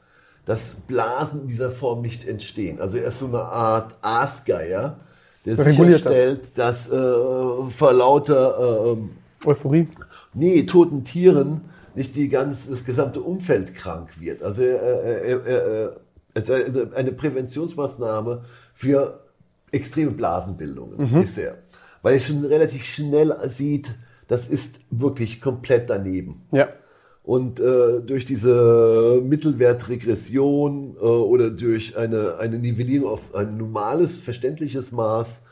dass Blasen in dieser Form nicht entstehen. Also er ist so eine Art Aasgeier, der Reguliert das. sicherstellt, dass äh, vor lauter ähm, Euphorie. nee, toten Tieren nicht die ganz, das gesamte Umfeld krank wird. Also äh, äh, äh, äh, es ist eine Präventionsmaßnahme für extreme Blasenbildungen ist er. Weil er schon relativ schnell sieht, das ist wirklich komplett daneben. Ja. Und äh, durch diese Mittelwertregression äh, oder durch eine, eine Nivellierung auf ein normales, verständliches Maß,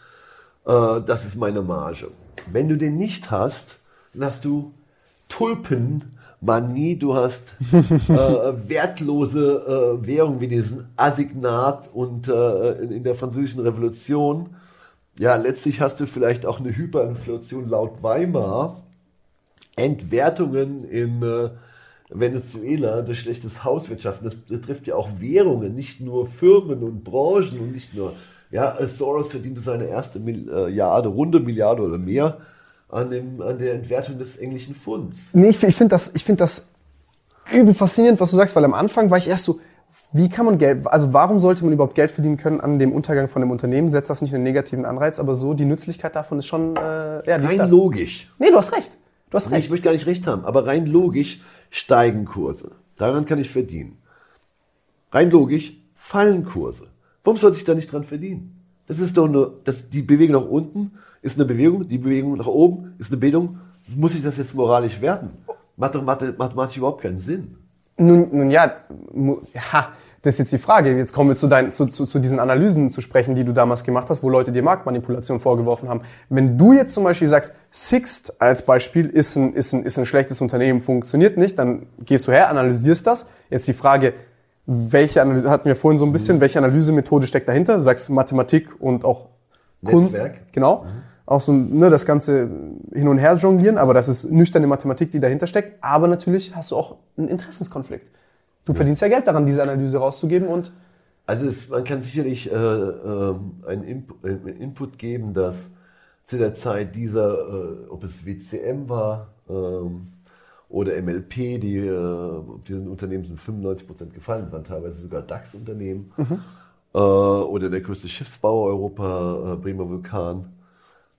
äh, das ist meine Marge. Wenn du den nicht hast, dann hast du Tulpenmanie, du hast äh, wertlose äh, Währung wie diesen Assignat und äh, in, in der französischen Revolution. Ja, letztlich hast du vielleicht auch eine Hyperinflation laut Weimar. Entwertungen in äh, Venezuela durch schlechtes Hauswirtschaften. Das betrifft ja auch Währungen, nicht nur Firmen und Branchen und nicht nur. Ja, Soros verdiente seine erste Milliarde, runde Milliarde oder mehr an, dem, an der Entwertung des englischen Pfunds. Nee, ich, ich finde das, ich find das übel faszinierend, was du sagst, weil am Anfang war ich erst so, wie kann man Geld, also warum sollte man überhaupt Geld verdienen können an dem Untergang von dem Unternehmen? Setzt das nicht einen negativen Anreiz, aber so, die Nützlichkeit davon ist schon, äh, ja. Rein logisch. Nee, du hast recht. Du hast Nee, ich recht. möchte gar nicht recht haben, aber rein logisch steigen Kurse. Daran kann ich verdienen. Rein logisch fallen Kurse. Warum sollte ich da nicht dran verdienen? Das ist doch nur, das, die Bewegung nach unten ist eine Bewegung, die Bewegung nach oben ist eine Bewegung. Muss ich das jetzt moralisch werten? Macht doch Mathe- mathematisch überhaupt keinen Sinn. Nun, nun ja, ja, das ist jetzt die Frage. Jetzt kommen wir zu, deinen, zu, zu, zu diesen Analysen zu sprechen, die du damals gemacht hast, wo Leute dir Marktmanipulation vorgeworfen haben. Wenn du jetzt zum Beispiel sagst, Sixt als Beispiel ist ein, ist ein, ist ein schlechtes Unternehmen, funktioniert nicht, dann gehst du her, analysierst das. Jetzt die Frage, welche Analyse, hatten wir vorhin so ein bisschen, welche Analysemethode steckt dahinter? Du sagst Mathematik und auch Kunst. Netzwerk. Genau. Auch so ne, das ganze hin und her jonglieren, aber das ist nüchterne Mathematik, die dahinter steckt. Aber natürlich hast du auch einen Interessenskonflikt. Du verdienst ja Geld daran, diese Analyse rauszugeben und Also es, man kann sicherlich äh, ähm, einen, Imp einen Input geben, dass zu der Zeit dieser, äh, ob es WCM war ähm, oder MLP, die äh, diesen Unternehmen sind 95% gefallen, waren teilweise sogar DAX-Unternehmen äh, oder der größte Schiffsbauer Europa, äh, Bremer Vulkan.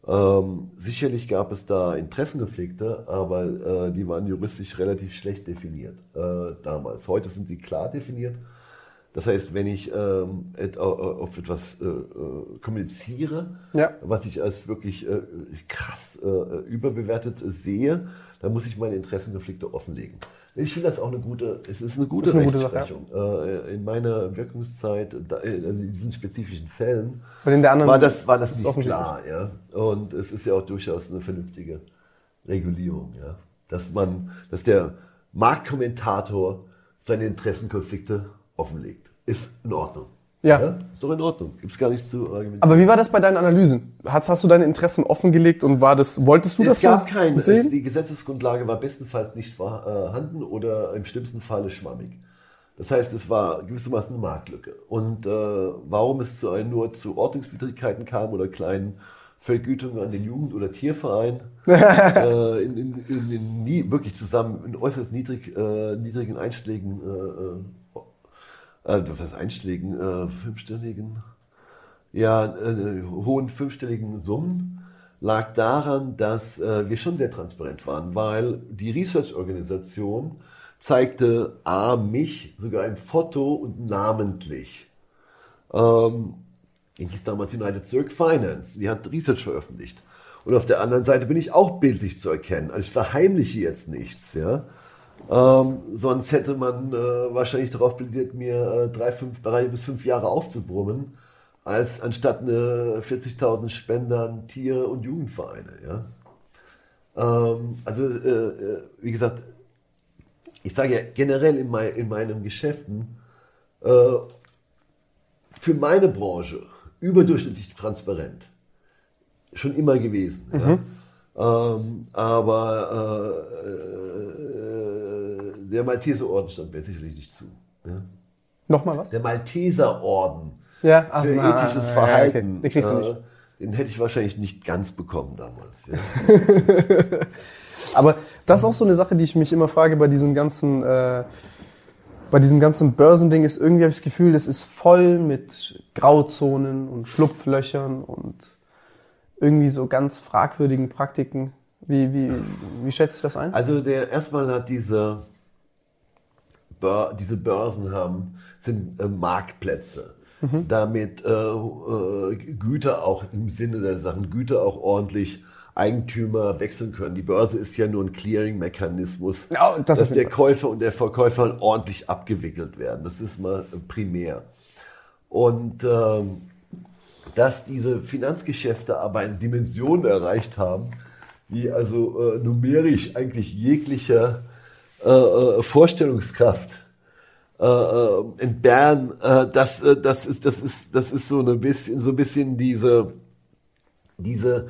Ähm, sicherlich gab es da Interessenkonflikte, aber äh, die waren juristisch relativ schlecht definiert äh, damals. Heute sind sie klar definiert. Das heißt, wenn ich ähm, et, auf etwas äh, äh, kommuniziere, Ja. was ich als wirklich äh, krass äh, überbewertet sehe, dann muss ich meine Interessenkonflikte offenlegen. Ich finde das auch eine gute, es ist eine gute Ist eine gute Rechtsprechung. Äh, in meiner Wirkungszeit, äh, also in diesen spezifischen Fällen, war das, war das nicht klar. Ja? Und es ist ja auch durchaus eine vernünftige Regulierung. Ja? Dass, man, dass der Marktkommentator seine Interessenkonflikte offenlegt. Ist in Ordnung. Ja. Ist doch in Ordnung. Gibt es gar nichts zu argumentieren. Aber wie war das bei deinen Analysen? Hast, hast du deine Interessen offengelegt und war das, wolltest du das es gab so kein, es, sehen? die Gesetzesgrundlage war bestenfalls nicht vorhanden oder im schlimmsten Falle schwammig. Das heißt, es war gewissermaßen eine Marktlücke. Und äh, warum es zu nur zu Ordnungswidrigkeiten kam oder kleinen Vergütungen an den Jugend- oder Tierverein, äh, in, in, in, in nie, wirklich zusammen in äußerst niedrig, äh, niedrigen Einschlägen, äh, was Einschlägen, äh, fünfstelligen, ja, äh, hohen fünfstelligen Summen lag daran, dass äh, wir schon sehr transparent waren, weil die Research-Organisation zeigte A, mich, sogar ein Foto und namentlich. Ähm, die hieß damals United Zurich Finance, die hat Research veröffentlicht. Und auf der anderen Seite bin ich auch bildlich zu erkennen. Also ich verheimliche jetzt nichts, ja. Ähm, sonst hätte man äh, wahrscheinlich darauf plädiert, mir äh, drei, fünf, drei bis fünf Jahre aufzubrummen, als anstatt eine 40.000 Spendern Tiere- und Jugendvereine. Ja? Ähm, also, äh, äh, wie gesagt, ich sage ja generell in, mein, in meinen Geschäften, äh, für meine Branche überdurchschnittlich transparent. Schon immer gewesen. Ja? Ähm, aber äh, äh, der Malteserorden stand mir sicherlich nicht zu. Ja? Nochmal was? Der Malteserorden Ja, ach, für ah, ethisches ja, Verhalten, okay. Den kriegst du äh, nicht. den hätte ich wahrscheinlich nicht ganz bekommen damals. Ja. Aber das ist auch so eine Sache, die ich mich immer frage bei diesem ganzen, äh, bei diesem ganzen Börsending ist irgendwie habe ich das Gefühl, das ist voll mit Grauzonen und Schlupflöchern und irgendwie so ganz fragwürdigen Praktiken. Wie, wie, wie schätzt du das ein? Also der erstmal hat diese, Bör, diese Börsen haben, sind äh, Marktplätze. Damit äh, äh, Güter auch im Sinne der Sachen, Güter auch ordentlich Eigentümer wechseln können. Die Börse ist ja nur ein Clearing-Mechanismus, Ja, das dass der. Käufer und der Verkäufer ordentlich abgewickelt werden. Das ist mal primär. Und ähm, dass diese Finanzgeschäfte aber eine Dimension erreicht haben, die also äh, numerisch eigentlich jeglicher äh, äh, Vorstellungskraft äh, äh, entbehren, äh, das, das, ist, das, ist, das ist so, eine bisschen, so ein bisschen diese, diese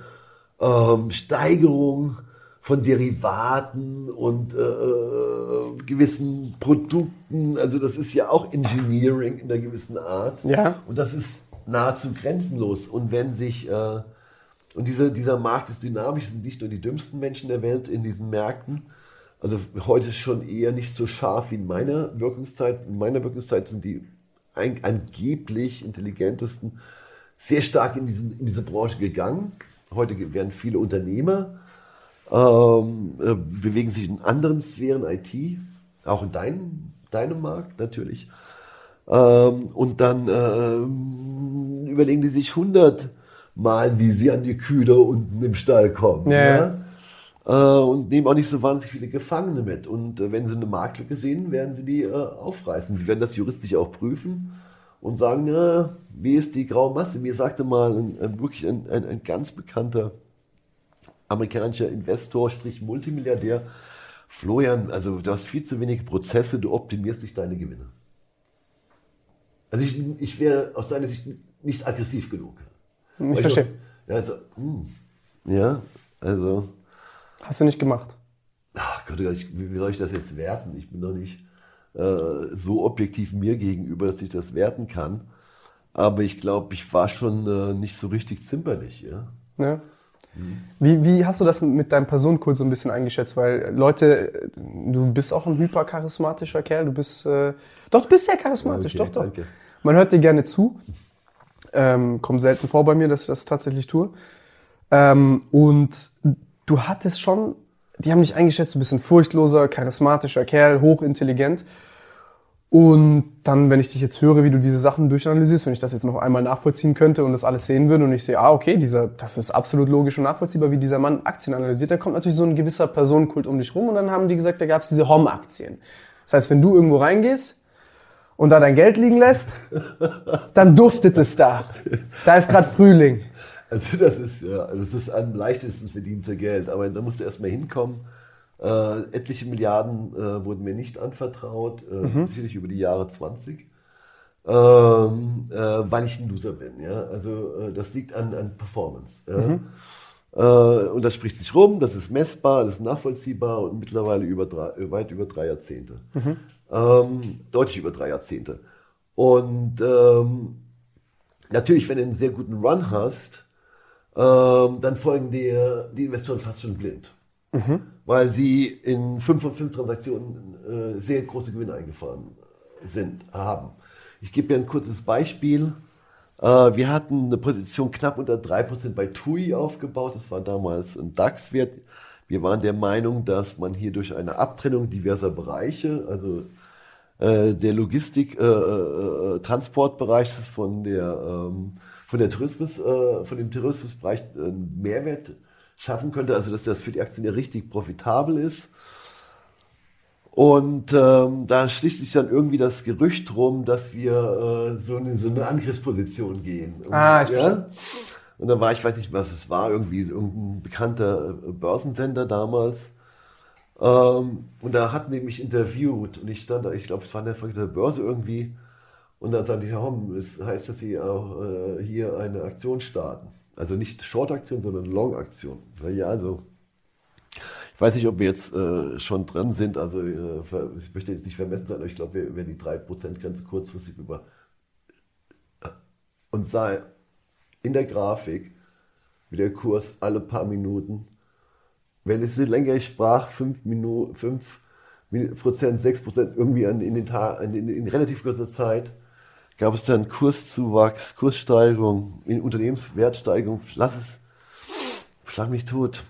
ähm, Steigerung von Derivaten und äh, gewissen Produkten. Also das ist ja auch Engineering in einer gewissen Art. Ja. Und das ist nahezu grenzenlos. Und wenn sich äh, und diese, dieser Markt ist dynamisch, sind nicht nur die dümmsten Menschen der Welt in diesen Märkten. Also heute schon eher nicht so scharf wie in meiner Wirkungszeit. In meiner Wirkungszeit sind die ein, angeblich intelligentesten sehr stark in, diesen, in diese Branche gegangen. Heute werden viele Unternehmer, ähm, äh, bewegen sich in anderen Sphären, IT, auch in deinem, deinem Markt natürlich. Ähm, und dann ähm, überlegen die sich hundertmal, wie sie an die Kühe da unten im Stall kommen. Ja. Ja? Äh, und nehmen auch nicht so wahnsinnig viele Gefangene mit. Und äh, wenn sie eine Marktlücke sehen, werden sie die äh, aufreißen. Sie werden das juristisch auch prüfen und sagen, wie ist die graue Masse? Mir sagte mal ein, ein, wirklich ein, ein, ein ganz bekannter amerikanischer Investor, Strich Multimilliardär, Florian, also du hast viel zu wenige Prozesse, du optimierst nicht deine Gewinne. Also ich, ich wäre aus seiner Sicht nicht aggressiv genug. Ich Weil verstehe. Ja, also, hm, ja, also, Hast du nicht gemacht. ach Gott, ich, wie wie soll ich das jetzt werten? Ich bin doch nicht äh, so objektiv mir gegenüber, dass ich das werten kann. Aber ich glaube, ich war schon äh, nicht so richtig zimperlich, ja. Ja. Wie, wie hast du das mit deinem Personenkult so ein bisschen eingeschätzt? Weil Leute, du bist auch ein hypercharismatischer Kerl. Du bist, äh, doch, du bist sehr charismatisch, Okay, doch, doch. danke. Man hört dir gerne zu. Ähm, kommt selten vor bei mir, dass ich das tatsächlich tue. Ähm, und du hattest schon, die haben dich eingeschätzt, du bist ein furchtloser, charismatischer Kerl, hochintelligent. Und dann, wenn ich dich jetzt höre, wie du diese Sachen durchanalysierst, wenn ich das jetzt noch einmal nachvollziehen könnte und das alles sehen würde und ich sehe, ah, okay, dieser, das ist absolut logisch und nachvollziehbar, wie dieser Mann Aktien analysiert, dann kommt natürlich so ein gewisser Personenkult um dich rum und dann haben die gesagt, da gab es diese HOM-Aktien. Das heißt, wenn du irgendwo reingehst und da dein Geld liegen lässt, dann duftet es da. Da ist gerade Frühling. Also das ist, ja, das ist am leichtesten verdiente Geld, aber da musst du erstmal hinkommen. Äh, etliche Milliarden äh, wurden mir nicht anvertraut, äh, mhm. sicherlich über die Jahre 20, ähm, äh, weil ich ein Loser bin. Ja? Also äh, das liegt an, an Performance. Mhm. Äh, und das spricht sich rum, das ist messbar, das ist nachvollziehbar und mittlerweile über drei, weit über drei Jahrzehnte. Mhm. Ähm, deutlich über drei Jahrzehnte. Und ähm, natürlich, wenn du einen sehr guten Run hast, ähm, dann folgen dir die Investoren fast schon blind. Mhm. Weil sie in fünf von fünf Transaktionen äh, sehr große Gewinne eingefahren sind, haben. Ich gebe dir ein kurzes Beispiel. Äh, wir hatten eine Position knapp unter 3% bei TUI aufgebaut. Das war damals ein DAX-Wert. Wir waren der Meinung, dass man hier durch eine Abtrennung diverser Bereiche, also äh, der Logistik, äh, äh, Transportbereich von ähm, von der Tourismus, äh, von dem Tourismusbereich einen Mehrwert schaffen könnte, also dass das für die Aktien ja richtig profitabel ist. Und ähm, da schließt sich dann irgendwie das Gerücht rum, dass wir äh, so, eine, so eine Angriffsposition gehen. Und, ah, ich ja? Und dann war ich, weiß nicht, was es war, irgendwie irgendein bekannter äh, Börsensender damals. Ähm, und da hatten die mich interviewt und ich stand da, ich glaube, es war in der Börse irgendwie. Und dann sagte ich, Herr Homm, es heißt, dass Sie auch äh, hier eine Aktion starten. Also nicht Short-Aktion, sondern Long-Aktion. Ja, also ich weiß nicht, ob wir jetzt äh, schon drin sind. Also äh, ich möchte jetzt nicht vermessen sein, aber ich glaube, wir werden die 3%-Grenze kurzfristig über. Äh, und sei in der Grafik, wie der Kurs alle paar Minuten, wenn es so länger ich sprach, 5 Minuten, 5 Prozent, 6 Prozent irgendwie in, den in, in relativ kurzer Zeit, gab es dann Kurszuwachs, Kurssteigerung, Unternehmenswertsteigerung, lass es, schlag mich tot,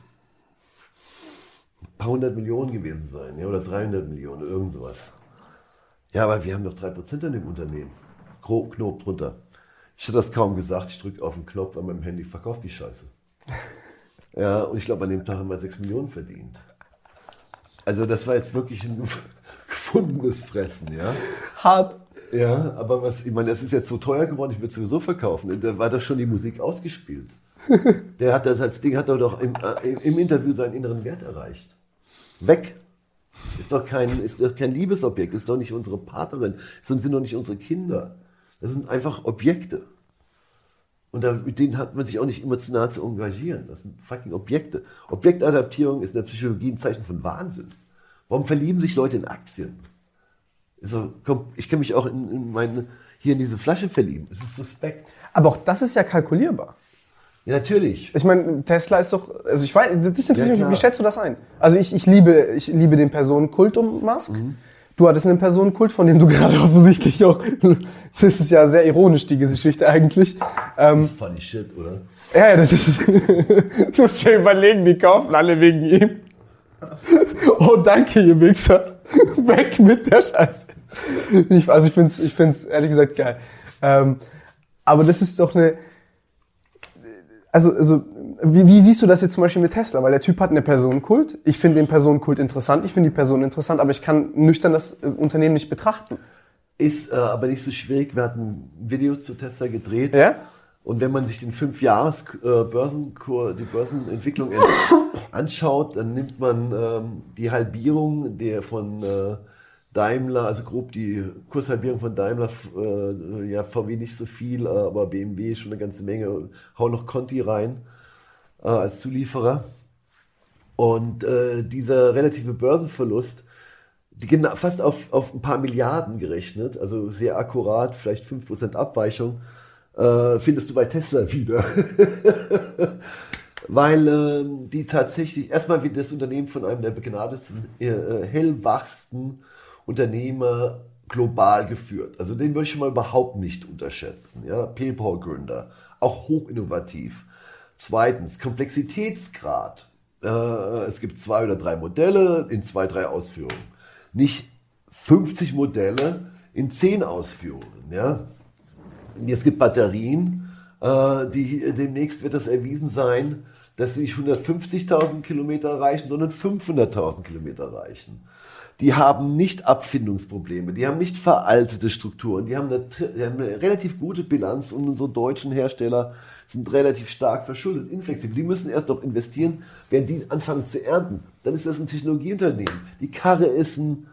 ein paar hundert Millionen gewesen sein, ja, oder 300 Millionen, irgend sowas. Ja, aber wir haben doch 3% an dem Unternehmen. Knob drunter. Ich hätte das kaum gesagt, ich drücke auf den Knopf an meinem Handy, verkauft die Scheiße. Ja, und ich glaube, an dem Tag haben wir 6 Millionen verdient. Also das war jetzt wirklich ein gefundenes Fressen, ja. Hart. Ja, aber was, ich meine, es ist jetzt so teuer geworden, ich würde es sowieso verkaufen. Da war doch schon die Musik ausgespielt. Der hat das, das Ding hat doch im, äh, im Interview seinen inneren Wert erreicht. Weg. Ist doch kein, ist doch kein Liebesobjekt, ist doch nicht unsere Partnerin, sind doch nicht unsere Kinder. Das sind einfach Objekte. Und da, mit denen hat man sich auch nicht emotional zu engagieren. Das sind fucking Objekte. Objektadaptierung ist in der Psychologie ein Zeichen von Wahnsinn. Warum verlieben sich Leute in Aktien? So, komm, ich kann mich auch in, in meine, hier in diese Flasche verlieben. Es ist suspekt. Aber auch das ist ja kalkulierbar. Ja, natürlich. Ich meine, Tesla ist doch, also ich weiß, das interessiert ja, mich, wie schätzt du das ein? Also ich, ich liebe, ich liebe den Personenkult um Musk. Mhm. Du hattest einen Personenkult, von dem du gerade offensichtlich auch, das ist ja sehr ironisch, die Geschichte eigentlich. Ähm, das ist funny shit, oder? Ja, ja, das ist, du musst dir überlegen, die kaufen alle wegen ihm. Oh, danke, ihr Wichser. Weg mit der Scheiße. Ich, also ich find's, ich find's ehrlich gesagt geil. Ähm, aber das ist doch eine, also, also wie, wie siehst du das jetzt zum Beispiel mit Tesla? Weil der Typ hat eine Personenkult. Ich finde den Personenkult interessant, ich finde die Person interessant, aber ich kann nüchtern das äh, Unternehmen nicht betrachten. Ist äh, aber nicht so schwierig. Wir hatten ein Video zu Tesla gedreht. Ja? Und wenn man sich den fünf Jahres äh, Börsenkur, die Börsenentwicklung anschaut, dann nimmt man ähm, die Halbierung der von äh, Daimler, also grob die Kurshalbierung von Daimler, äh, ja, VW nicht so viel, aber BMW schon eine ganze Menge, hau noch Conti rein äh, als Zulieferer. Und äh, dieser relative Börsenverlust, die fast auf, auf ein paar Milliarden gerechnet, also sehr akkurat, vielleicht 5% Abweichung, äh, findest du bei Tesla wieder. Weil äh, die tatsächlich, erstmal wird das Unternehmen von einem der begnadetsten, äh, äh, hellwachsten Unternehmer global geführt. Also den würde ich mal überhaupt nicht unterschätzen. Ja? PayPal-Gründer, auch hochinnovativ. Zweitens, Komplexitätsgrad. Äh, es gibt zwei oder drei Modelle in zwei, drei Ausführungen. Nicht 50 Modelle in zehn Ausführungen. Ja? Es gibt Batterien, äh, die demnächst wird das erwiesen sein, dass sie nicht 150.000 Kilometer reichen, sondern 500.000 Kilometer reichen. Die haben nicht Abfindungsprobleme, die haben nicht veraltete Strukturen, die haben, eine, die haben eine relativ gute Bilanz und unsere deutschen Hersteller sind relativ stark verschuldet, inflexibel. Die müssen erst noch investieren, wenn die anfangen zu ernten. Dann ist das ein Technologieunternehmen. Die Karre ist ein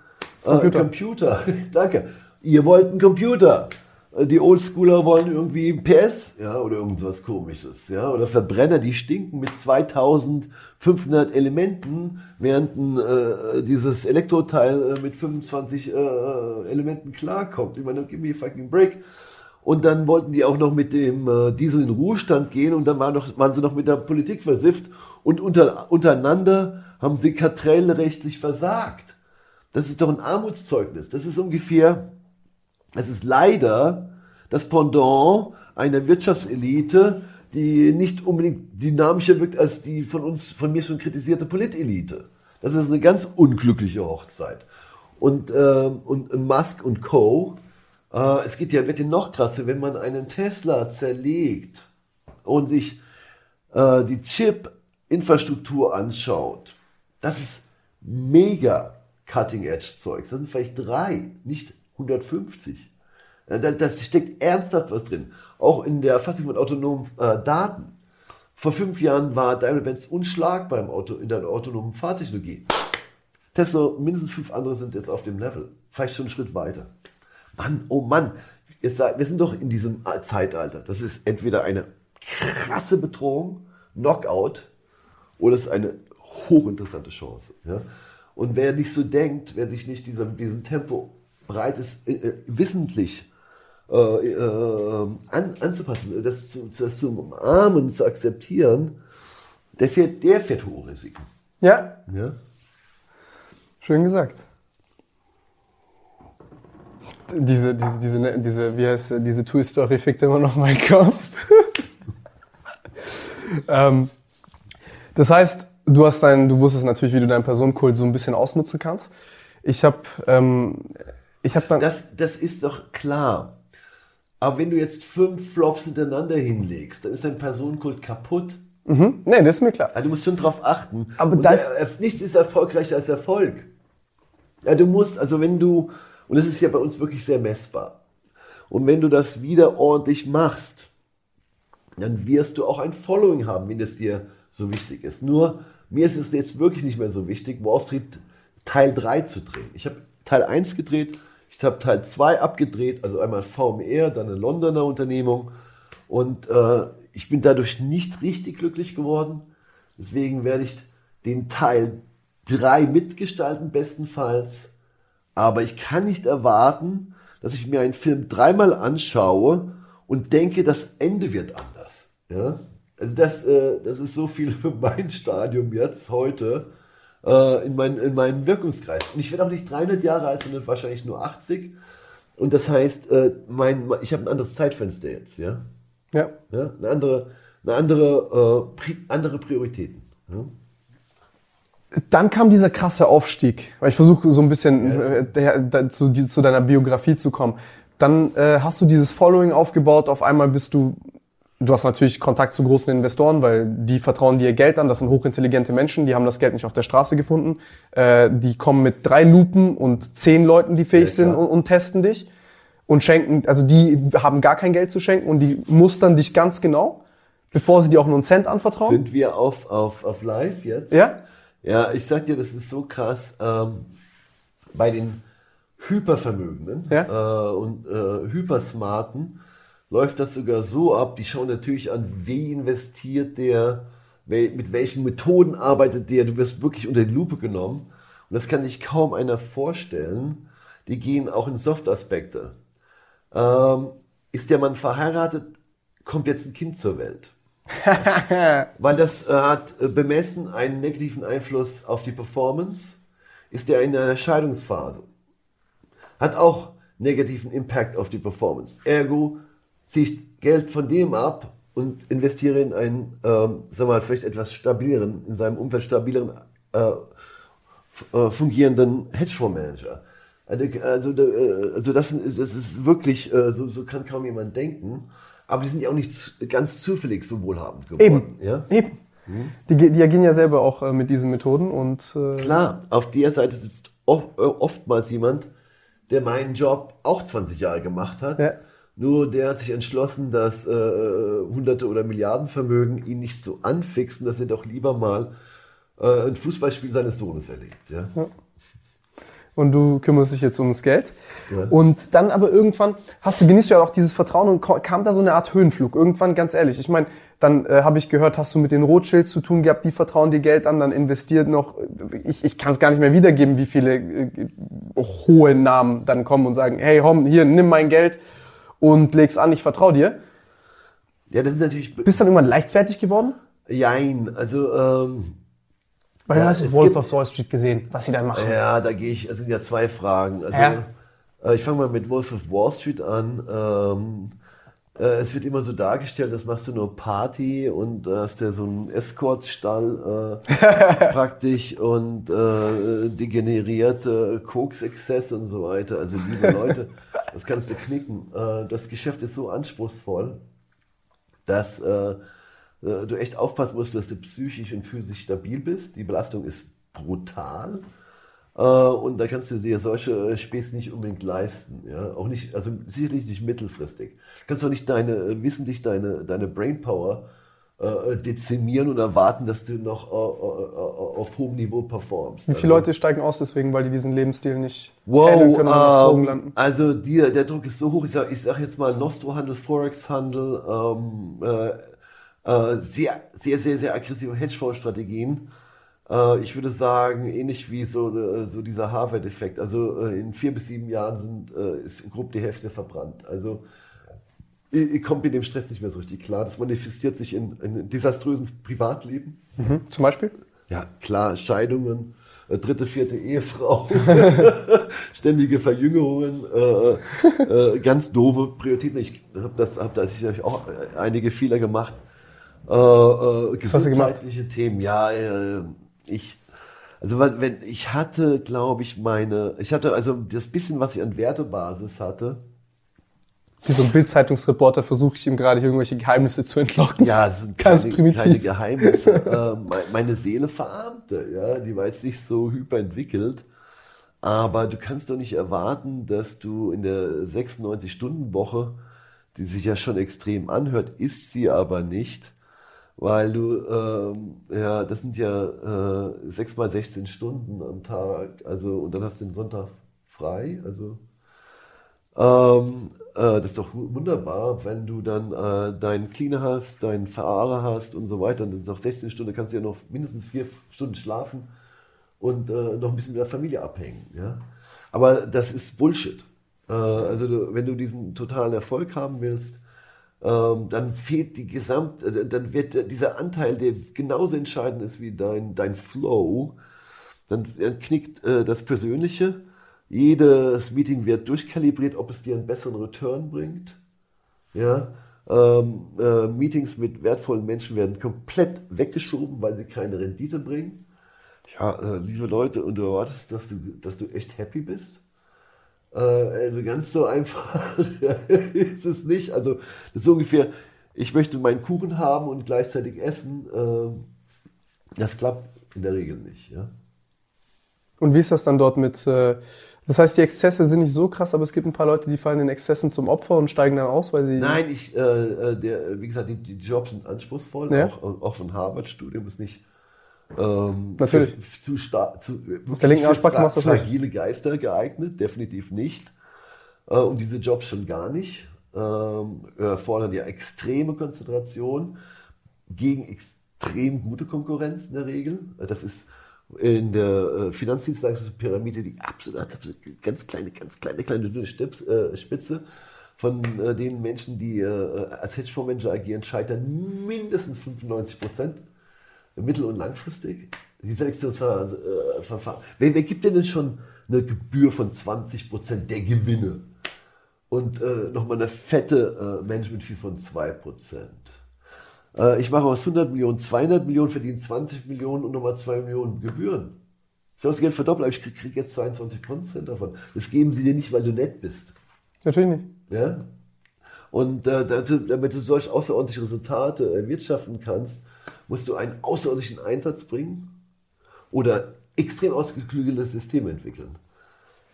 äh, Computer. Computer. Danke. Ihr wollt einen Computer. Die Oldschooler wollen irgendwie PS, ja, oder irgendwas komisches, ja, oder Verbrenner, die stinken mit 2500 Elementen, während äh, dieses Elektroteil äh, mit 25 äh, Elementen klarkommt. Ich meine, give me a fucking break. Und dann wollten die auch noch mit dem äh, Diesel in Ruhestand gehen und dann war noch, waren sie noch mit der Politik versifft und unter, untereinander haben sie kartellrechtlich versagt. Das ist doch ein Armutszeugnis. Das ist ungefähr es ist leider das Pendant einer Wirtschaftselite, die nicht unbedingt dynamischer wirkt als die von uns, von mir schon kritisierte Politelite. Das ist eine ganz unglückliche Hochzeit. Und, äh, und, Musk und Co. Äh, es geht ja, wird ja noch krasser, wenn man einen Tesla zerlegt und sich äh, die Chip-Infrastruktur anschaut. Das ist mega Cutting-Edge-Zeug. Das sind vielleicht drei, nicht 150. Äh, da, da steckt ernsthaft was drin. Auch in der Erfassung von autonomen äh, Daten. Vor fünf Jahren war Daimler-Benz unschlagbar im Auto, in der autonomen Fahrtechnologie. Tesla, mindestens fünf andere sind jetzt auf dem Level. Vielleicht schon einen Schritt weiter. Mann, oh Mann, wir sind doch in diesem Zeitalter. Das ist entweder eine krasse Bedrohung, Knockout, oder es ist eine hochinteressante Chance. Ja? Und wer nicht so denkt, wer sich nicht diesem, diesem Tempo bereit ist, äh, äh, wissentlich äh, äh, an, anzupassen, das zu, das zu umarmen, zu akzeptieren, der fährt, der fährt hohe Risiken. Ja. ja. Schön gesagt. Diese, diese, diese, diese, wie heißt diese Toy Story fickt immer noch meinen Kopf. ähm, das heißt, du hast dein, du wusstest natürlich, wie du deinen Personenkult so ein bisschen ausnutzen kannst. Ich habe ähm, ich habe dann. Das, das ist doch klar. Aber wenn du jetzt fünf Flops hintereinander hinlegst, dann ist dein Personenkult kaputt. Mhm. Nee, das ist mir klar. Also du musst schon drauf achten. Aber und das der, nichts ist erfolgreicher als Erfolg. Ja, du musst, also wenn du, und das ist ja bei uns wirklich sehr messbar. Und wenn du das wieder ordentlich machst, dann wirst du auch ein Following haben, wenn es dir so wichtig ist. Nur mir ist es jetzt wirklich nicht mehr so wichtig, Wall Street Teil 3 zu drehen. Ich habe Teil 1 gedreht, ich habe Teil 2 abgedreht, also einmal VMR, dann eine Londoner Unternehmung. Und äh, ich bin dadurch nicht richtig glücklich geworden. Deswegen werde ich den Teil 3 mitgestalten, bestenfalls. Aber ich kann nicht erwarten, dass ich mir einen Film dreimal anschaue und denke, das Ende wird anders. Ja? Also das, äh, das ist so viel für mein Stadium jetzt heute äh, in, mein, in meinen Wirkungskreis. Und ich werde auch nicht 300 Jahre alt, sondern wahrscheinlich nur 80. Und das heißt, äh, mein, ich habe ein anderes Zeitfenster jetzt, ja. Ja. ja eine andere, eine andere, äh, andere Prioritäten. Ja? Dann kam dieser krasse Aufstieg, weil ich versuche so ein bisschen ja. äh, der, der, zu, die, zu, deiner Biografie zu kommen. Dann äh, hast du dieses Following aufgebaut, auf einmal bist du Du hast natürlich Kontakt zu großen Investoren, weil die vertrauen dir Geld an. Das sind hochintelligente Menschen, die haben das Geld nicht auf der Straße gefunden. Äh, die kommen mit drei Lupen und zehn Leuten, die fähig ja, sind und, und, testen dich und schenken. Also die haben gar kein Geld zu schenken und die mustern dich ganz genau, bevor sie dir auch nur einen Cent anvertrauen. Sind wir auf auf auf Live jetzt? Ja. Ja, ich sag dir, das ist so krass. Ähm, bei den Hypervermögenden ja? äh, und äh, Hypersmarten läuft das sogar so ab, die schauen natürlich an, wie investiert der, mit welchen Methoden arbeitet der, du wirst wirklich unter die Lupe genommen. Und das kann sich kaum einer vorstellen. Die gehen auch in Softaspekte. Ähm, ist der Mann verheiratet, kommt jetzt ein Kind zur Welt. Weil das äh, hat äh, bemessen einen negativen Einfluss auf die Performance. Ist er in einer Scheidungsphase. Hat auch negativen Impact auf die Performance. Ergo ziehe ich Geld von dem ab und investiere in einen, ähm, sag mal, vielleicht etwas stabileren, in seinem Umfeld stabileren, äh, äh, fungierenden Hedgefondsmanager. Also, also, äh, also das, das ist wirklich, äh, so, so kann kaum jemand denken. Aber die sind ja auch nicht ganz zufällig so wohlhabend geworden. Eben. Ja? Eben. Die, ge- die agieren ja selber auch äh, mit diesen Methoden und äh, Klar, auf der Seite sitzt oft, oftmals jemand, der meinen Job auch 20 Jahre gemacht hat. Ja. Nur der hat sich entschlossen, dass äh, Hunderte oder Milliardenvermögen ihn nicht so anfixen, dass er doch lieber mal äh, ein Fußballspiel seines Sohnes erlebt. Ja? und du kümmerst dich jetzt ums Geld. Ja. Und dann aber irgendwann hast du genießt du ja auch dieses Vertrauen und kam da so eine Art Höhenflug. Irgendwann, ganz ehrlich, ich meine, dann äh, habe ich gehört, hast du mit den Rothschilds zu tun gehabt, die vertrauen dir Geld an, dann investiert noch, ich, ich kann es gar nicht mehr wiedergeben, wie viele äh, hohe Namen dann kommen und sagen, hey Hom, hier, nimm mein Geld und leg's an, ich vertraue dir. ja, das ist natürlich. Bist dann irgendwann leichtfertig geworden? Jein, also ähm, Weil Ja, du hast es Wolf gibt- of Wall Street gesehen, was sie dann machen. Ja, da gehe ich, also sind ja zwei Fragen. Also, Ja. äh, ich fange mal mit Wolf of Wall Street an. Ähm, äh, es wird immer so dargestellt, das machst du nur Party und hast du so einen Escortstall äh, praktisch und äh, degenerierte Koksexzesse und so weiter. Also liebe Leute, das kannst du knicken. Äh, das Geschäft ist so anspruchsvoll, dass äh, äh, du echt aufpassen musst, dass du psychisch und physisch stabil bist. Die Belastung ist brutal. Äh, und da kannst du dir solche äh, Späße nicht unbedingt leisten. Ja? Auch nicht, also sicherlich nicht mittelfristig. Du kannst auch nicht deine, äh, wissentlich deine, deine Brainpower äh, dezimieren und erwarten, dass du noch äh, äh, äh, auf hohem Niveau performst. Wie viele Leute steigen aus deswegen, weil die diesen Lebensstil nicht Wow, können und ähm, landen? also die, der Druck ist so hoch. Ich sage sag jetzt mal Nostro-Handel, Forex-Handel, ähm, äh, äh, sehr, sehr, sehr, sehr aggressive Hedgefonds-Strategien. Äh, ich würde sagen, ähnlich wie so, äh, so dieser Harvard-Effekt. Also äh, in vier bis sieben Jahren sind, äh, ist grob die Hälfte verbrannt. Also ihr kommt mit dem Stress nicht mehr so richtig klar. Das manifestiert sich in, in desaströsen Privatleben. Mhm. Zum Beispiel? Ja, klar, Scheidungen, äh, dritte, vierte Ehefrau, ständige Verjüngerungen, äh, äh, ganz doofe Prioritäten. Ich habe das, hab da sicherlich auch äh, einige Fehler gemacht. Äh, äh, hast du gemacht? gesundheitliche Themen, ja, äh, ich, also wenn ich hatte, glaube ich, meine, ich hatte also das bisschen, was ich an Wertebasis hatte, Wie so ein Bild-Zeitungsreporter versuche ich ihm gerade irgendwelche Geheimnisse zu entlocken. Ja, es sind Ganz keine, primitiv. keine Geheimnisse. äh, me- meine Seele verarmte, ja, die war jetzt nicht so hyperentwickelt. Aber du kannst doch nicht erwarten, dass du in der 96-Stunden-Woche, die sich ja schon extrem anhört, ist sie aber nicht, weil du, ähm, ja, das sind ja äh, 6 mal 16 Stunden am Tag, also, und dann hast du den Sonntag frei, also ähm, äh, das ist doch wu- wunderbar, wenn du dann äh, deinen Cleaner hast, deinen Fahrer hast und so weiter. Und dann nach 16 Stunden kannst du ja noch mindestens vier Stunden schlafen und äh, noch ein bisschen mit der Familie abhängen. Ja? Aber das ist Bullshit. Äh, also du, wenn du diesen totalen Erfolg haben willst, ähm, dann fehlt die Gesamt, äh, dann wird dieser Anteil, der genauso entscheidend ist wie dein, dein Flow, dann, dann knickt äh, das Persönliche. Jedes Meeting wird durchkalibriert, ob es dir einen besseren Return bringt. Ja, ähm, äh, Meetings mit wertvollen Menschen werden komplett weggeschoben, weil sie keine Rendite bringen. Ja, äh, liebe Leute, und du erwartest, dass du, dass du echt happy bist? Äh, also ganz so einfach ist es nicht. Also das ist ungefähr, ich möchte meinen Kuchen haben und gleichzeitig essen. ähm, das klappt in der Regel nicht. Ja? Und wie ist das dann dort mit, äh, das heißt, die Exzesse sind nicht so krass, aber es gibt ein paar Leute, die fallen den Exzessen zum Opfer und steigen dann aus, weil sie... Nein, ich, äh, äh, der, wie gesagt, die, die Jobs sind anspruchsvoll. Ja. Auch, auch von Harvard-Studium ist nicht ähm, Natürlich. Für, zu stark, zu, Auf der linken Arschbacke machst du das nicht. fragile Geister geeignet, definitiv nicht. Äh, und diese Jobs schon gar nicht. Ähm, erfordern ja extreme Konzentration gegen extrem gute Konkurrenz in der Regel. Das ist in der äh, Finanzdienstleistungspyramide die absolut, absolut ganz kleine, ganz kleine, kleine dünne Stips, äh, Spitze von äh, den Menschen, die äh, als Hedgefondsmanager agieren, scheitern mindestens 95 Prozent mittel- und langfristig. Die Selektionsverfahren. Wer, wer gibt denn denn schon eine Gebühr von 20 Prozent der Gewinne? Und äh, nochmal eine fette äh, Management-Fee von 2 Prozent. Äh, ich mache aus 100 Millionen 200 Millionen, verdiene 20 Millionen und nochmal 2 Millionen Gebühren. Ich habe das Geld verdoppelt, aber ich kriege krieg jetzt 22 Prozent davon. Das geben sie dir nicht, weil du nett bist. Natürlich nicht. Ja? Und äh, damit du solch außerordentliche Resultate erwirtschaften kannst, musst du einen außerordentlichen Einsatz bringen oder extrem ausgeklügelte Systeme entwickeln.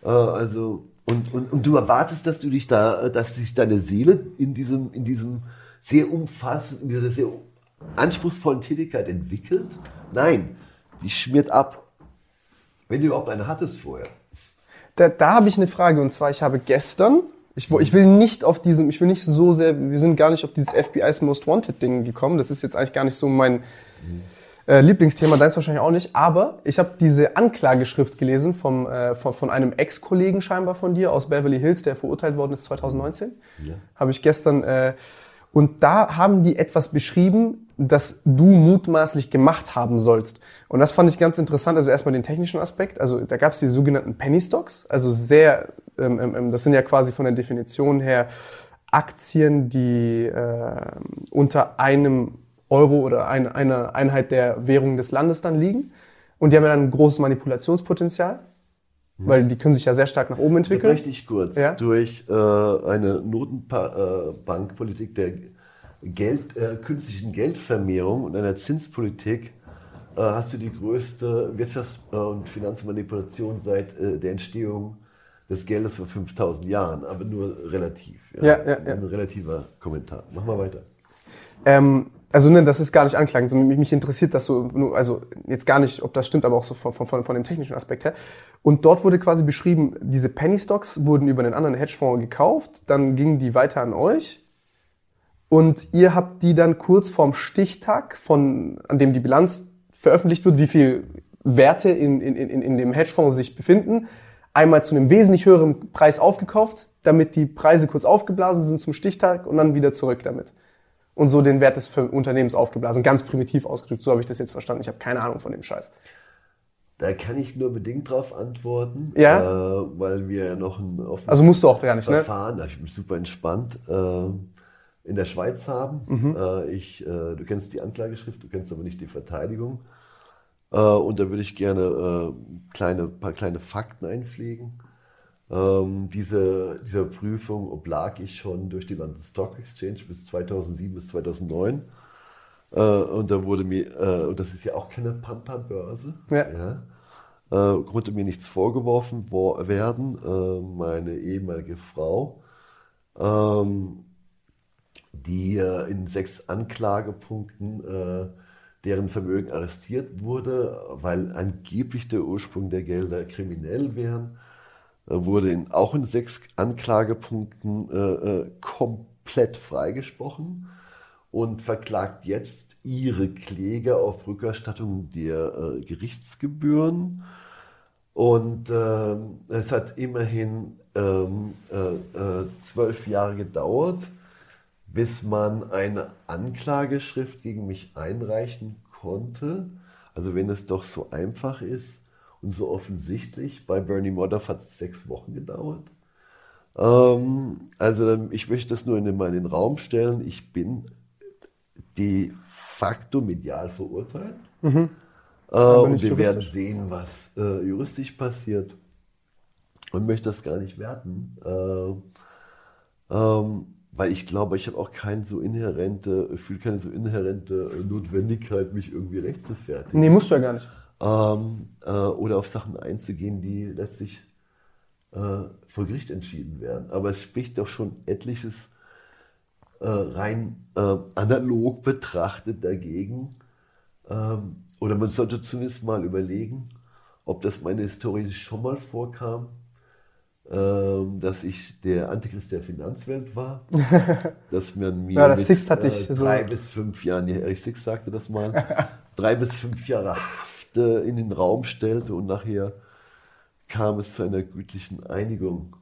Äh, also, und, und, und du erwartest, dass du dich da, dass sich deine Seele in diesem, in diesem sehr umfassenden, in dieser sehr anspruchsvollen Tätigkeit entwickelt? Nein, die schmiert ab. Wenn du überhaupt eine hattest vorher. Da, da habe ich eine Frage und zwar, ich habe gestern, ich, ich will nicht auf diesem, ich will nicht so sehr, wir sind gar nicht auf dieses FBI's Most Wanted Ding gekommen. Das ist jetzt eigentlich gar nicht so mein äh, Lieblingsthema, deins wahrscheinlich auch nicht. Aber ich habe diese Anklageschrift gelesen vom, äh, von, von einem Ex-Kollegen scheinbar von dir aus Beverly Hills, der verurteilt worden ist 2019. Ja. Habe ich gestern äh, und da haben die etwas beschrieben, das du mutmaßlich gemacht haben sollst. Und das fand ich ganz interessant. Also erstmal den technischen Aspekt. Also da gab es die sogenannten Penny Stocks. Also sehr, ähm, ähm, ähm, das sind ja quasi von der Definition her Aktien, die äh, unter einem Euro oder ein, einer Einheit der Währung des Landes dann liegen. Und die haben ja dann ein großes Manipulationspotenzial. Weil die können sich ja sehr stark nach oben entwickeln. Richtig kurz. Ja? Durch äh, eine Notenbankpolitik der Geld, äh, künstlichen Geldvermehrung und einer Zinspolitik äh, hast du die größte Wirtschafts- und Finanzmanipulation seit äh, der Entstehung des Geldes vor 5000 Jahren, aber nur relativ. Ja, ja, ja. Ein relativer Kommentar. Mach mal weiter. Ähm, also ne, das ist gar nicht anklagend, sondern mich interessiert das so, also jetzt gar nicht, ob das stimmt, aber auch so von, von, von dem technischen Aspekt her. Und dort wurde quasi beschrieben, diese Penny Stocks wurden über einen anderen Hedgefonds gekauft, dann gingen die weiter an euch. Und ihr habt die dann kurz vorm Stichtag, von, an dem die Bilanz veröffentlicht wird, wie viel Werte in, in, in, in dem Hedgefonds sich befinden, einmal zu einem wesentlich höheren Preis aufgekauft, damit die Preise kurz aufgeblasen sind zum Stichtag und dann wieder zurück damit und so den Wert des Unternehmens aufgeblasen. Ganz primitiv ausgedrückt, so habe ich das jetzt verstanden. Ich habe keine Ahnung von dem Scheiß. Da kann ich nur bedingt drauf antworten, ja? äh, weil wir ja noch ein offenes also musst du auch gar nicht, Verfahren, ne? ich bin super entspannt, äh, in der Schweiz haben. Mhm. Äh, ich, äh, du kennst die Anklageschrift, du kennst aber nicht die Verteidigung. Äh, und da würde ich gerne äh, kleine, paar kleine Fakten einpflegen. Ähm, diese, dieser Prüfung oblag ich schon durch die London Stock Exchange bis 2007 bis 2009. Äh, und da wurde mir, äh, und das ist ja auch keine Pampa-Börse, ja. ja äh, konnte mir nichts vorgeworfen werden. Äh, meine ehemalige Frau, ähm, die äh, in sechs Anklagepunkten äh, deren Vermögen arrestiert wurde, weil angeblich der Ursprung der Gelder kriminell wären wurde in, auch in sechs Anklagepunkten äh, äh, komplett freigesprochen und verklagt jetzt ihre Kläger auf Rückerstattung der äh, Gerichtsgebühren. Und äh, es hat immerhin ähm, äh, äh, zwölf Jahre gedauert, bis man eine Anklageschrift gegen mich einreichen konnte. Also wenn es doch so einfach ist, und so offensichtlich. Bei Bernie Madoff hat es sechs Wochen gedauert. Ähm, also ich möchte das nur in den, mal in den Raum stellen. Ich bin de facto medial verurteilt. Mhm. Äh, und wir werden sehen, was äh, juristisch passiert. Und möchte das gar nicht werten. Äh, ähm, weil ich glaube, ich habe auch keine so inhärente, fühle keine so inhärente Notwendigkeit, mich irgendwie recht zu fertigen. Nee, musst du ja gar nicht ähm, äh, oder auf Sachen einzugehen, die letztlich äh, vor Gericht entschieden werden. Aber es spricht doch schon etliches äh, rein äh, analog betrachtet dagegen. Ähm, oder man sollte zumindest mal überlegen, ob das meine Historie schon mal vorkam, ähm, dass ich der Antichrist der Finanzwelt war, dass man mir ja, das mit, hatte ich, äh, drei so. bis fünf Jahren, Erich Six sagte das mal, drei bis fünf Jahre äh, in den Raum stellte und nachher kam es zu einer gütlichen Einigung,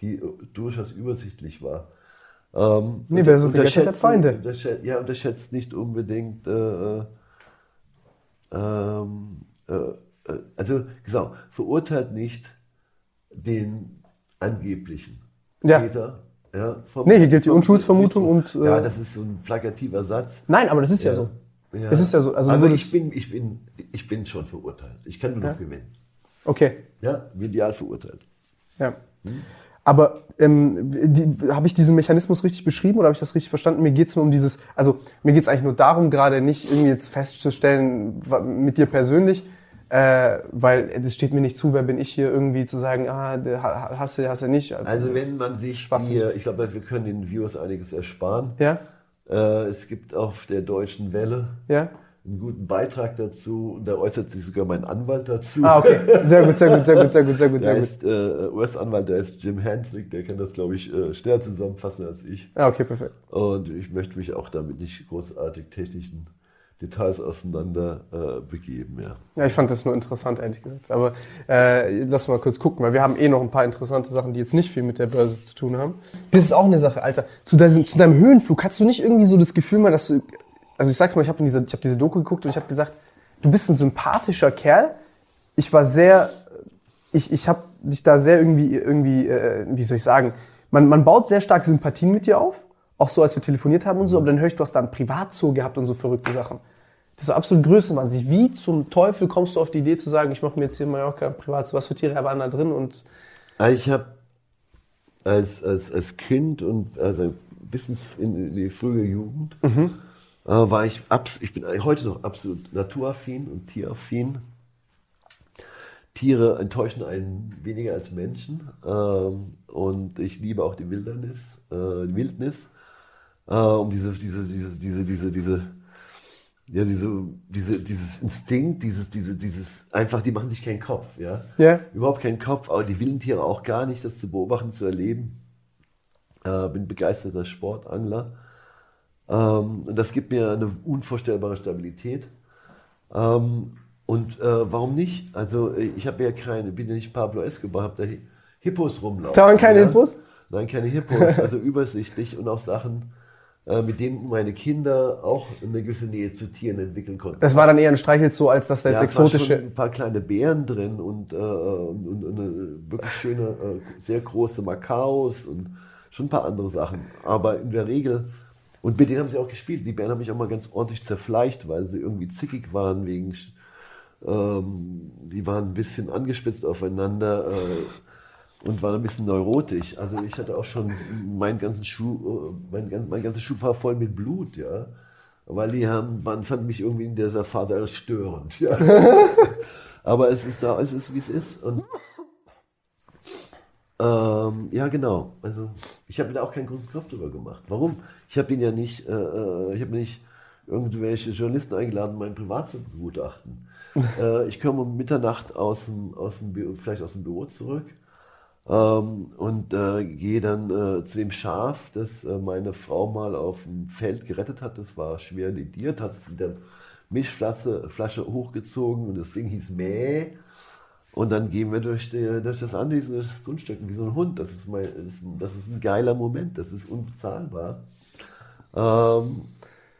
die äh, durchaus übersichtlich war. Ähm, nee, wer so viel Geld hat, Feinde. Unterschätzt, ja, unterschätzt nicht unbedingt, äh, äh, ähm, äh, äh, also genau, verurteilt nicht den angeblichen ja. Täter. Ja, vom, nee, hier gilt die Unschuldsvermutung und. ja, das ist so ein plakativer Satz. Nein, aber das ist ja, ja so. Es ist ja so, also aber ich bin, ich bin, ich bin schon verurteilt. Ich kann nur noch gewinnen. Okay. Ja, medial verurteilt. Ja. Aber ähm, die, habe ich diesen Mechanismus richtig beschrieben oder habe ich das richtig verstanden? Mir geht es nur um dieses, also mir geht es eigentlich nur darum, gerade nicht irgendwie jetzt festzustellen mit dir persönlich, äh, weil es steht mir nicht zu, wer bin ich hier irgendwie zu sagen, ah, hast du, hast du nicht. Also wenn man sich hier, ich glaube, wir können den Viewers einiges ersparen. Ja, Äh, es gibt auf der Deutschen Welle ja. einen guten Beitrag dazu und da äußert sich sogar mein Anwalt dazu. Ah, okay. Sehr gut, sehr gut, sehr gut, sehr gut, sehr gut, Der ist äh, US-Anwalt, der ist Jim Hanslick, der kann das, glaube ich, äh, schneller zusammenfassen als ich. Ah, okay, perfekt. Und ich möchte mich auch damit nicht großartig technischen Details auseinander äh, begeben. Ja. Ja, ich fand das nur interessant, ehrlich gesagt. Aber äh, lass mal kurz gucken, weil wir haben eh noch ein paar interessante Sachen, die jetzt nicht viel mit der Börse zu tun haben. Das ist auch eine Sache, Alter. Zu, deinem- zu deinem Höhenflug, hast du nicht irgendwie so das Gefühl mal, dass du... Also ich sag's mal, ich habe diese, ich hab diese Doku geguckt und ich habe gesagt, du bist ein sympathischer Kerl. Ich war sehr... Ich, ich habe dich da sehr irgendwie, irgendwie äh, wie soll ich sagen, man, man baut sehr stark Sympathien mit dir auf. Auch so, als wir telefoniert haben und so. Aber dann höre ich, du hast da ein Privatzoo gehabt und so verrückte Sachen. Das ist so absolut Größenwahnsinn. Wie zum Teufel kommst du auf die Idee zu sagen, ich mache mir jetzt hier in Mallorca privat, so was für Tiere waren da drin und Also Ich habe als, als, als Kind und also bis in die frühe Jugend äh, war ich, ich bin heute noch absolut naturaffin und tieraffin. Tiere enttäuschen einen weniger als Menschen ähm, und ich liebe auch die Wildnis, äh, die Wildnis, äh, um diese, diese, diese, diese, diese, diese, ja, diese, diese, dieses Instinkt, dieses, diese, dieses, einfach, die machen sich keinen Kopf, ja. Ja. Überhaupt keinen Kopf, aber die wilden Tiere auch gar nicht, das zu beobachten, zu erleben. Äh, bin begeisterter Sportangler. Ähm, und das gibt mir eine unvorstellbare Stabilität. Ähm, und äh, warum nicht? Also ich habe ja keine, bin ja nicht Pablo Escobar, habe da Hi- Hippos rumlaufen. Da waren keine ja? Hippos? Nein, keine Hippos, also übersichtlich und auch Sachen, mit denen meine Kinder auch eine gewisse Nähe zu Tieren entwickeln konnten. das war dann eher ein Streichelzoo, als dass da jetzt Ja, es exotische. ein paar kleine Bären drin und, äh, und, und, und eine wirklich schöne, äh, sehr große Makaos und schon ein paar andere Sachen. Aber in der Regel, und mit denen haben sie auch gespielt. Die Bären haben mich auch mal ganz ordentlich zerfleischt, weil sie irgendwie zickig waren wegen, ähm, die waren ein bisschen angespitzt aufeinander. Äh, und waren ein bisschen neurotisch. Also ich hatte auch schon meinen ganzen Schuh, äh, mein, mein ganzer Schuh war voll mit Blut, ja. Weil die haben, man fand mich irgendwie in dieser Phase als störend, ja. Aber es ist da, es ist wie es ist. Und ähm, ja, genau. Also ich habe mir da auch keinen großen Kopf drüber gemacht. Warum? Ich habe ihn ja nicht, äh, äh, ich habe nicht irgendwelche Journalisten eingeladen, mein Privat zu begutachten. äh, ich komme um Mitternacht aus dem, aus dem vielleicht aus dem Büro zurück ähm, und äh, gehe dann äh, zu dem Schaf, das äh, meine Frau mal auf dem Feld gerettet hat. Das war schwer lediert, hat es mit der Milchflasche Flasche hochgezogen und das Ding hieß Mäh. Und dann gehen wir durch, die, durch das Anwesen, durch das Grundstück wie so ein Hund. Das ist, mein, das, ist- das ist ein geiler Moment, das ist unbezahlbar. Ähm,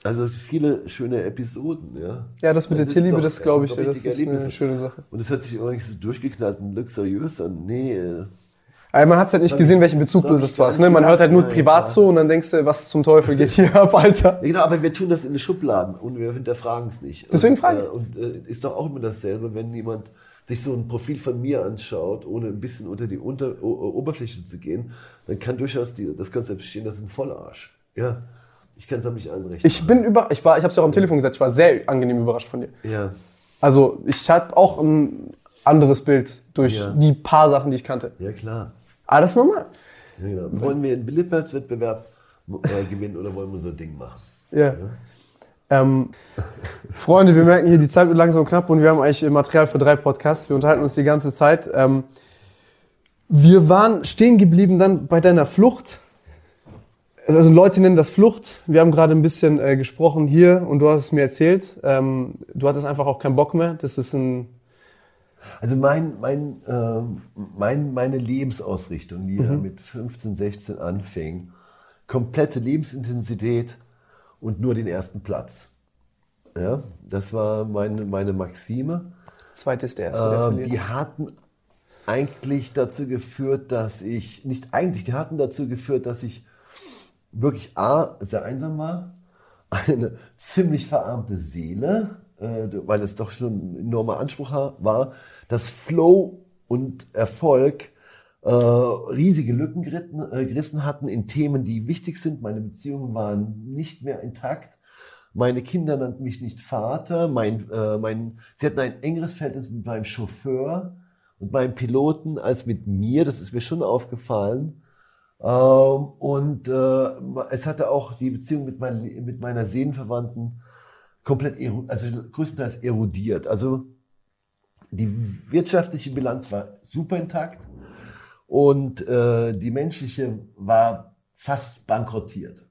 also viele schöne Episoden, ja. Ja, das mit der ist Tierliebe, doch- das glaube ich, das ist eine schöne Sache. Und es hört sich irgendwie so durchgeknallt und luxuriös an. Nee, äh, Aber man hat halt nicht gesehen, welchen Bezug du dazu hast. Ne? Man hört halt nur Nein, Privatzoo und dann denkst du, was zum Teufel geht hier ab, Alter. Ja, genau, aber wir tun das in den Schubladen und wir hinterfragen es nicht. Deswegen und, frage ich. Äh, und äh, ist doch auch immer dasselbe, wenn jemand sich so ein Profil von mir anschaut, ohne ein bisschen unter die unter, Oberfläche zu gehen, dann kann durchaus die, das Konzept bestehen, das ist ein Vollarsch. Ja, ich kann es aber nicht einrichten. Ich bin über, ich war, ich habe es ja auch am Telefon gesagt, ich war sehr angenehm überrascht von dir. ja. Also ich hatte auch ein anderes Bild durch Ja. die paar Sachen, die ich kannte. ja, klar. Aber das ist normal. Ja, genau. Wollen wir einen Beliebtheitswettbewerb äh, gewinnen oder wollen wir unser Ding machen? Ja. Ähm, Freunde, wir merken hier, die Zeit wird langsam knapp und wir haben eigentlich Material für drei Podcasts. Wir unterhalten uns die ganze Zeit. Ähm, wir waren stehen geblieben dann bei deiner Flucht. Also Leute nennen das Flucht. Wir haben gerade ein bisschen äh, gesprochen hier und du hast es mir erzählt. Ähm, du hattest einfach auch keinen Bock mehr. Das ist ein Also mein, mein, ähm, mein, meine Lebensausrichtung, die ja mit 15, 16 anfing, komplette Lebensintensität und nur den ersten Platz. Ja, das war meine, meine Maxime. zweites der erste, Ähm, die hatten eigentlich dazu geführt, dass ich, nicht eigentlich, die hatten dazu geführt, dass ich wirklich A, sehr einsam war, eine ziemlich verarmte Seele, äh, weil es doch schon ein enormer Anspruch war, dass Flow und Erfolg äh, riesige Lücken geritten, äh, gerissen hatten in Themen, die wichtig sind. Meine Beziehungen waren nicht mehr intakt. Meine Kinder nannten mich nicht Vater. Mein, äh, mein, sie hatten ein engeres Verhältnis mit meinem Chauffeur und meinem Piloten als mit mir. Das ist mir schon aufgefallen. Ähm, und äh, es hatte auch die Beziehung mit, mein, mit meiner Seelenverwandten komplett, also größtenteils erodiert. Also die wirtschaftliche Bilanz war super intakt und äh, die menschliche war fast bankrottiert.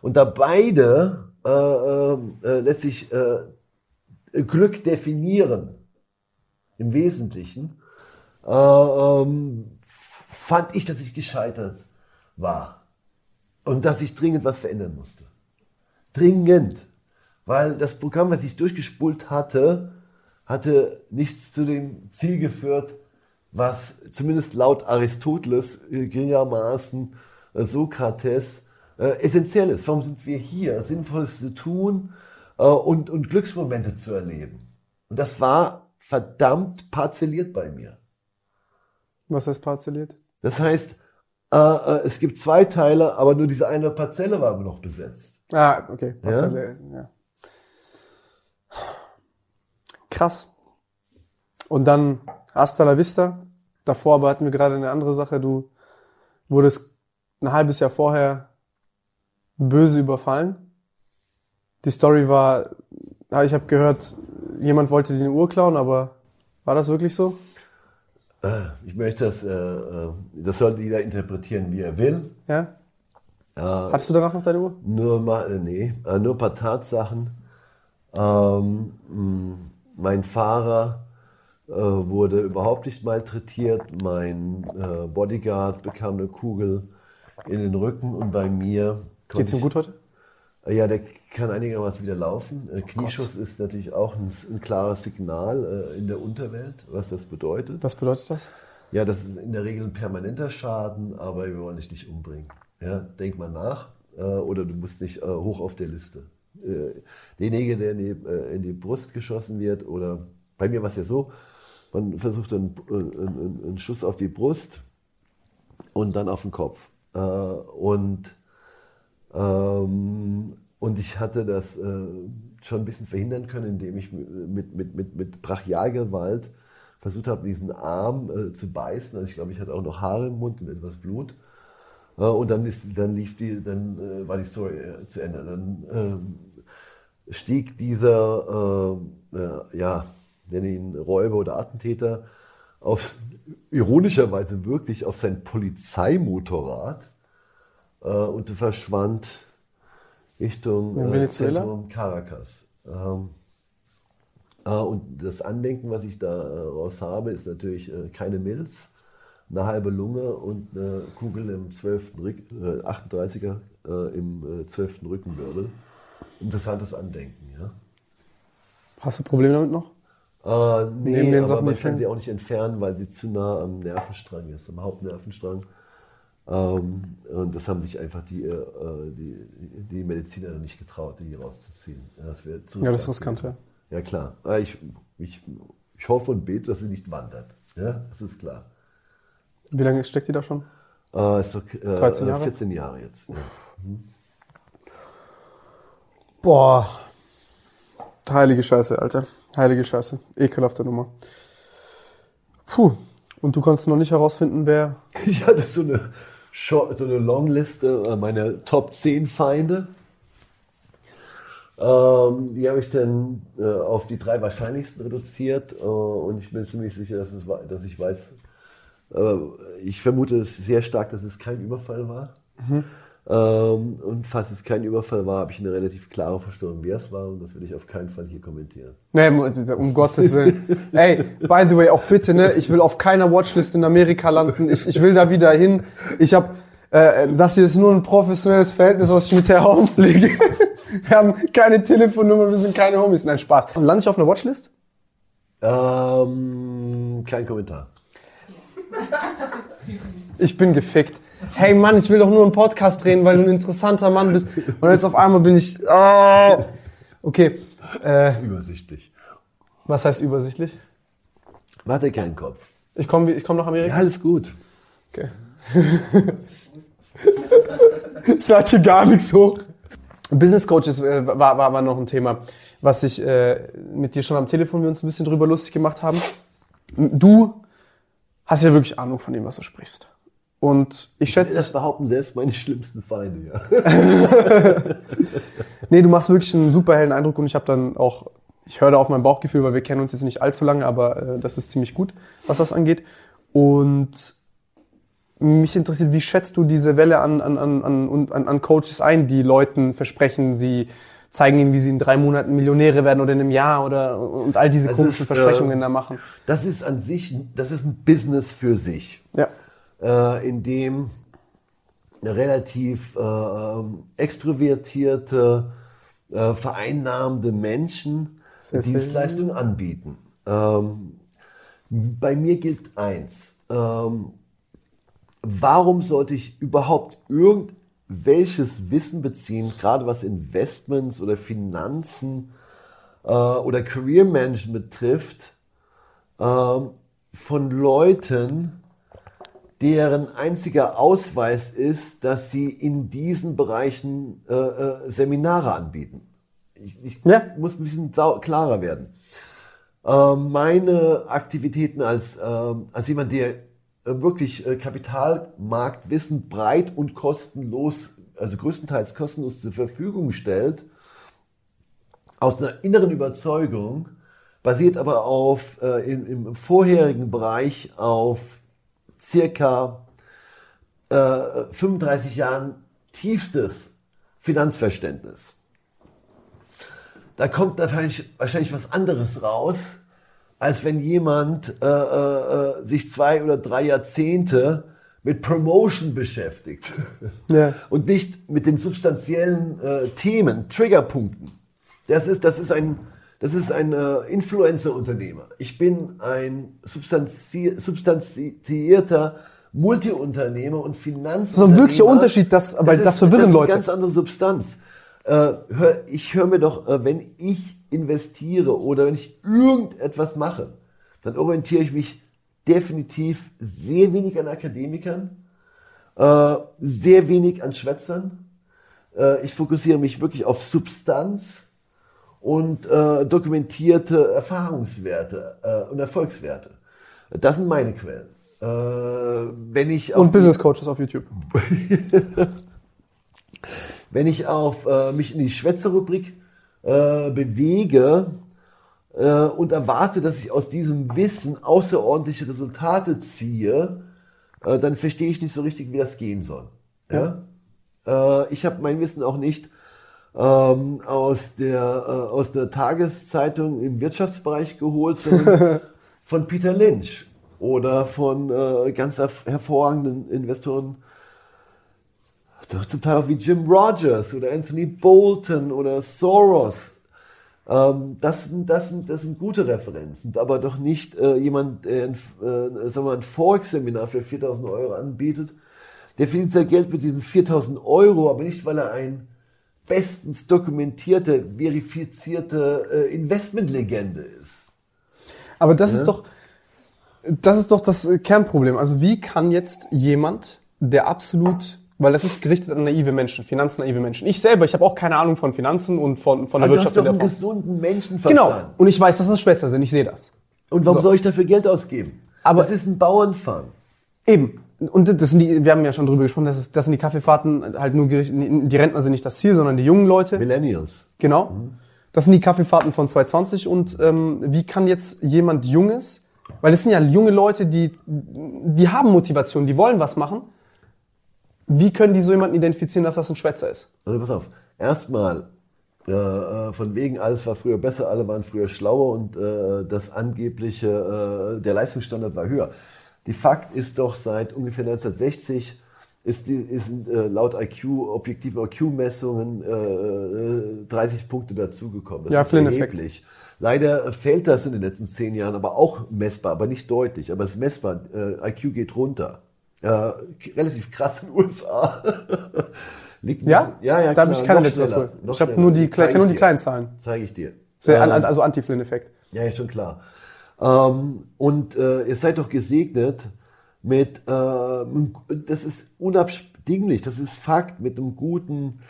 Und da beide äh, äh, äh lässt sich äh, Glück definieren, im Wesentlichen, äh, ähm, fand ich, dass ich gescheitert war und dass ich dringend was verändern musste. Dringend. Weil das Programm, was ich durchgespult hatte, hatte nichts zu dem Ziel geführt, was zumindest laut Aristoteles äh, geringermaßen äh, Sokrates äh, essentiell ist. Warum sind wir hier? Sinnvolles zu tun und, und Glücksmomente zu erleben. Und das war verdammt parzelliert bei mir. Was heißt parzelliert? Das heißt, äh, es gibt zwei Teile, aber nur diese eine Parzelle war noch besetzt. Ah, okay. Parzelle, ja. ja. Krass. Und dann hasta la vista. Davor aber hatten wir gerade eine andere Sache. Du wurdest ein halbes Jahr vorher böse überfallen. Die Story war, ich habe gehört, jemand wollte dir eine Uhr klauen, aber war das wirklich so? Äh, ich möchte das, äh, äh, das sollte jeder interpretieren, wie er will. Ja. Hattest du danach noch deine Uhr? Nur mal, nee, nur ein paar Tatsachen. Ähm, mein Fahrer äh, wurde überhaupt nicht malträtiert. Mein äh, Bodyguard bekam eine Kugel in den Rücken und bei mir. Geht's ihm gut heute? Ja, der kann einigermaßen wieder laufen. Äh, Knieschuss oh ist natürlich auch ein, ein klares Signal äh, in der Unterwelt, was das bedeutet. Was bedeutet das? Ja, das ist in der Regel ein permanenter Schaden, aber wir wollen dich nicht umbringen. Ja, denk mal nach äh, oder du musst nicht äh, hoch auf der Liste. Äh, derjenige, der in die, äh, in die, Brust geschossen wird, oder bei mir war es ja so, man versucht einen, einen, einen, Schuss auf die Brust und dann auf den Kopf. Äh, und, ähm, und ich hatte das schon ein bisschen verhindern können, indem ich mit, mit, mit, mit Brachialgewalt versucht habe, diesen Arm zu beißen. Also ich glaube, ich hatte auch noch Haare im Mund und etwas Blut. Und dann, ist, dann lief die, dann war die Story zu Ende. Dann ähm, stieg dieser, äh, ja, nenne ihn Räuber oder Attentäter, auf, ironischerweise wirklich auf sein Polizeimotorrad äh, und verschwand Richtung äh, Zentrum Caracas. Ähm, äh, und das Andenken, was ich daraus habe, ist natürlich äh, keine Milz, eine halbe Lunge und eine Kugel im 12. Rück, 38er äh, im 12. Rückenwirbel interessantes Andenken. Ja. Hast du Probleme damit noch? Äh, nee, aber Sachen, man kann sie auch nicht entfernen, weil sie zu nah am Nervenstrang ist, am Hauptnervenstrang. Ähm, und das haben sich einfach die, äh, die, die Mediziner nicht getraut, die rauszuziehen. Das Ja, das ist riskant, ja. Ja, klar. Äh, ich, ich, ich hoffe und bete, dass sie nicht wandert. Ja, das ist klar. Wie lange steckt die da schon? Äh, ist doch, äh, 13 Jahre? 14 Jahre jetzt. Ja. Mhm. Boah. Heilige Scheiße, Alter. Heilige Scheiße. Ekelhafte Nummer. Puh. Und du konntest noch nicht herausfinden, wer. Ich hatte so eine, so eine Longliste äh, meiner Top 10 Feinde. Ähm, die habe ich dann äh, auf die drei wahrscheinlichsten reduziert. Äh, und ich bin ziemlich sicher, dass, es, dass ich weiß, äh, ich vermute sehr stark, dass es kein Überfall war. Mhm. Ähm, und falls es kein Überfall war, habe ich eine relativ klare Vorstellung, wer es war und das will ich auf keinen Fall hier kommentieren. Nee, um Gottes Willen. Ey, by the way, auch bitte, ne, ich will auf keiner Watchlist in Amerika landen. Ich, ich will da wieder hin. Ich habe äh, das hier ist nur ein professionelles Verhältnis, was ich mit der Home pflege. wir haben keine Telefonnummer, wir sind keine Homies. Nein, Spaß. Und lande ich auf einer Watchlist? Ähm, kein Kommentar. Ich bin gefickt. Hey Mann, ich will doch nur einen Podcast drehen, weil du ein interessanter Mann bist. Und jetzt auf einmal bin ich, oh. okay. Äh, ist übersichtlich. was heißt übersichtlich? Warte keinen Kopf. Ich komme ich komm nach Amerika. Ja, alles gut. Okay. ich lade hier gar nichts hoch. Business Coaches äh, war, war, war noch ein Thema, was ich äh, mit dir schon am Telefon wir uns ein bisschen drüber lustig gemacht haben. Du hast ja wirklich Ahnung von dem, was du sprichst. Und ich schätze, Das behaupten selbst meine schlimmsten Feinde, ja. nee, du machst wirklich einen super hellen Eindruck und ich habe dann auch, ich höre da auf mein Bauchgefühl, weil wir kennen uns jetzt nicht allzu lange, aber äh, das ist ziemlich gut, was das angeht. Und mich interessiert, wie schätzt du diese Welle an, an, an, an, an, an Coaches ein, die Leuten versprechen, sie zeigen ihnen, wie sie in drei Monaten Millionäre werden oder in einem Jahr oder und all diese Das komischen ist, Versprechungen äh, da machen. Das ist an sich, das ist ein Business für sich. Ja. Äh, in dem relativ äh, ähm, extrovertierte, äh, vereinnahmende Menschen Sehr schön. Dienstleistungen anbieten. Ähm, bei mir gilt eins. Ähm, warum sollte ich überhaupt irgendwelches Wissen beziehen, gerade was Investments oder Finanzen äh, oder Career Management betrifft, ähm, von Leuten, deren einziger Ausweis ist, dass sie in diesen Bereichen äh, äh, Seminare anbieten. Ich, ich Ja. muss ein bisschen klarer werden. Ähm, meine Aktivitäten als, ähm, als jemand, der äh, wirklich äh, Kapitalmarktwissen breit und kostenlos, also größtenteils kostenlos zur Verfügung stellt, aus einer inneren Überzeugung, basiert aber auf, äh, im, im vorherigen Bereich auf circa äh, 35 Jahren tiefstes Finanzverständnis. Da kommt wahrscheinlich, wahrscheinlich was anderes raus, als wenn jemand äh, äh, äh, sich zwei oder drei Jahrzehnte mit Promotion beschäftigt Ja. und nicht mit den substanziellen äh, Themen, Triggerpunkten. Das ist, das ist ein, das ist ein äh, Influencer-Unternehmer. Ich bin ein substanzi substanzierter Multiunternehmer und Finanzunternehmer. Das ist ein wirklicher Unterschied, das- aber das ist, verwirren das ist Leute. Eine ganz andere Substanz. Äh, hör, ich höre mir doch, äh, wenn ich investiere oder wenn ich irgendetwas mache, dann orientiere ich mich definitiv sehr wenig an Akademikern, äh, sehr wenig an Schwätzern. Äh, ich fokussiere mich wirklich auf Substanz und äh, dokumentierte Erfahrungswerte äh, und Erfolgswerte. Das sind meine Quellen. Äh, wenn ich Und Business Coaches auf YouTube. wenn ich auf äh, mich in die Schwätzerrubrik äh, bewege äh, und erwarte, dass ich aus diesem Wissen außerordentliche Resultate ziehe, äh, dann verstehe ich nicht so richtig, wie das gehen soll. Ja? Äh, ich habe mein Wissen auch nicht ähm, aus, der, äh, aus der Tageszeitung im Wirtschaftsbereich geholt, sondern von Peter Lynch oder von äh, ganz herv- hervorragenden Investoren zum Teil auch wie Jim Rogers oder Anthony Bolton oder Soros. Ähm, das, sind- das, sind, das sind gute Referenzen, aber doch nicht äh, jemand, der ein, äh, sagen wir mal, ein Forex-Seminar für 4000 Euro anbietet. Der verdient sein Geld mit diesen 4000 Euro, aber nicht, weil er ein bestens dokumentierte, verifizierte äh, Investmentlegende ist. Aber das ist doch, das ist doch das äh, Kernproblem. Also wie kann jetzt jemand, der absolut, weil das ist gerichtet an naive Menschen, finanznaive Menschen. Ich selber, ich habe auch keine Ahnung von Finanzen und von, von der Aber du hast Wirtschaft doch in der einen Form. gesunden Menschenverstand. Genau. Und ich weiß, dass es Schwätzer sind. Ich sehe das. Und warum So. soll ich dafür Geld ausgeben? Aber- das ist ein Bauernfang. Eben. Und das sind die, wir haben ja schon drüber gesprochen, das, ist, das sind die Kaffeefahrten halt nur gerichtet, die Rentner sind nicht das Ziel, sondern die jungen Leute. Millennials. Genau. Das sind die Kaffeefahrten von 220 und ähm, wie kann jetzt jemand Junges, weil das sind ja junge Leute, die, die haben Motivation, die wollen was machen. Wie können die so jemanden identifizieren, dass das ein Schwätzer ist? Also pass auf. Erstmal, äh, äh, von wegen, alles war früher besser, alle waren früher schlauer und äh, das angebliche, äh, der Leistungsstandard war höher. Die Fakt ist doch, seit ungefähr 1960 ist, die, ist äh, laut IQ, objektive IQ-Messungen, äh, äh, 30 Punkte dazugekommen. Das Ja, ist Flynn-Effekt. erheblich. Leider fällt das in den letzten zehn Jahren aber auch messbar, aber nicht deutlich. Aber es ist messbar. Äh, IQ geht runter. äh, relativ krass in den USA. Liegt Ja? ja, ja, Da habe ich keine Literatur. Ich habe nur die, ich nur die kleinen Zahlen. Zeige ich dir. Also Anti-Flynn-Effekt. ja, ja, schon klar. Ähm, und äh, ihr seid doch gesegnet mit, äh, das ist unabdinglich, das ist Fakt, mit einem guten,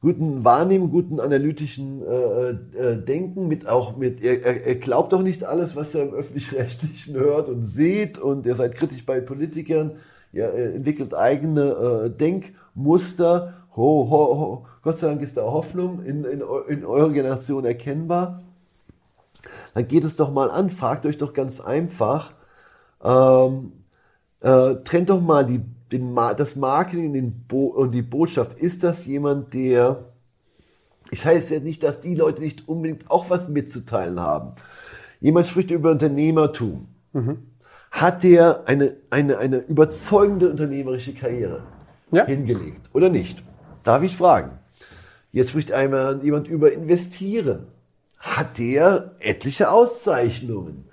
guten Wahrnehmen, guten analytischen äh, äh, Denken, mit auch mit, ihr, ihr glaubt doch nicht alles, was ihr im Öffentlich-Rechtlichen hört und seht und ihr seid kritisch bei Politikern, ihr äh, entwickelt eigene äh, Denkmuster. Ho, ho, ho. Gott sei Dank ist da Hoffnung in, in, in eurer Generation erkennbar dann geht es doch mal an, fragt euch doch ganz einfach, ähm, äh, trennt doch mal die, den, das Marketing und die Botschaft. Ist das jemand, der, ich heiße jetzt nicht, dass die Leute nicht unbedingt auch was mitzuteilen haben. Jemand spricht über Unternehmertum. Hat der eine, eine, eine überzeugende unternehmerische Karriere Ja. hingelegt oder nicht? Darf ich fragen? Jetzt spricht einmal jemand über Investieren. Hat der etliche Auszeichnungen?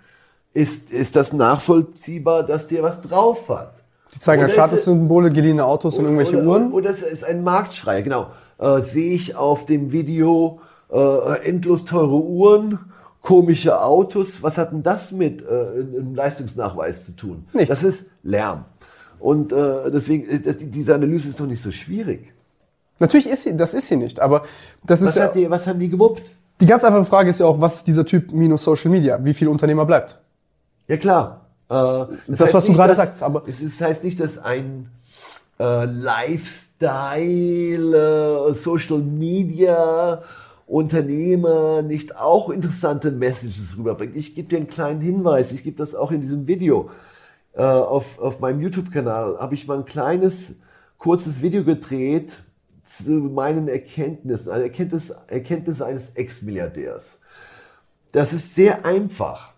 Ist, ist das nachvollziehbar, dass der was drauf hat? Die zeigen Oder ist Statussymbole, geliehene Autos und irgendwelche oder, Uhren. Oder es ist ein Marktschrei, genau. Äh, sehe ich auf dem Video äh, endlos teure Uhren, komische Autos. Was hat denn das mit äh, einem Leistungsnachweis zu tun? Nichts. Das ist Lärm. Und äh, deswegen, äh, das- diese Analyse ist doch nicht so schwierig. Natürlich ist sie, das ist sie nicht, aber das ist Was, ja, hat die, was haben die gewuppt? Die ganz einfache Frage ist ja auch, was ist dieser Typ minus Social Media? Wie viel Unternehmer bleibt? Ja klar. Äh, das, Das, heißt was du nicht, gerade dass- sagst, aber- es ist, heißt nicht, dass ein äh, Lifestyle, äh, Social Media Unternehmer nicht auch interessante Messages rüberbringt. Ich gebe dir einen kleinen Hinweis. Ich gebe das auch in diesem Video. Äh, auf, auf meinem YouTube-Kanal habe ich mal ein kleines, kurzes Video gedreht zu meinen Erkenntnissen, also Erkenntnis, Erkenntnisse eines Ex-Milliardärs. Das ist sehr einfach.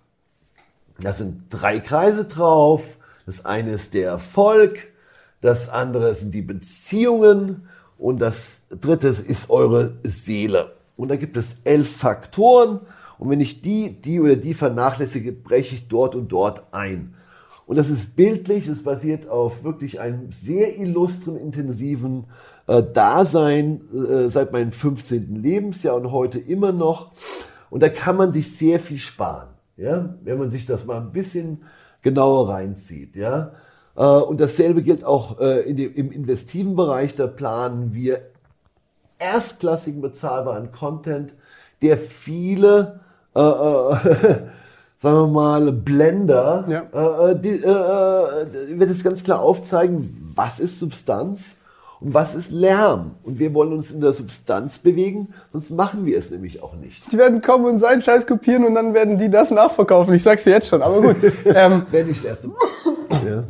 Da sind drei Kreise drauf. Das eine ist der Erfolg, das andere sind die Beziehungen und das dritte ist eure Seele. Und da gibt es elf Faktoren und wenn ich die, die oder die vernachlässige, breche ich dort und dort ein. Und das ist bildlich, es basiert auf wirklich einem sehr illustren, intensiven äh, Dasein äh, seit meinem 15. Lebensjahr und heute immer noch. Und da kann man sich sehr viel sparen, ja, wenn man sich das mal ein bisschen genauer reinzieht, ja. Äh, und dasselbe gilt auch äh, in dem, im investiven Bereich. Da planen wir erstklassigen bezahlbaren Content, der viele, äh, äh, sagen wir mal, Blender, Ja. die, wird es ganz klar aufzeigen, was ist Substanz und was ist Lärm. Und wir wollen uns in der Substanz bewegen, sonst machen wir es nämlich auch nicht. Die werden kommen und seinen Scheiß kopieren und dann werden die das nachverkaufen. Ich sag's dir jetzt schon, aber gut. ähm, Wenn ich das erste Mal. ja.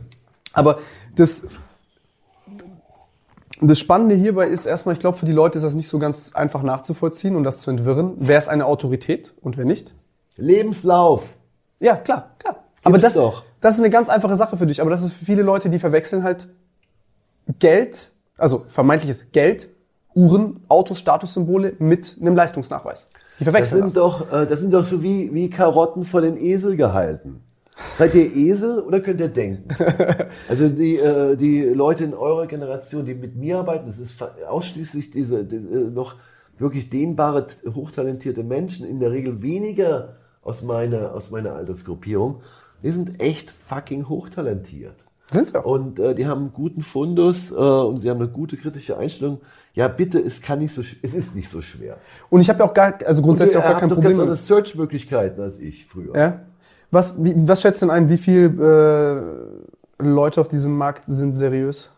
Aber das, das Spannende hierbei ist erstmal, ich glaube, für die Leute ist das nicht so ganz einfach nachzuvollziehen und das zu entwirren. Wer ist eine Autorität und wer nicht? Lebenslauf. Ja, klar, klar. Aber das, doch. das ist eine ganz einfache Sache für dich. Aber das ist für viele Leute, die verwechseln halt Geld, also vermeintliches Geld, Uhren, Autos, Statussymbole mit einem Leistungsnachweis. Die Das verwechseln sind doch, äh, das sind doch so wie, wie Karotten vor den Esel gehalten. Seid ihr Esel oder könnt ihr denken? Also die, äh, die Leute in eurer Generation, die mit mir arbeiten, das ist ausschließlich diese, diese äh, noch wirklich dehnbare, hochtalentierte Menschen, in der Regel weniger aus meiner, aus meiner Altersgruppierung. Die sind echt fucking hochtalentiert. Sind sie. Und äh, die haben einen guten Fundus äh, und sie haben eine gute kritische Einstellung. Ja, bitte, es kann nicht so, es ist nicht so schwer. Und ich habe ja auch gar, also grundsätzlich ihr auch gar habt kein Problem. ganz mit- andere Search-Möglichkeiten als ich früher. Ja. Was, wie, was schätzt denn ein, wie viel äh, Leute auf diesem Markt sind seriös?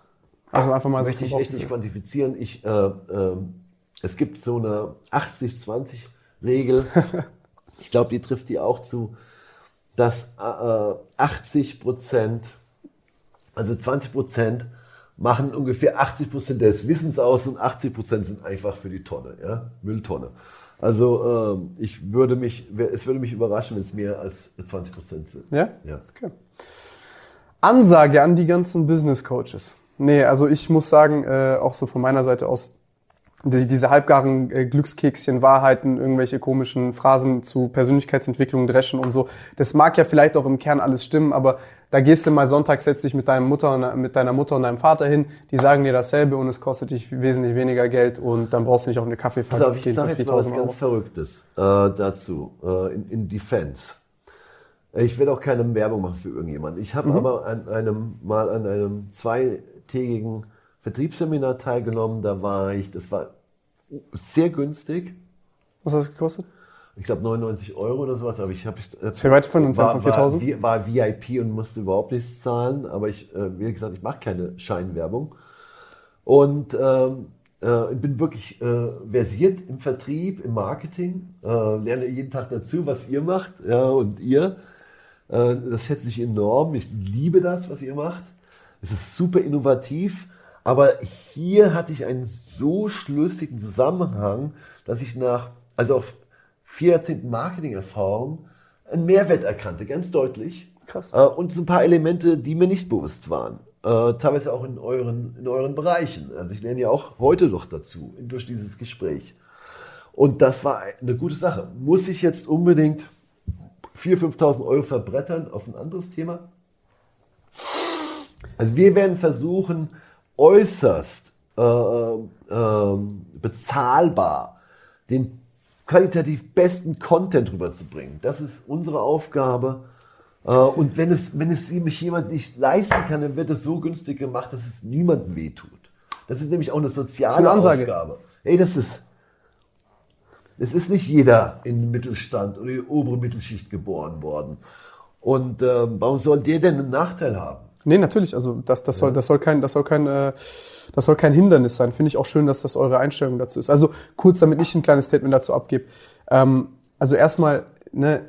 Also einfach mal so möchte ich echt nicht quantifizieren. Ich, äh, ähm, es gibt so eine 80-20-Regel. ich glaube, die trifft die auch zu, dass äh, 80 Prozent, also 20 Prozent machen ungefähr 80 Prozent des Wissens aus und 80 Prozent sind einfach für die Tonne, ja, Mülltonne. Also ähm, ich würde mich, es würde mich überraschen, wenn es mehr als 20 Prozent sind. Ja? Ja. Okay. Ansage an die ganzen Business Coaches. Nee, also ich muss sagen, äh, auch so von meiner Seite aus, die, diese halbgaren äh, Glückskekschen, Wahrheiten, irgendwelche komischen Phrasen zu Persönlichkeitsentwicklung dreschen und so. Das mag ja vielleicht auch im Kern alles stimmen, aber da gehst du mal Sonntag, setzt dich mit deiner Mutter und, mit deiner Mutter und deinem Vater hin, die sagen dir dasselbe und es kostet dich wesentlich weniger Geld und dann brauchst du nicht auch eine Kaffeefahrt. Pass auf, ich sage jetzt mal was ganz Verrücktes äh, dazu, äh, in, in Defense. Ich will auch keine Werbung machen für irgendjemanden. Ich habe mhm. aber an einem, mal an einem zweitägigen Vertriebsseminar teilgenommen. Da war ich, das war sehr günstig. Was hat das gekostet? Ich glaube 99 Euro oder sowas, aber ich habe äh, sehr weit von entfernt von 4000. War, war, VIP und musste überhaupt nichts zahlen, aber ich, äh, wie gesagt, ich mache keine Scheinwerbung und ähm, äh, bin wirklich äh, versiert im Vertrieb, im Marketing, äh, lerne jeden Tag dazu, was ihr macht, ja und ihr. Äh, das schätze ich enorm. Ich liebe das, was ihr macht. Es ist super innovativ. Aber hier hatte ich einen so schlüssigen Zusammenhang, dass ich nach, also auf vier Jahrzehnten Marketing-Erfahrung, einen Mehrwert erkannte, ganz deutlich. Krass. Äh, und so ein paar Elemente, die mir nicht bewusst waren. Äh, teilweise auch in euren, in euren Bereichen. Also ich lerne ja auch heute noch dazu, durch dieses Gespräch. Und das war eine gute Sache. Muss ich jetzt unbedingt 4.000, 5.000 Euro verbrettern auf ein anderes Thema? Also wir werden versuchen, äußerst äh, äh, bezahlbar den qualitativ besten Content rüberzubringen. Das ist unsere Aufgabe. Äh, und wenn es, wenn es sich jemand nicht leisten kann, dann wird es so günstig gemacht, dass es niemandem wehtut. Das ist nämlich auch eine soziale eine Aufgabe. Ey, das ist, es ist nicht jeder in den Mittelstand oder in die obere Mittelschicht geboren worden. Und äh, warum soll der denn einen Nachteil haben? Nee, natürlich. Also das, das, soll, das, soll kein, das, soll kein, äh, das soll kein Hindernis sein. Finde ich auch schön, dass das eure Einstellung dazu ist. Also kurz, damit ich ein kleines Statement dazu abgebe. Ähm, also erstmal, ne,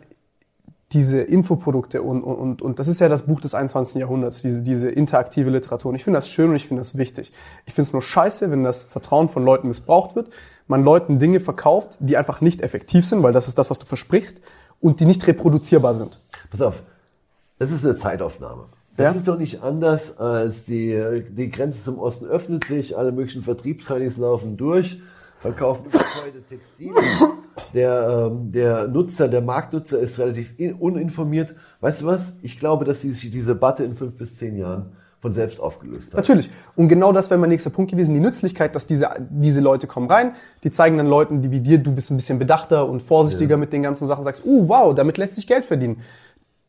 diese Infoprodukte und, und, und das ist ja das Buch des 21. Jahrhunderts, diese, diese interaktive Literatur. Und ich finde das schön und ich finde das wichtig. Ich finde es nur scheiße, wenn das Vertrauen von Leuten missbraucht wird, man Leuten Dinge verkauft, die einfach nicht effektiv sind, weil das ist das, was du versprichst, und die nicht reproduzierbar sind. Pass auf, das ist eine Zeitaufnahme. Das ja? ist doch nicht anders als die, die Grenze zum Osten öffnet sich, alle möglichen Vertriebsheinis laufen durch, verkaufen heute Textilien. Der, ähm, der Nutzer, der Marktnutzer ist relativ uninformiert. Weißt du was? Ich glaube, dass sich diese Debatte in fünf bis zehn Jahren von selbst aufgelöst hat. Natürlich. Und genau das wäre mein nächster Punkt gewesen. Die Nützlichkeit, dass diese, diese Leute kommen rein, die zeigen dann Leuten, die wie dir, du bist ein bisschen bedachter und vorsichtiger ja. mit den ganzen Sachen, sagst, uh, wow, damit lässt sich Geld verdienen.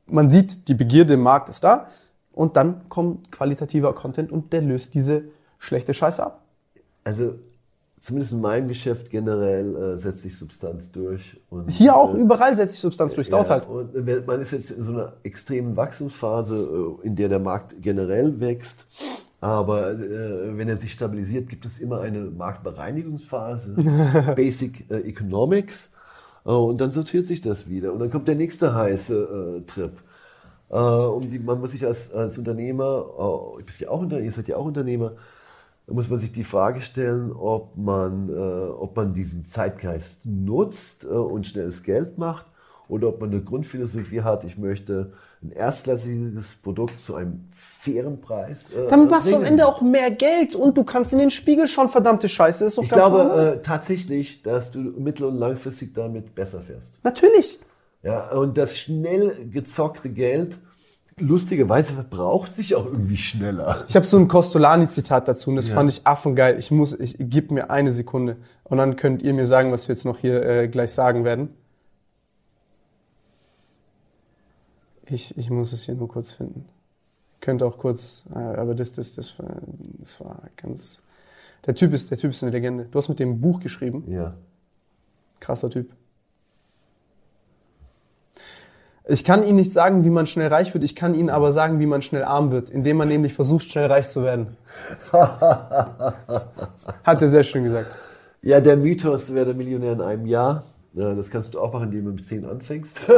Man sieht, die Begierde im Markt ist da und dann kommt qualitativer Content und der löst diese schlechte Scheiße ab. Also zumindest in meinem Geschäft generell äh, setzt sich Substanz durch. Und, Hier auch, äh, überall setzt sich Substanz durch, dauert ja, halt. Und man ist jetzt in so einer extremen Wachstumsphase, äh, in der der Markt generell wächst. Aber äh, wenn er sich stabilisiert, gibt es immer eine Marktbereinigungsphase, Basic äh, Economics. Äh, und dann sortiert sich das wieder. Und dann kommt der nächste heiße Trip. Äh, um die, man muss sich als, als Unternehmer, ich bist ja auch Unternehmer, ihr seid ja auch Unternehmer, da muss man sich die Frage stellen, ob man, äh, ob man diesen Zeitgeist nutzt äh, und schnelles Geld macht oder ob man eine Grundphilosophie hat, ich möchte ein erstklassiges Produkt zu einem fairen Preis. Äh, Dann machst bringen. du am Ende auch mehr Geld und du kannst in den Spiegel schauen, verdammte Scheiße. Ist doch ich glaube äh, tatsächlich, dass du mittel- und langfristig damit besser fährst. Natürlich. Ja, und das schnell gezockte Geld, lustigerweise verbraucht sich auch irgendwie schneller. Ich habe so ein Costolani-Zitat dazu und das ja. fand ich affengeil. Ich muss, ich gib mir eine Sekunde und dann könnt ihr mir sagen, was wir jetzt noch hier äh, gleich sagen werden. Ich, ich muss es hier nur kurz finden. Könnte auch kurz, äh, aber das, das, das, war, das war ganz. Der Typ ist, der Typ ist eine Legende. Du hast mit dem Buch geschrieben. Ja. Krasser Typ. Ich kann Ihnen nicht sagen, wie man schnell reich wird, ich kann Ihnen aber sagen, wie man schnell arm wird, indem man nämlich versucht, schnell reich zu werden. Hat er sehr schön gesagt. Ja, der Mythos, wäre der Millionär in einem Jahr. Das kannst du auch machen, indem du mit 10 anfängst.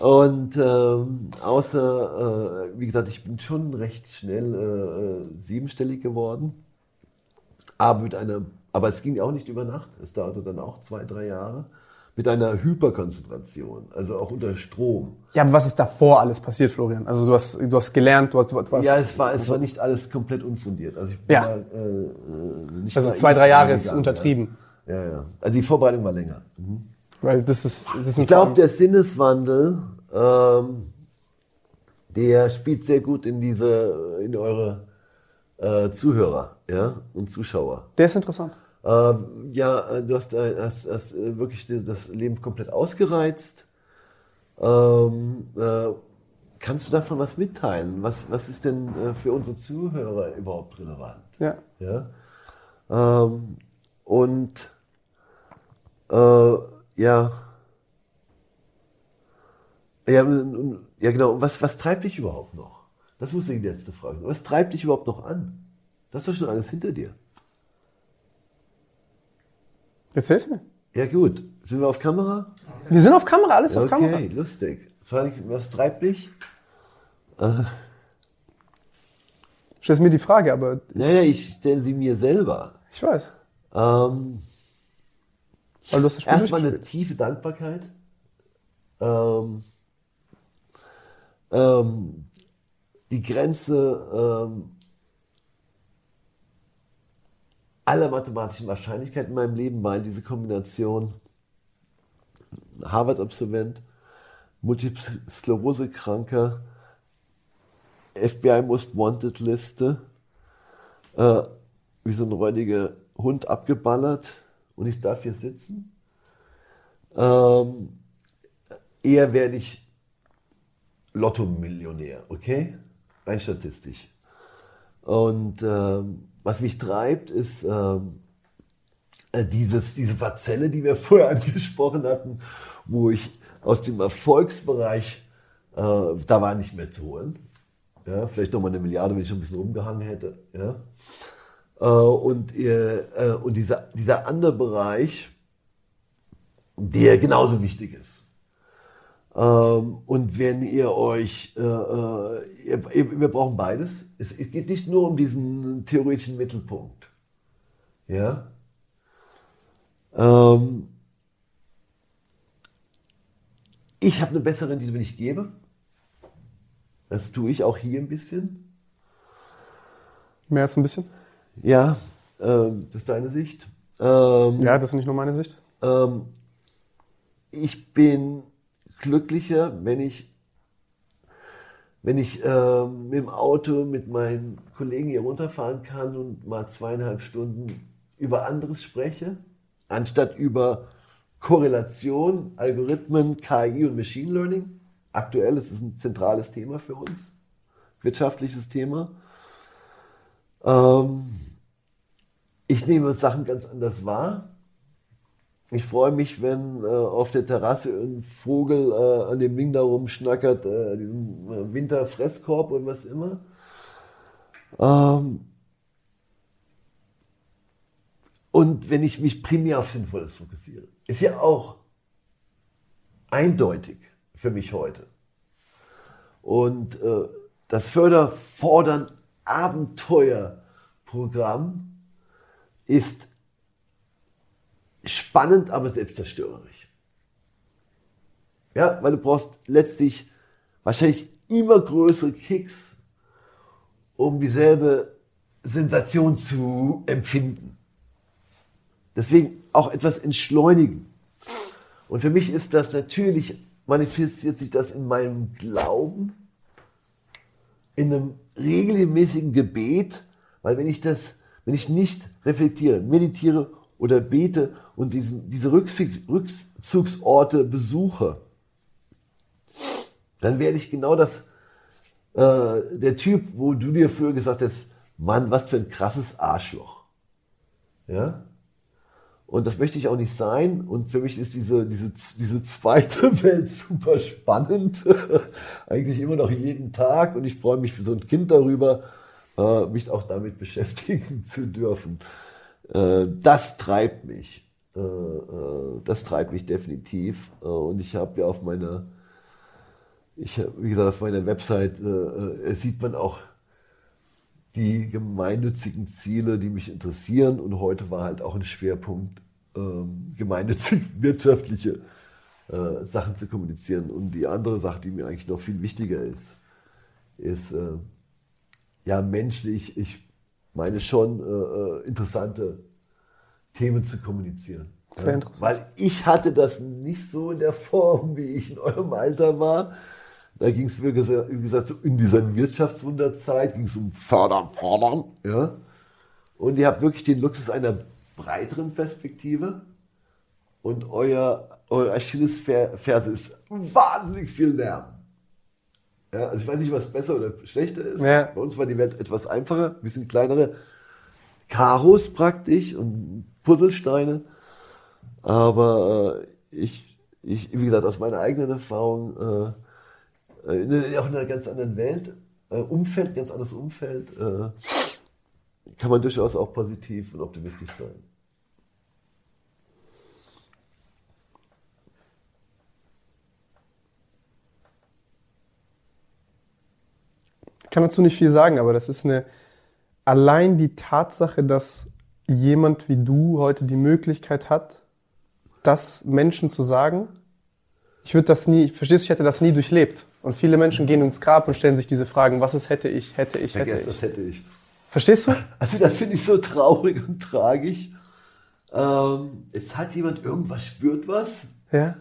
Und ähm, außer, äh, wie gesagt, ich bin schon recht schnell äh, siebenstellig geworden. Aber mit einer, aber es ging auch nicht über Nacht. Es dauerte dann auch zwei, drei Jahre mit einer Hyperkonzentration, also auch unter Strom. Ja, aber was ist davor alles passiert, Florian? Also du hast, du hast gelernt, du hast, du hast Ja, es war, es war nicht alles komplett unfundiert. Also ich bin Ja. da, äh, äh, nicht also zwei, drei Jahre ist untertrieben. Ja. ja, ja. Also die Vorbereitung war länger. Weil das ist, das ist Ich glaube, der Sinneswandel, ähm, der spielt sehr gut in diese, in eure äh, Zuhörer, ja, und Zuschauer. der ist interessant. Ähm, ja, äh, du hast, äh, hast, hast äh, wirklich das Leben komplett ausgereizt. Ähm, äh, kannst du davon was mitteilen? Was, was ist denn äh, für unsere Zuhörer überhaupt relevant? Ja. Ja? Ähm, und äh, ja. Ja, ja genau. Was, was treibt dich überhaupt noch? Das muss die letzte Frage. Was treibt dich überhaupt noch an? Das war schon alles hinter dir. Erzähl's mir. Ja gut. Sind wir auf Kamera? Wir sind auf Kamera, alles auf okay, Kamera. lustig. Was- treibt dich? Stellst mir die Frage, aber Naja, ich stelle sie mir selber. ich weiß. Ähm, Weil du hast das Spiel Erstmal eine tiefe Dankbarkeit. Ähm, ähm, die Grenze ähm, aller mathematischen Wahrscheinlichkeiten in meinem Leben in diese Kombination Harvard-Absolvent, Multiple Sklerose-Kranker, FBI Most Wanted Liste, äh, wie so ein räudiger Hund abgeballert und ich darf hier sitzen. Ähm, eher werde ich Lotto-Millionär, okay? Rein statistisch. Und ähm, was mich treibt, ist ähm, äh, dieses, diese Parzelle, die wir vorher angesprochen hatten, wo ich aus dem Erfolgsbereich, äh, da war nicht mehr zu holen. Ja, vielleicht nochmal eine Milliarde, wenn ich schon ein bisschen rumgehangen hätte. Ja. Äh, und, äh, und dieser, dieser andere Bereich, der genauso wichtig ist. Ähm, und wenn ihr euch, äh, äh, ihr, ihr, wir brauchen beides. Es, es geht nicht nur um diesen theoretischen Mittelpunkt. Ja. Ähm, ich habe eine bessere Rendite, wenn ich gebe. Das tue ich auch hier ein bisschen. Mehr als ein bisschen. Ja, ähm, das ist deine Sicht. Ähm, Ja, das ist nicht nur meine Sicht. ähm, ich bin glücklicher, wenn ich, wenn ich ähm, mit dem Auto mit meinen Kollegen hier runterfahren kann und mal zweieinhalb Stunden über anderes spreche, anstatt über Korrelation, Algorithmen, KI und Machine Learning. Aktuell ist es ein zentrales Thema für uns, wirtschaftliches Thema. Ähm, ich nehme Sachen ganz anders wahr. Ich freue mich, wenn äh, auf der Terrasse ein Vogel äh, an dem Ding da rumschnackert, äh, diesem äh, Winterfresskorb und was immer. Ähm und wenn ich mich primär auf Sinnvolles fokussiere. Ist ja auch eindeutig für mich heute. Und äh, das Förderfordern Abenteuerprogramm ist spannend, aber selbstzerstörerisch. Ja, weil du brauchst letztlich wahrscheinlich immer größere Kicks, um dieselbe Sensation zu empfinden. Deswegen auch etwas entschleunigen. Und für mich ist das natürlich, manifestiert sich das in meinem Glauben, in einem regelmäßigen Gebet, weil wenn ich das, wenn ich nicht reflektiere, meditiere oder bete und diesen, diese Rückzug- Rückzugsorte besuche, dann werde ich genau das, äh, der Typ, wo du dir früher gesagt hast, Mann, was für ein krasses Arschloch. Ja? Und das möchte ich auch nicht sein. Und für mich ist diese, diese, diese zweite Welt super spannend. Eigentlich immer noch jeden Tag. Und ich freue mich für so ein Kind darüber, äh, mich auch damit beschäftigen zu dürfen. Äh, das treibt mich. Äh, äh, das treibt mich definitiv. Und ich habe ja auf meiner, ich hab, wie gesagt, auf meiner Website sieht man auch die gemeinnützigen Ziele, die mich interessieren. Und heute war halt auch ein Schwerpunkt ähm, gemeinnützig wirtschaftliche Sachen zu kommunizieren. Und die andere Sache, die mir eigentlich noch viel wichtiger ist, ist ja menschlich, ich meine schon äh, äh interessante Themen zu kommunizieren. Sehr ja, interessant. Weil ich hatte das nicht so in der Form, wie ich in eurem Alter war. Da ging es, wie gesagt, so in dieser Wirtschaftswunderzeit, ging es um Fördern, Fördern. Ja? Und ihr habt wirklich den Luxus einer breiteren Perspektive. Und euer, euer Achillesferse ist wahnsinnig viel Lärm. Ja, also ich weiß nicht, was besser oder schlechter ist. Ja. Bei uns war die Welt etwas einfacher, ein bisschen kleinere Karos praktisch und Puzzlesteine. Aber äh, ich, ich, wie gesagt, aus meiner eigenen Erfahrung, äh, äh, auch in einer ganz anderen Welt, äh, Umfeld, ganz anderes Umfeld, äh, kann man durchaus auch positiv und optimistisch sein. Kann dazu nicht viel sagen, aber das ist eine, allein die Tatsache, dass jemand wie du heute die Möglichkeit hat, das Menschen zu sagen. Ich würde das nie, verstehst du, ich hätte das nie durchlebt. Und viele Menschen gehen ins Grab und stellen sich diese Fragen, was ist hätte ich, hätte ich, hätte Vergesst, ich. das hätte ich. Verstehst du? Also das finde ich so traurig und tragisch. Ähm, es hat jemand irgendwas spürt was. Ja.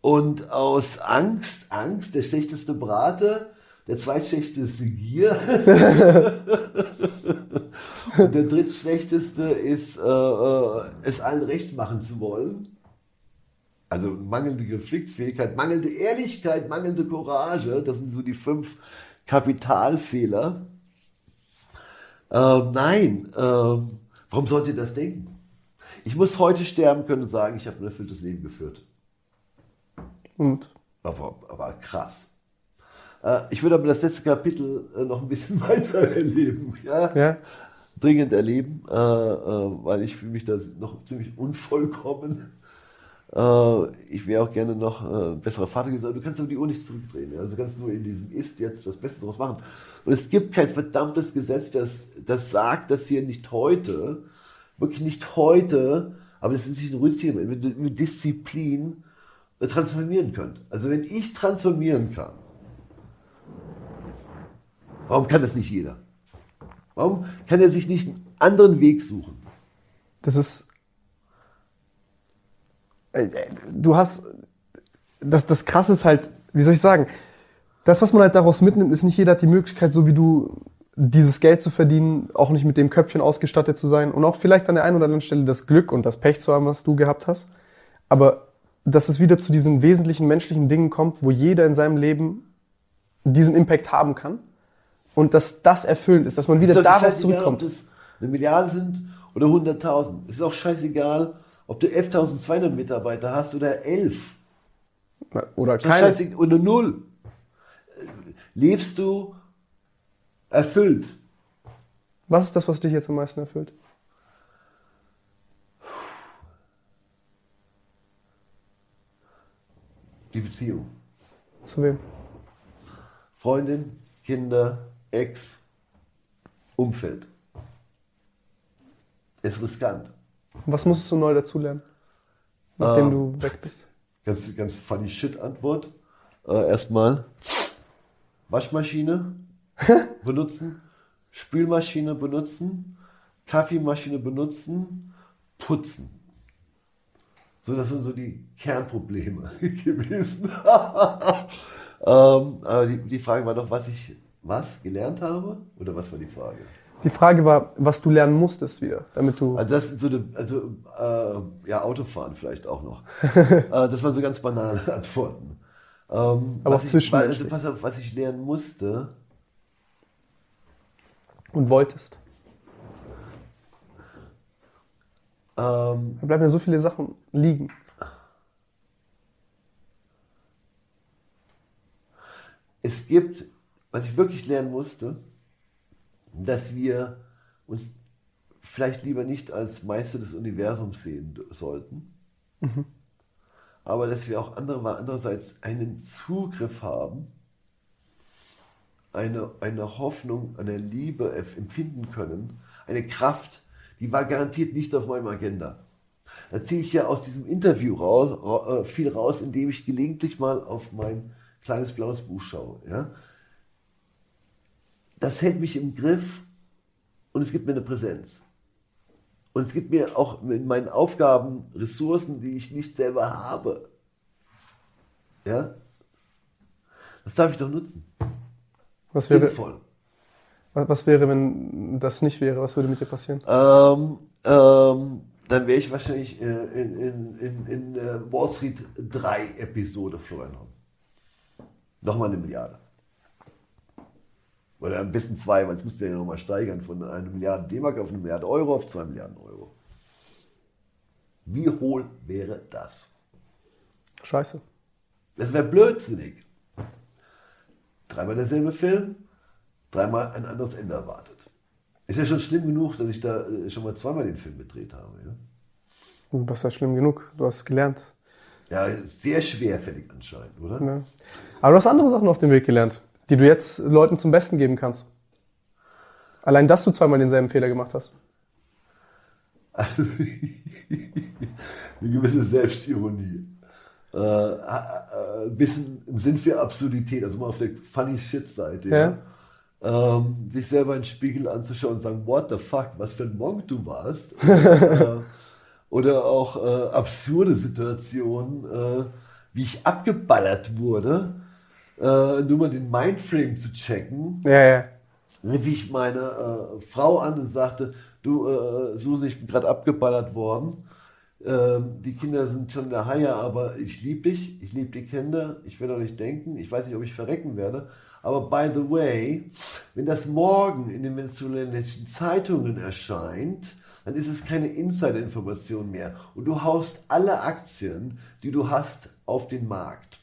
Und aus Angst, Angst, der schlechteste Brate, der zweitschlechteste Gier und der drittschlechteste ist, äh, äh, es allen recht machen zu wollen. Also mangelnde Konfliktfähigkeit, mangelnde Ehrlichkeit, mangelnde Courage, das sind so die fünf Kapitalfehler. Ähm, nein, ähm, warum sollt ihr das denken? Ich muss heute sterben können und sagen, ich habe ein erfülltes Leben geführt. Und? Aber, aber krass. Äh, ich würde aber das letzte Kapitel äh, noch ein bisschen weiter erleben. Ja? ja. Dringend erleben, äh, weil ich fühle mich da noch ziemlich unvollkommen. ich wäre auch gerne noch besserer Vater gesagt. Du kannst aber die Uhr nicht zurückdrehen. Also du kannst nur in diesem Ist jetzt das Beste daraus machen. Und es gibt kein verdammtes Gesetz, das, das sagt, dass ihr nicht heute, wirklich nicht heute, aber das ist nicht ein ruhiges Thema, mit Disziplin transformieren könnt. Also wenn ich transformieren kann, Warum kann das nicht jeder? Warum kann er sich nicht einen anderen Weg suchen? Das ist. Äh, du hast. Das, das Krasse ist halt, wie soll ich sagen, das, was man halt daraus mitnimmt, ist nicht jeder hat die Möglichkeit, so wie du dieses Geld zu verdienen, auch nicht mit dem Köpfchen ausgestattet zu sein und auch vielleicht an der einen oder anderen Stelle das Glück und das Pech zu haben, was du gehabt hast. Aber dass es wieder zu diesen wesentlichen menschlichen Dingen kommt, wo jeder in seinem Leben diesen Impact haben kann und dass das erfüllend ist, dass man wieder darauf zurückkommt. Egal, ob das eine Milliarde sind oder 100.000. Es ist auch scheißegal, ob du 11.200 Mitarbeiter hast oder 11. Oder keine. Oder null. Lebst du erfüllt? Was ist das, was dich jetzt am meisten erfüllt? Die Beziehung. Zu wem? Freundin, Kinder, Ex, Umfeld. Ist riskant. Was musstest du neu dazulernen, nachdem ähm, du weg bist? Ganz, ganz funny shit Antwort. Äh, erstmal Waschmaschine benutzen, Spülmaschine benutzen, Kaffeemaschine benutzen, putzen. So, das sind so die Kernprobleme gewesen. ähm, aber die, die Frage war doch, was ich was gelernt habe? Oder was war die Frage? Die Frage war, was du lernen musstest wieder, damit du. Also das so, eine, also äh, ja Autofahren vielleicht auch noch. äh, das waren so ganz banale Antworten. Ähm, Aber zwischen. Also pass auf, was ich lernen musste. Und wolltest. Ähm, da bleiben ja so viele Sachen liegen. Es gibt was ich wirklich lernen musste, dass wir uns vielleicht lieber nicht als Meister des Universums sehen sollten, mhm. aber dass wir auch andere, andererseits einen Zugriff haben, eine, eine Hoffnung, eine Liebe empfinden können, eine Kraft, die war garantiert nicht auf meinem Agenda. Da ziehe ich ja aus diesem Interview raus, ra- äh, viel raus, indem ich gelegentlich mal auf mein kleines blaues Buch schaue. Ja? Das hält mich im Griff und es gibt mir eine Präsenz. Und es gibt mir auch in meinen Aufgaben Ressourcen, die ich nicht selber habe. Ja? Das darf ich doch nutzen. Was wäre, Sinnvoll. was wäre, wenn das nicht wäre? Was würde mit dir passieren? Ähm, ähm, dann wäre ich wahrscheinlich äh, in, in, in, in äh, Wall Street 3 Episode Homm. Nochmal eine Milliarde. Oder ein bisschen zwei, weil jetzt müssten wir ja nochmal steigern von einer Milliarde D-Mark auf eine Milliarde Euro auf zwei Milliarden Euro. Wie hohl wäre das? Scheiße. Das wäre blödsinnig. Dreimal derselbe Film, dreimal ein anderes Ende erwartet. Ist ja schon schlimm genug, dass ich da äh, schon mal zweimal den Film gedreht habe. Ja? Was ist schlimm genug? Du hast gelernt. Ja, sehr schwerfällig anscheinend, oder? Ja. Aber du hast andere Sachen auf dem Weg gelernt, die du jetzt Leuten zum Besten geben kannst. Allein, dass du zweimal denselben Fehler gemacht hast. Eine gewisse Selbstironie. Äh, äh, ein bisschen im Sinn für Absurdität, also mal auf der funny shit Seite. Ja. Ähm, sich selber in den Spiegel anzuschauen und sagen, what the fuck, was für ein Monk du warst. äh, oder auch äh, absurde Situationen, äh, wie ich abgeballert wurde, äh, nur mal den Mindframe zu checken. Ja, ja. rief ich meine äh, Frau an und sagte, du äh, Susi, ich bin gerade abgeballert worden. Ähm, die Kinder sind schon in der Haie, aber ich liebe dich, ich liebe die Kinder, ich will auch nicht denken, ich weiß nicht, ob ich verrecken werde. Aber by the way, wenn das morgen in den venezuelanischen Zeitungen erscheint, dann ist es keine Insider-Information mehr. Und du haust alle Aktien, die du hast, auf den Markt.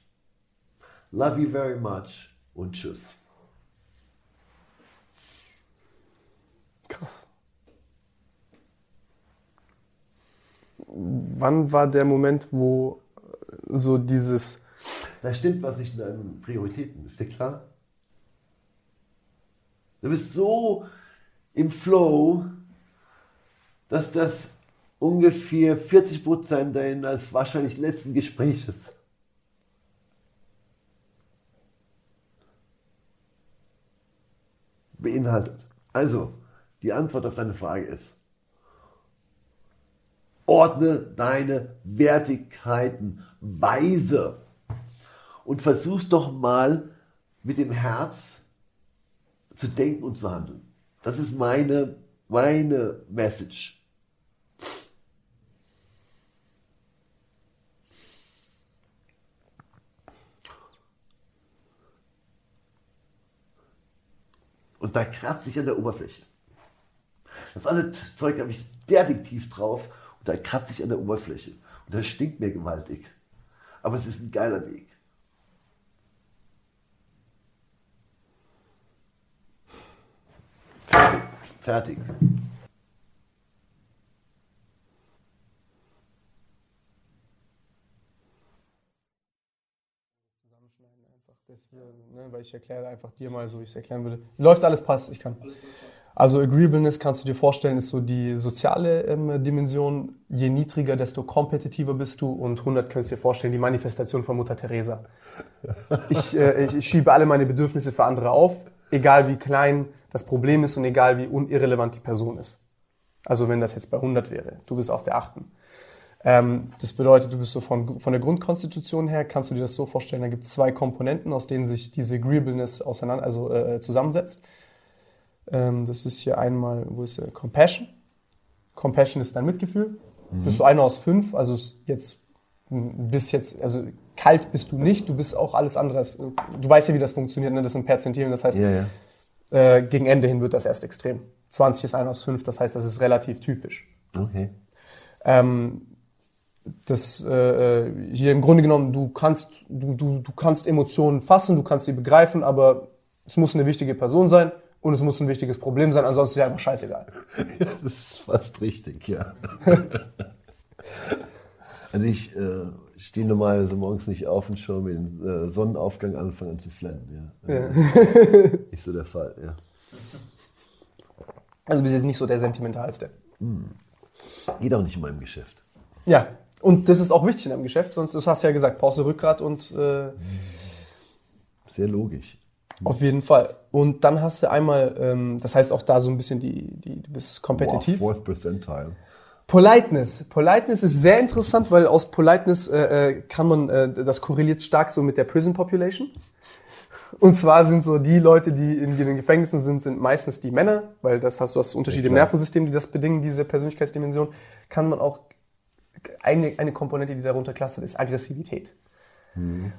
Love you very much und tschüss. Krass. Wann war der Moment, wo so dieses, Da stimmt was nicht in deinen Prioritäten, ist dir klar? Du bist so im Flow, dass das ungefähr 40 Prozent deines wahrscheinlich letzten Gespräches beinhaltet. Also, die Antwort auf deine Frage ist, ordne deine Wertigkeiten weise und versuch's doch mal mit dem Herz zu denken und zu handeln. Das ist meine, meine Message. Und da kratzt sich an der Oberfläche. Das alle Zeug habe ich derartig tief drauf und da kratzt sich an der Oberfläche. Und das stinkt mir gewaltig. Aber es ist ein geiler Weg. Fertig. Fertig. das wir, ne, weil ich erkläre einfach dir mal so, wie ich es erklären würde. Läuft alles, passt, ich kann. Also Agreeableness kannst du dir vorstellen, ist so die soziale ähm, Dimension. Je niedriger, desto kompetitiver bist du. Und 100 könntest du dir vorstellen, die Manifestation von Mutter Teresa. Ich, äh, ich, ich schiebe alle meine Bedürfnisse für andere auf, egal wie klein das Problem ist und egal wie unirrelevant die Person ist. Also wenn das jetzt bei 100 wäre, du bist auf der achten. Ähm, das bedeutet, du bist so von, von der Grundkonstitution her, kannst du dir das so vorstellen, da gibt es zwei Komponenten, aus denen sich diese Agreeableness auseinander, also äh, zusammensetzt. Ähm, das ist hier einmal, wo ist äh, Compassion. Compassion ist dein Mitgefühl. Bist du einer aus fünf, also jetzt m, bist jetzt, also kalt bist du nicht, du bist auch alles andere. Du weißt ja, wie das funktioniert, ne? das sind Perzentilen, das heißt, Ja, ja. äh, gegen Ende hin wird das erst extrem. 20 ist einer aus fünf, das heißt, das ist relativ typisch. Okay. Ähm, das äh, hier im Grunde genommen, du kannst, du, du, du kannst Emotionen fassen, du kannst sie begreifen, aber es muss eine wichtige Person sein und es muss ein wichtiges Problem sein, ansonsten ist ja einfach scheißegal. Ja, das ist fast richtig, ja. also ich äh, stehe normalerweise morgens nicht auf und schaue mir den äh, Sonnenaufgang an und fange an zu flennen. Ja. Also, Nicht so der Fall, ja. Also bist jetzt nicht so der sentimentalste. Geht auch nicht in meinem Geschäft. Ja, und das ist auch wichtig in einem Geschäft, sonst, das hast du ja gesagt, brauchst du Rückgrat und äh, Sehr logisch. auf jeden Fall. Und dann hast du einmal, ähm, das heißt auch da so ein bisschen die, die du bist kompetitiv. fourth percentile. Politeness. Politeness ist sehr interessant, weil aus Politeness äh, äh, kann man, äh, das korreliert stark so mit der Prison Population. Und zwar sind so die Leute, die in den Gefängnissen sind, sind meistens die Männer, weil das hast du hast Unterschiede im. Nervensystem, die das bedingen, diese Persönlichkeitsdimension. Kann man auch eine, eine Komponente, die darunter clustert, ist Aggressivität.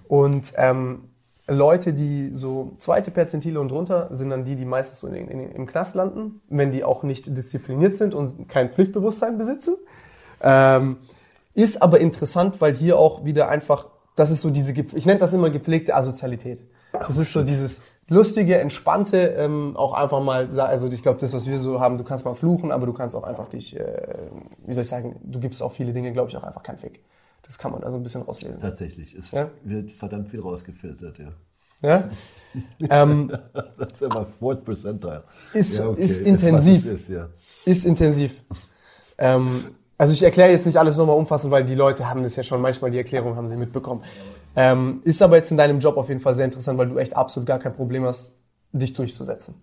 Und ähm, Leute, die so zweite Perzentile und drunter, sind dann die, die meistens so in, in, im Knast landen, wenn die auch nicht diszipliniert sind und kein Pflichtbewusstsein besitzen. Ähm, ist aber interessant, weil hier auch wieder einfach, das ist so diese, ich nenne das immer gepflegte Asozialität. Das ist so dieses lustige, entspannte, ähm, auch einfach mal, also ich glaube, das, was wir so haben, du kannst mal fluchen, aber du kannst auch einfach dich, äh, wie soll ich sagen, du gibst auch viele Dinge, glaube ich, auch einfach keinen Fick. Das kann man da so ein bisschen rauslesen. Tatsächlich. Es Ja? wird verdammt viel rausgefiltert, ja. Ja? ähm, Das ist aber fourth percentile. Ist- ja, ist was intensiv. ist, ja. ist intensiv. Ähm, also ich erkläre jetzt nicht alles nochmal umfassend, weil die Leute haben das ja schon manchmal, die Erklärung haben sie mitbekommen. Ähm, ist aber jetzt in deinem Job auf jeden Fall sehr interessant, weil du echt absolut gar kein Problem hast, dich durchzusetzen.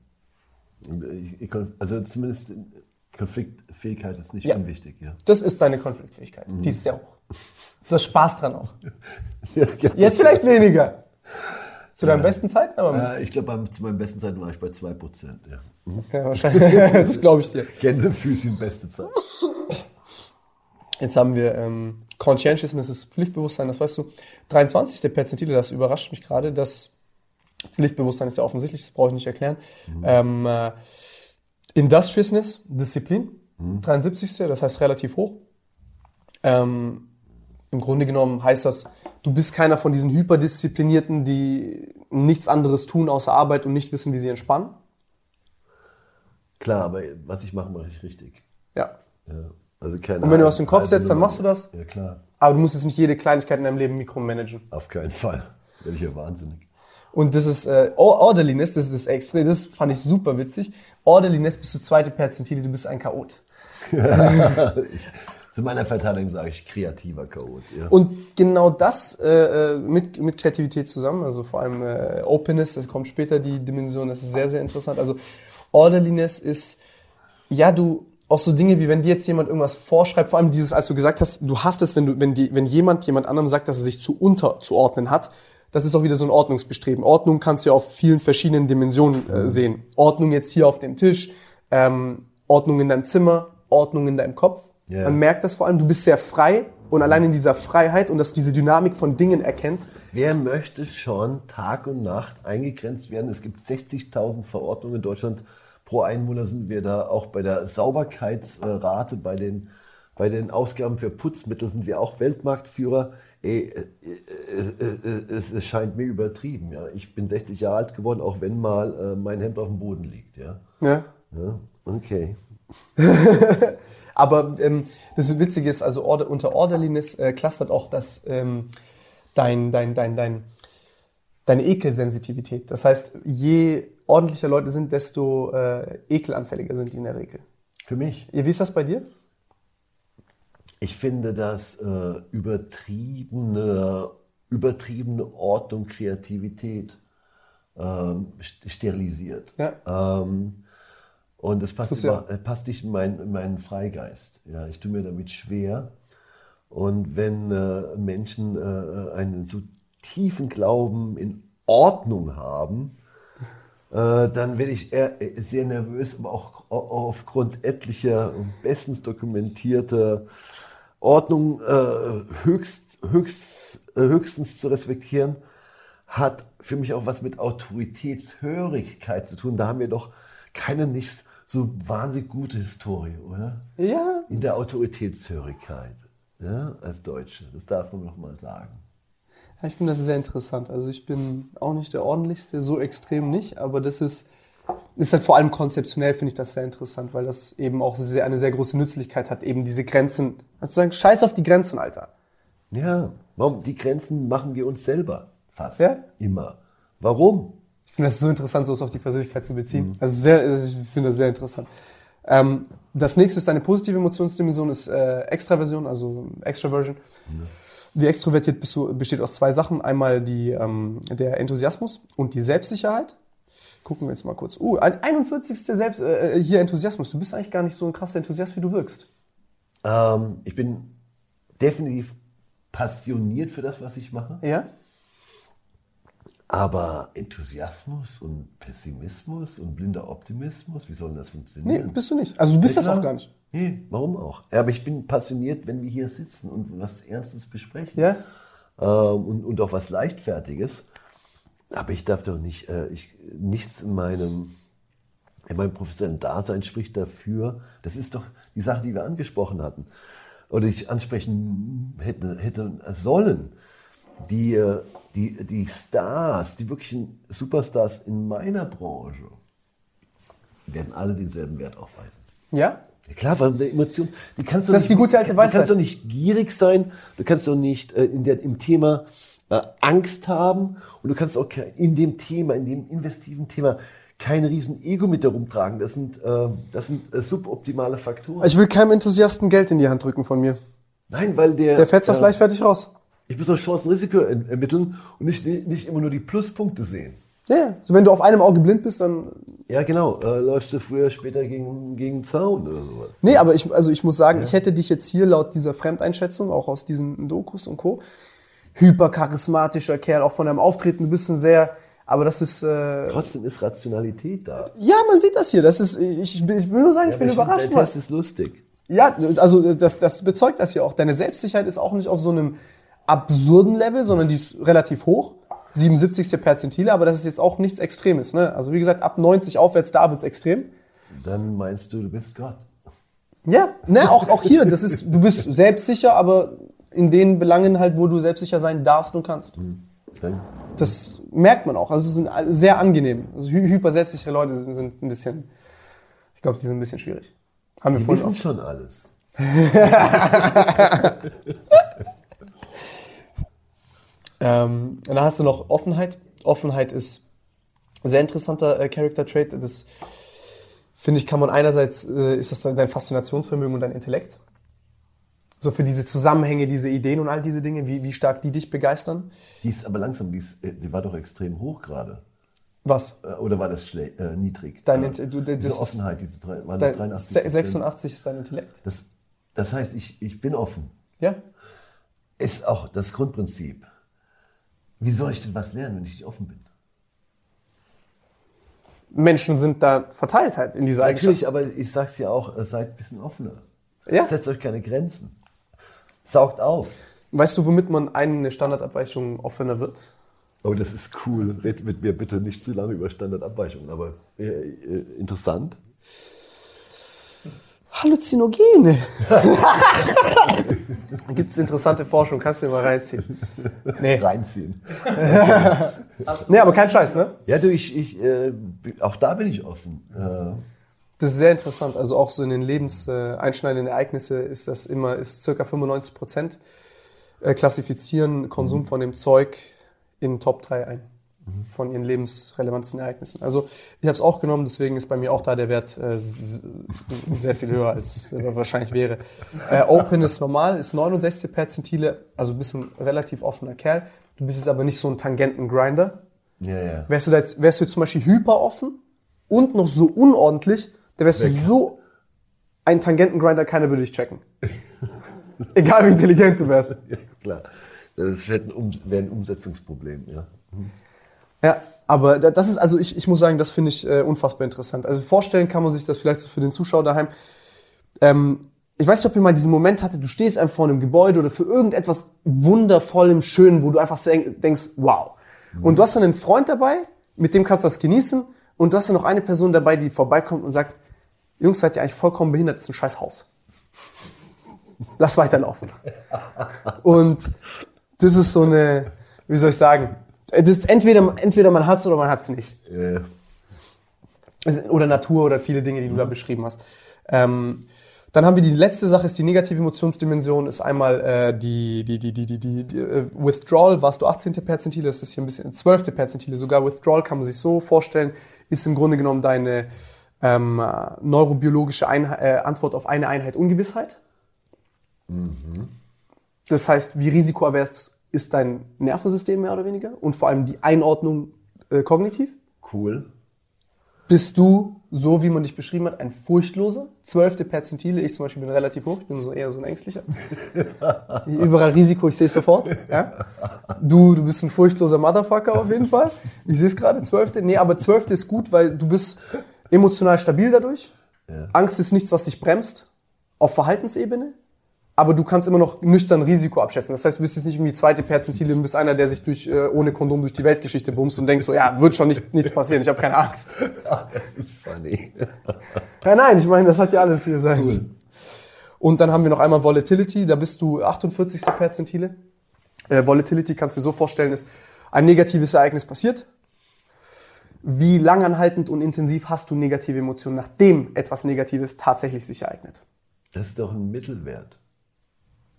Also zumindest Konfliktfähigkeit ist nicht Ja. unwichtig, ja. Das ist deine Konfliktfähigkeit. Die ist sehr hoch. Du hast Spaß dran auch. ja, Jetzt vielleicht weniger. Zu deinen besten Zeiten, aber Äh, ich glaube, zu meinen besten Zeiten war ich bei 2%. Ja. ja, wahrscheinlich. das glaube ich dir. Gänsefüßchen, beste Zeit. Jetzt haben wir ähm, Conscientiousness, das ist Pflichtbewusstsein, das weißt du. 23. der Perzentile, das überrascht mich gerade. Das Pflichtbewusstsein ist ja offensichtlich, das brauche ich nicht erklären. Ähm, äh, Industriousness, Disziplin, 73. Das heißt relativ hoch. Ähm, Im Grunde genommen heißt das, du bist keiner von diesen Hyperdisziplinierten, die nichts anderes tun außer Arbeit und nicht wissen, wie sie entspannen. Klar, aber was ich mache, mache ich richtig. Ja. Ja. Also keine Und wenn du in den Kopf setzt, dann Nummer. machst du das? Ja, klar. Aber du musst jetzt nicht jede Kleinigkeit in deinem Leben mikromanagen. Auf keinen Fall. Werde ich ja wahnsinnig. Und das ist äh, Or- Orderliness, das ist das extra, das fand ich super witzig. Orderliness bist du zweite Perzentile, du bist ein Chaot. Zu meiner Verteidigung sage ich kreativer Chaot. Ja. Und genau das äh, äh, mit, mit Kreativität zusammen, also vor allem äh, Openness, das kommt später die Dimension, das ist sehr, sehr interessant. Also Orderliness ist, ja, du, auch so Dinge wie wenn dir jetzt jemand irgendwas vorschreibt, vor allem dieses, als du gesagt hast, du hast es, wenn du, wenn die, wenn jemand jemand anderem sagt, dass er sich zu unterzuordnen hat, das ist auch wieder so ein Ordnungsbestreben. Ordnung kannst du ja auf vielen verschiedenen Dimensionen äh, sehen. Ordnung jetzt hier auf dem Tisch, ähm, Ordnung in deinem Zimmer, Ordnung in deinem Kopf. Ja. Man merkt das vor allem, du bist sehr frei und allein in dieser Freiheit und dass du diese Dynamik von Dingen erkennst, Wer möchte schon Tag und Nacht eingegrenzt werden? Es gibt 60.000 Verordnungen in Deutschland. Pro Einwohner sind wir da auch bei der Sauberkeitsrate, bei den, bei den Ausgaben für Putzmittel sind wir auch Weltmarktführer. Ey, äh, äh, äh, äh, es, es scheint mir übertrieben. Ja. Ich bin 60 Jahre alt geworden, auch wenn mal mein Hemd auf dem Boden liegt. Ja. Ja. Ja, okay. Aber ähm, das Witzige ist, also unter Orderliness äh, clustert auch das ähm, dein, dein, dein, dein, deine Ekelsensitivität. Das heißt, je ordentlicher Leute sind, desto äh, ekelanfälliger sind die in der Regel. Für mich. Wie ist das bei dir? Ich finde, dass äh, übertriebene, übertriebene Ordnung, Kreativität ähm, st- sterilisiert. Ja. Ähm, und das passt, über, äh, passt nicht in, mein, in meinen Freigeist. Ja, ich tue mir damit schwer. Und wenn äh, Menschen äh, einen so tiefen Glauben in Ordnung haben, äh, dann werde ich eher äh, sehr nervös, aber auch au- aufgrund etlicher bestens dokumentierter Ordnung äh, höchst, höchst, äh, höchstens zu respektieren, hat für mich auch was mit Autoritätshörigkeit zu tun. Da haben wir doch keine nicht so wahnsinnig gute Historie, oder? Ja. In der Autoritätshörigkeit, ja, als Deutsche. Das darf man noch mal sagen. Ja, ich finde das sehr interessant. Also ich bin auch nicht der ordentlichste, so extrem nicht, aber das ist, ist halt vor allem konzeptionell finde ich das sehr interessant, weil das eben auch sehr, eine sehr große Nützlichkeit hat, eben diese Grenzen, also sagen, scheiß auf die Grenzen, Alter. Ja, warum? Die Grenzen machen wir uns selber fast. Ja? Immer. Warum? Ich finde das so interessant, so es auf die Persönlichkeit zu beziehen. Also sehr, also ich finde das sehr interessant. Ähm, das nächste ist deine positive Emotionsdimension, ist äh, Extraversion, also Extraversion. Wie extrovertiert bist du, besteht aus zwei Sachen. Einmal die, ähm, der Enthusiasmus und die Selbstsicherheit. Gucken wir jetzt mal kurz. Uh, ein 41. Selbst, äh, hier Enthusiasmus. Du bist eigentlich gar nicht so ein krasser Enthusiast, wie du wirkst. Ähm, ich bin definitiv passioniert für das, was ich mache. Ja? Aber Enthusiasmus und Pessimismus und blinder Optimismus, wie soll denn das Nee, funktionieren? bist du nicht. Also du bist Ja, das auch gar nicht. Nee, warum auch? Ja, aber ich bin passioniert, wenn wir hier sitzen und was Ernstes besprechen. Ja? Ähm, und, und auch was Leichtfertiges. Aber ich darf doch nicht, äh, ich, nichts in meinem, in meinem professionellen Dasein spricht dafür. Das ist doch die Sache, die wir angesprochen hatten. Oder ich ansprechen hätte, hätte sollen. Die, äh, die, die Stars, die wirklichen Superstars in meiner Branche, werden alle denselben Wert aufweisen. Ja? Ja klar, weil eine Emotion, die kannst du Das ist nicht, die gute alte Du Weisheit. kannst doch nicht gierig sein, du kannst doch nicht äh, in der, im Thema äh, Angst haben und du kannst auch in dem Thema, in dem investiven Thema kein riesen Ego mit herumtragen. Das sind, äh, das sind äh, suboptimale Faktoren. Ich will keinem Enthusiasten Geld in die Hand drücken von mir. Nein, weil der... Der fetzt das leichtfertig raus. Ich muss auch Chancen-Risiko en- ermitteln und nicht, nicht immer nur die Pluspunkte sehen. Ja, ja. So, wenn du auf einem Auge blind bist, dann. Ja, genau. Äh, läufst du früher, später gegen, gegen Zaun oder sowas. Nee, aber ich, also ich muss sagen, ich hätte dich jetzt hier laut dieser Fremdeinschätzung, auch aus diesen Dokus und Co., hypercharismatischer Kerl, auch von deinem Auftreten, du bist ein sehr, aber das ist, äh, Trotzdem ist Rationalität da. ja, man sieht das hier, das ist, ich, ich, ich will nur sagen, ich bin find, überrascht. Der weil- Test ist lustig. Ja, also das, das bezeugt das hier auch. Deine Selbstsicherheit ist auch nicht auf so einem absurden Level, sondern die ist relativ hoch. 77. Perzentile, aber das ist jetzt auch nichts Extremes. Ne? Also wie gesagt, ab 90 aufwärts, da wird's extrem. Dann meinst du, du bist Gott. Ja, ne, auch, auch hier, das ist, du bist selbstsicher, aber in den Belangen halt, wo du selbstsicher sein darfst und kannst. Dann Das merkt man auch. Also es ist ein- sehr angenehm. Also hy hyper selbstsichere Leute sind- sind ein bisschen, ich glaube, die sind ein bisschen schwierig. Haben wir Die wissen auch. schon alles. Ähm, und dann hast du noch Offenheit. Offenheit ist ein sehr interessanter äh, Character Trait. Das finde ich, kann man einerseits, äh, ist das dein Faszinationsvermögen und dein Intellekt. So für diese Zusammenhänge, diese Ideen und all diese Dinge, wie, wie stark die dich begeistern. Die ist aber langsam, die, ist, äh, die war doch extrem hoch gerade. Was? Äh, Oder war das äh, niedrig? Dein äh, Inte- du- das diese Offenheit, diese drei, waren Dein, 83 se- 86 ist dein Intellekt. Das, das heißt, ich, ich bin offen. Ja? Ist auch das Grundprinzip. Wie soll ich denn was lernen, wenn ich nicht offen bin? Menschen sind da verteilt halt in dieser Natürlich, aber ich sag's ja auch, äh, seid ein bisschen offener. Ja. Setzt euch keine Grenzen. Saugt auf. Weißt du, womit man eine Standardabweichung offener wird? Oh, das ist cool. Red mit mir bitte nicht zu lange über Standardabweichungen, aber äh, äh, interessant. Halluzinogene. Gibt es interessante Forschung, kannst du dir mal reinziehen. Nee. Reinziehen. nee, aber kein Scheiß, ne? Ja, du, ich, ich, äh, auch da bin ich offen. Äh, Das ist sehr interessant. Also auch so in den lebenseinschneidenden Ereignisse ist das immer, ist circa 95 Prozent äh, klassifizieren Konsum von dem Zeug in Top 3 ein. Von ihren lebensrelevantesten Ereignissen. Also ich habe es auch genommen, deswegen ist bei mir auch da der Wert äh, sehr viel höher, als er wahrscheinlich wäre. Äh, Open ist normal, ist 69 Perzentile, also bist ein relativ offener Kerl. Du bist jetzt aber nicht so ein Tangentengrinder. ja, ja. Wärst du, da jetzt, wärst du jetzt zum Beispiel hyper offen und noch so unordentlich, dann wärst du so ein Tangentengrinder, keiner würde dich checken. Egal wie intelligent du wärst. ja klar. Das wäre ein, um, Umsetzungsproblem, ja. Ja, aber da- das ist, also ich, ich muss sagen, das finde ich äh, unfassbar interessant. Also vorstellen kann man sich das vielleicht so für den Zuschauer daheim. Ähm, ich weiß nicht, ob ihr mal diesen Moment hattet, du stehst einfach vor einem Gebäude oder für irgendetwas wundervollem, schönen, wo du einfach denkst, wow. Und du hast dann einen Freund dabei, mit dem kannst du das genießen und du hast dann noch eine Person dabei, die vorbeikommt und sagt, Jungs, seid ihr eigentlich vollkommen behindert, das ist ein scheiß Haus. Lass weiterlaufen. Und das ist so eine, wie soll ich sagen, das ist entweder, entweder man hat's oder man hat's nicht. Äh, Es- Oder Natur oder viele Dinge, die du da beschrieben hast. Ähm, dann haben wir die letzte Sache, ist die negative Emotionsdimension, ist einmal äh, die, die, die, die, die, die, die äh, Withdrawal, warst du 18. Perzentile, das ist hier ein bisschen 12. Perzentile, sogar Withdrawal kann man sich so vorstellen, ist im Grunde genommen deine, ähm, äh, neurobiologische Einheit, äh, Antwort auf eine Einheit Ungewissheit. Das heißt, wie risikoavers ist dein Nervensystem mehr oder weniger und vor allem die Einordnung äh, kognitiv. Cool. Bist du, so wie man dich beschrieben hat, ein furchtloser? Zwölfte Perzentile, ich zum Beispiel bin relativ hoch, ich bin so eher so ein Ängstlicher. Überall Risiko, ich sehe es sofort. Ja? Du, du bist ein furchtloser Motherfucker auf jeden Fall. Ich sehe es gerade, zwölfte. Nee, aber zwölfte ist gut, weil du bist emotional stabil dadurch. Angst ist nichts, was dich bremst. Auf Verhaltensebene. Aber du kannst immer noch nüchtern Risiko abschätzen. Das heißt, du bist jetzt nicht irgendwie zweite Perzentile und bist einer, der sich durch, äh, ohne Kondom durch die Weltgeschichte bumst und denkst so, ja, wird schon nicht, nichts passieren, ich habe keine Angst. Das ist funny. Ja, nein, ich meine, das hat ja alles hier sein. Und dann haben wir noch einmal Volatility, da bist du 48. Perzentile. Äh, Volatility kannst du dir so vorstellen, ist ein negatives Ereignis passiert. Wie langanhaltend und intensiv hast du negative Emotionen, nachdem etwas Negatives tatsächlich sich ereignet? Das ist doch ein Mittelwert.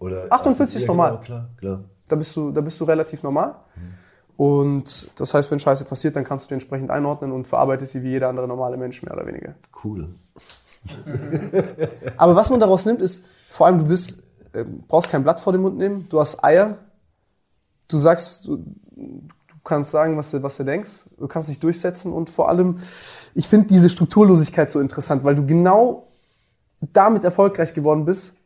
Oder 48 ist normal. Genau, klar, klar. Da bist du, da bist du relativ normal. Und das heißt, wenn Scheiße passiert, dann kannst du die entsprechend einordnen und verarbeitest sie wie jeder andere normale Mensch, mehr oder weniger. Cool. Aber was man daraus nimmt, ist, vor allem du bist, äh, brauchst kein Blatt vor den Mund nehmen, du hast Eier, du sagst, du, du kannst sagen, was du, was du denkst, du kannst dich durchsetzen und vor allem, ich finde diese Strukturlosigkeit so interessant, weil du genau damit erfolgreich geworden bist.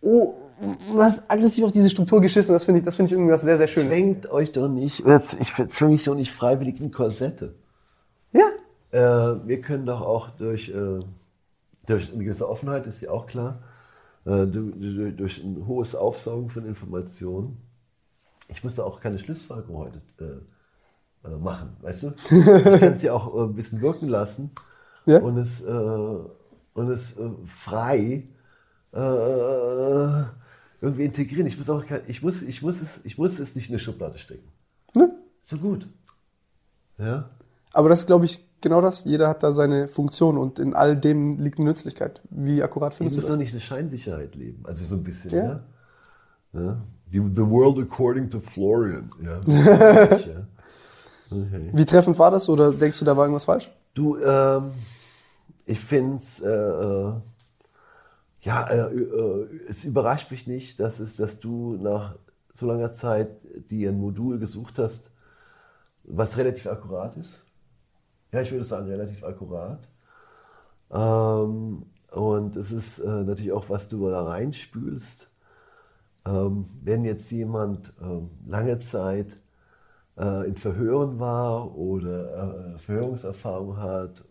Oh, du hast aggressiv auf diese Struktur geschissen, das finde ich, das finde ich irgendwie was sehr, sehr Schönes. Zwängt euch doch nicht, oder ich zwinge mich doch nicht freiwillig in Korsette. Ja, Äh, wir können doch auch durch, äh, durch eine gewisse Offenheit, ist ja auch klar, äh, du, du, durch ein hohes Aufsaugen von Informationen. Ich muss da auch keine Schlussfolgerung heute äh, äh, machen, weißt du? Ich kann es ja auch äh, ein bisschen wirken lassen Ja. und es, äh, und es äh, frei äh, irgendwie integrieren. Ich muss, auch, ich, muss, ich, muss es, ich muss es nicht in eine Schublade stecken. ne? So gut. Ja? Aber das ist, glaube ich, genau das. Jeder hat da seine Funktion und in all dem liegt eine Nützlichkeit. Wie akkurat Ich findest muss du doch das? nicht eine Scheinsicherheit leben. Also so ein bisschen, Ja. ja. ja? The world according to Florian. Ja. ja. Okay. Wie treffend war das oder denkst du, da war irgendwas falsch? Du, ähm, ich finde es, äh, äh, ja, äh, äh, es überrascht mich nicht, dass, es, dass du nach so langer Zeit dir ein Modul gesucht hast, was relativ akkurat ist. Ja, ich würde sagen, relativ akkurat. Ähm, und es ist äh, natürlich auch, was du da reinspülst. Ähm, wenn jetzt jemand ähm, lange Zeit äh, in Verhören war oder äh, Verhörungserfahrung hat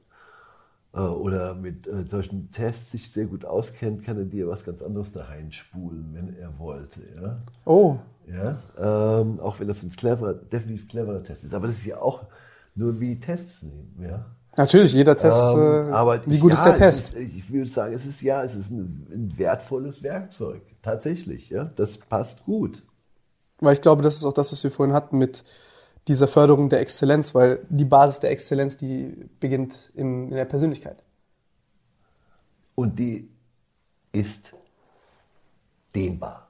oder mit äh, solchen Tests sich sehr gut auskennt, kann er dir was ganz anderes da reinspulen, wenn er wollte. Ja? Oh, Ja? Ähm, auch wenn das ein cleverer, definitiv cleverer Test ist. Aber das ist ja auch nur wie Tests nehmen. Ja? natürlich, jeder Test. Ähm, äh, aber wie gut ja, ist der es Test? Ist, ich würde sagen, es ist ja, es ist ein, ein wertvolles Werkzeug. Tatsächlich, ja. Das passt gut. Weil ich glaube, das ist auch das, was wir vorhin hatten mit dieser Förderung der Exzellenz, weil die Basis der Exzellenz, die beginnt in, in der Persönlichkeit. Und die ist dehnbar.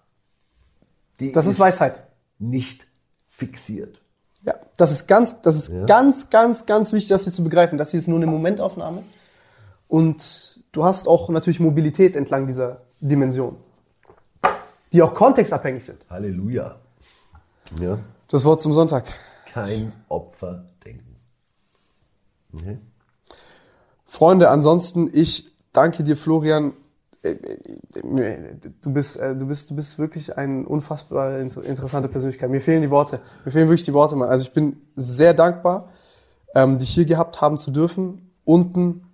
Die Das ist Weisheit. nicht fixiert. Ja, das ist ganz, das ist ganz, ganz, ganz wichtig, das hier zu begreifen. Das hier ist nur eine Momentaufnahme. Und du hast auch natürlich Mobilität entlang dieser Dimension, die auch kontextabhängig sind. Halleluja. Ja. Das Wort zum Sonntag. Kein Opfer denken. Okay. Freunde, ansonsten, ich danke dir, Florian. Äh, äh, Du bist, äh, du bist, du bist wirklich eine unfassbar inter- interessante Persönlichkeit. Mir fehlen die Worte. Mir fehlen wirklich die Worte, Mann. Also ich bin sehr dankbar, ähm, dich hier gehabt haben zu dürfen. Unten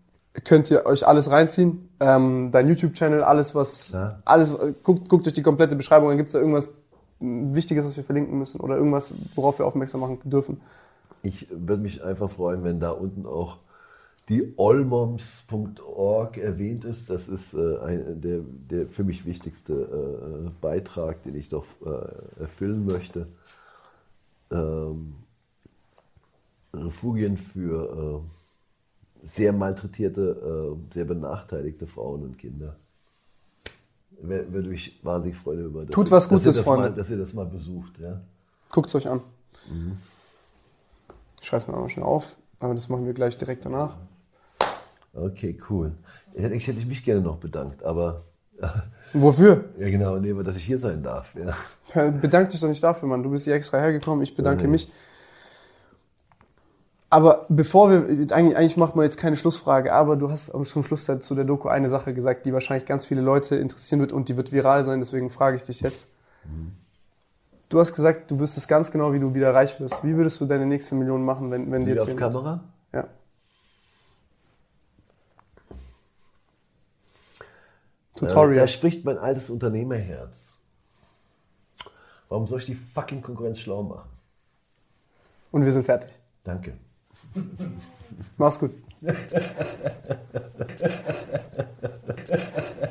könnt ihr euch alles reinziehen. Ähm, dein YouTube-Channel, alles was, Klar. alles, guckt, guckt durch die komplette Beschreibung. Dann gibt's da irgendwas Wichtiges, was wir verlinken müssen oder irgendwas, worauf wir aufmerksam machen dürfen. Ich würde mich einfach freuen, wenn da unten auch die olmoms.org erwähnt ist. Das ist äh, ein, der, der für mich wichtigste äh, Beitrag, den ich doch äh, erfüllen möchte. Ähm, Refugien für äh, sehr malträtierte, äh, sehr benachteiligte Frauen und Kinder. Würde mich wahnsinnig freuen über das. Tut was dass Gutes, das Freunde. Mal, dass ihr das mal besucht. Ja? Guckt's euch an. Ich schreibe es mir mal schnell auf, aber das machen wir gleich direkt danach. Okay, cool. Ich hätte ich mich gerne noch bedankt, aber Wofür? ja genau, nee, dass ich hier sein darf. Ja. Bedank dich doch nicht dafür, Mann. Du bist hier extra hergekommen, ich bedanke Nein. mich. Aber bevor wir, eigentlich, eigentlich macht man jetzt keine Schlussfrage, aber du hast am zum Schluss zu der Doku eine Sache gesagt, die wahrscheinlich ganz viele Leute interessieren wird und die wird viral sein, deswegen frage ich dich jetzt. Du hast gesagt, du wüsstest ganz genau, wie du wieder reich wirst. Wie würdest du deine nächste Million machen, wenn, wenn dir Wieder auf Kamera? Ja. Äh, Tutorial. da spricht mein altes Unternehmerherz. Warum soll ich die fucking Konkurrenz schlau machen? Und wir sind fertig. Danke. Mach's gut.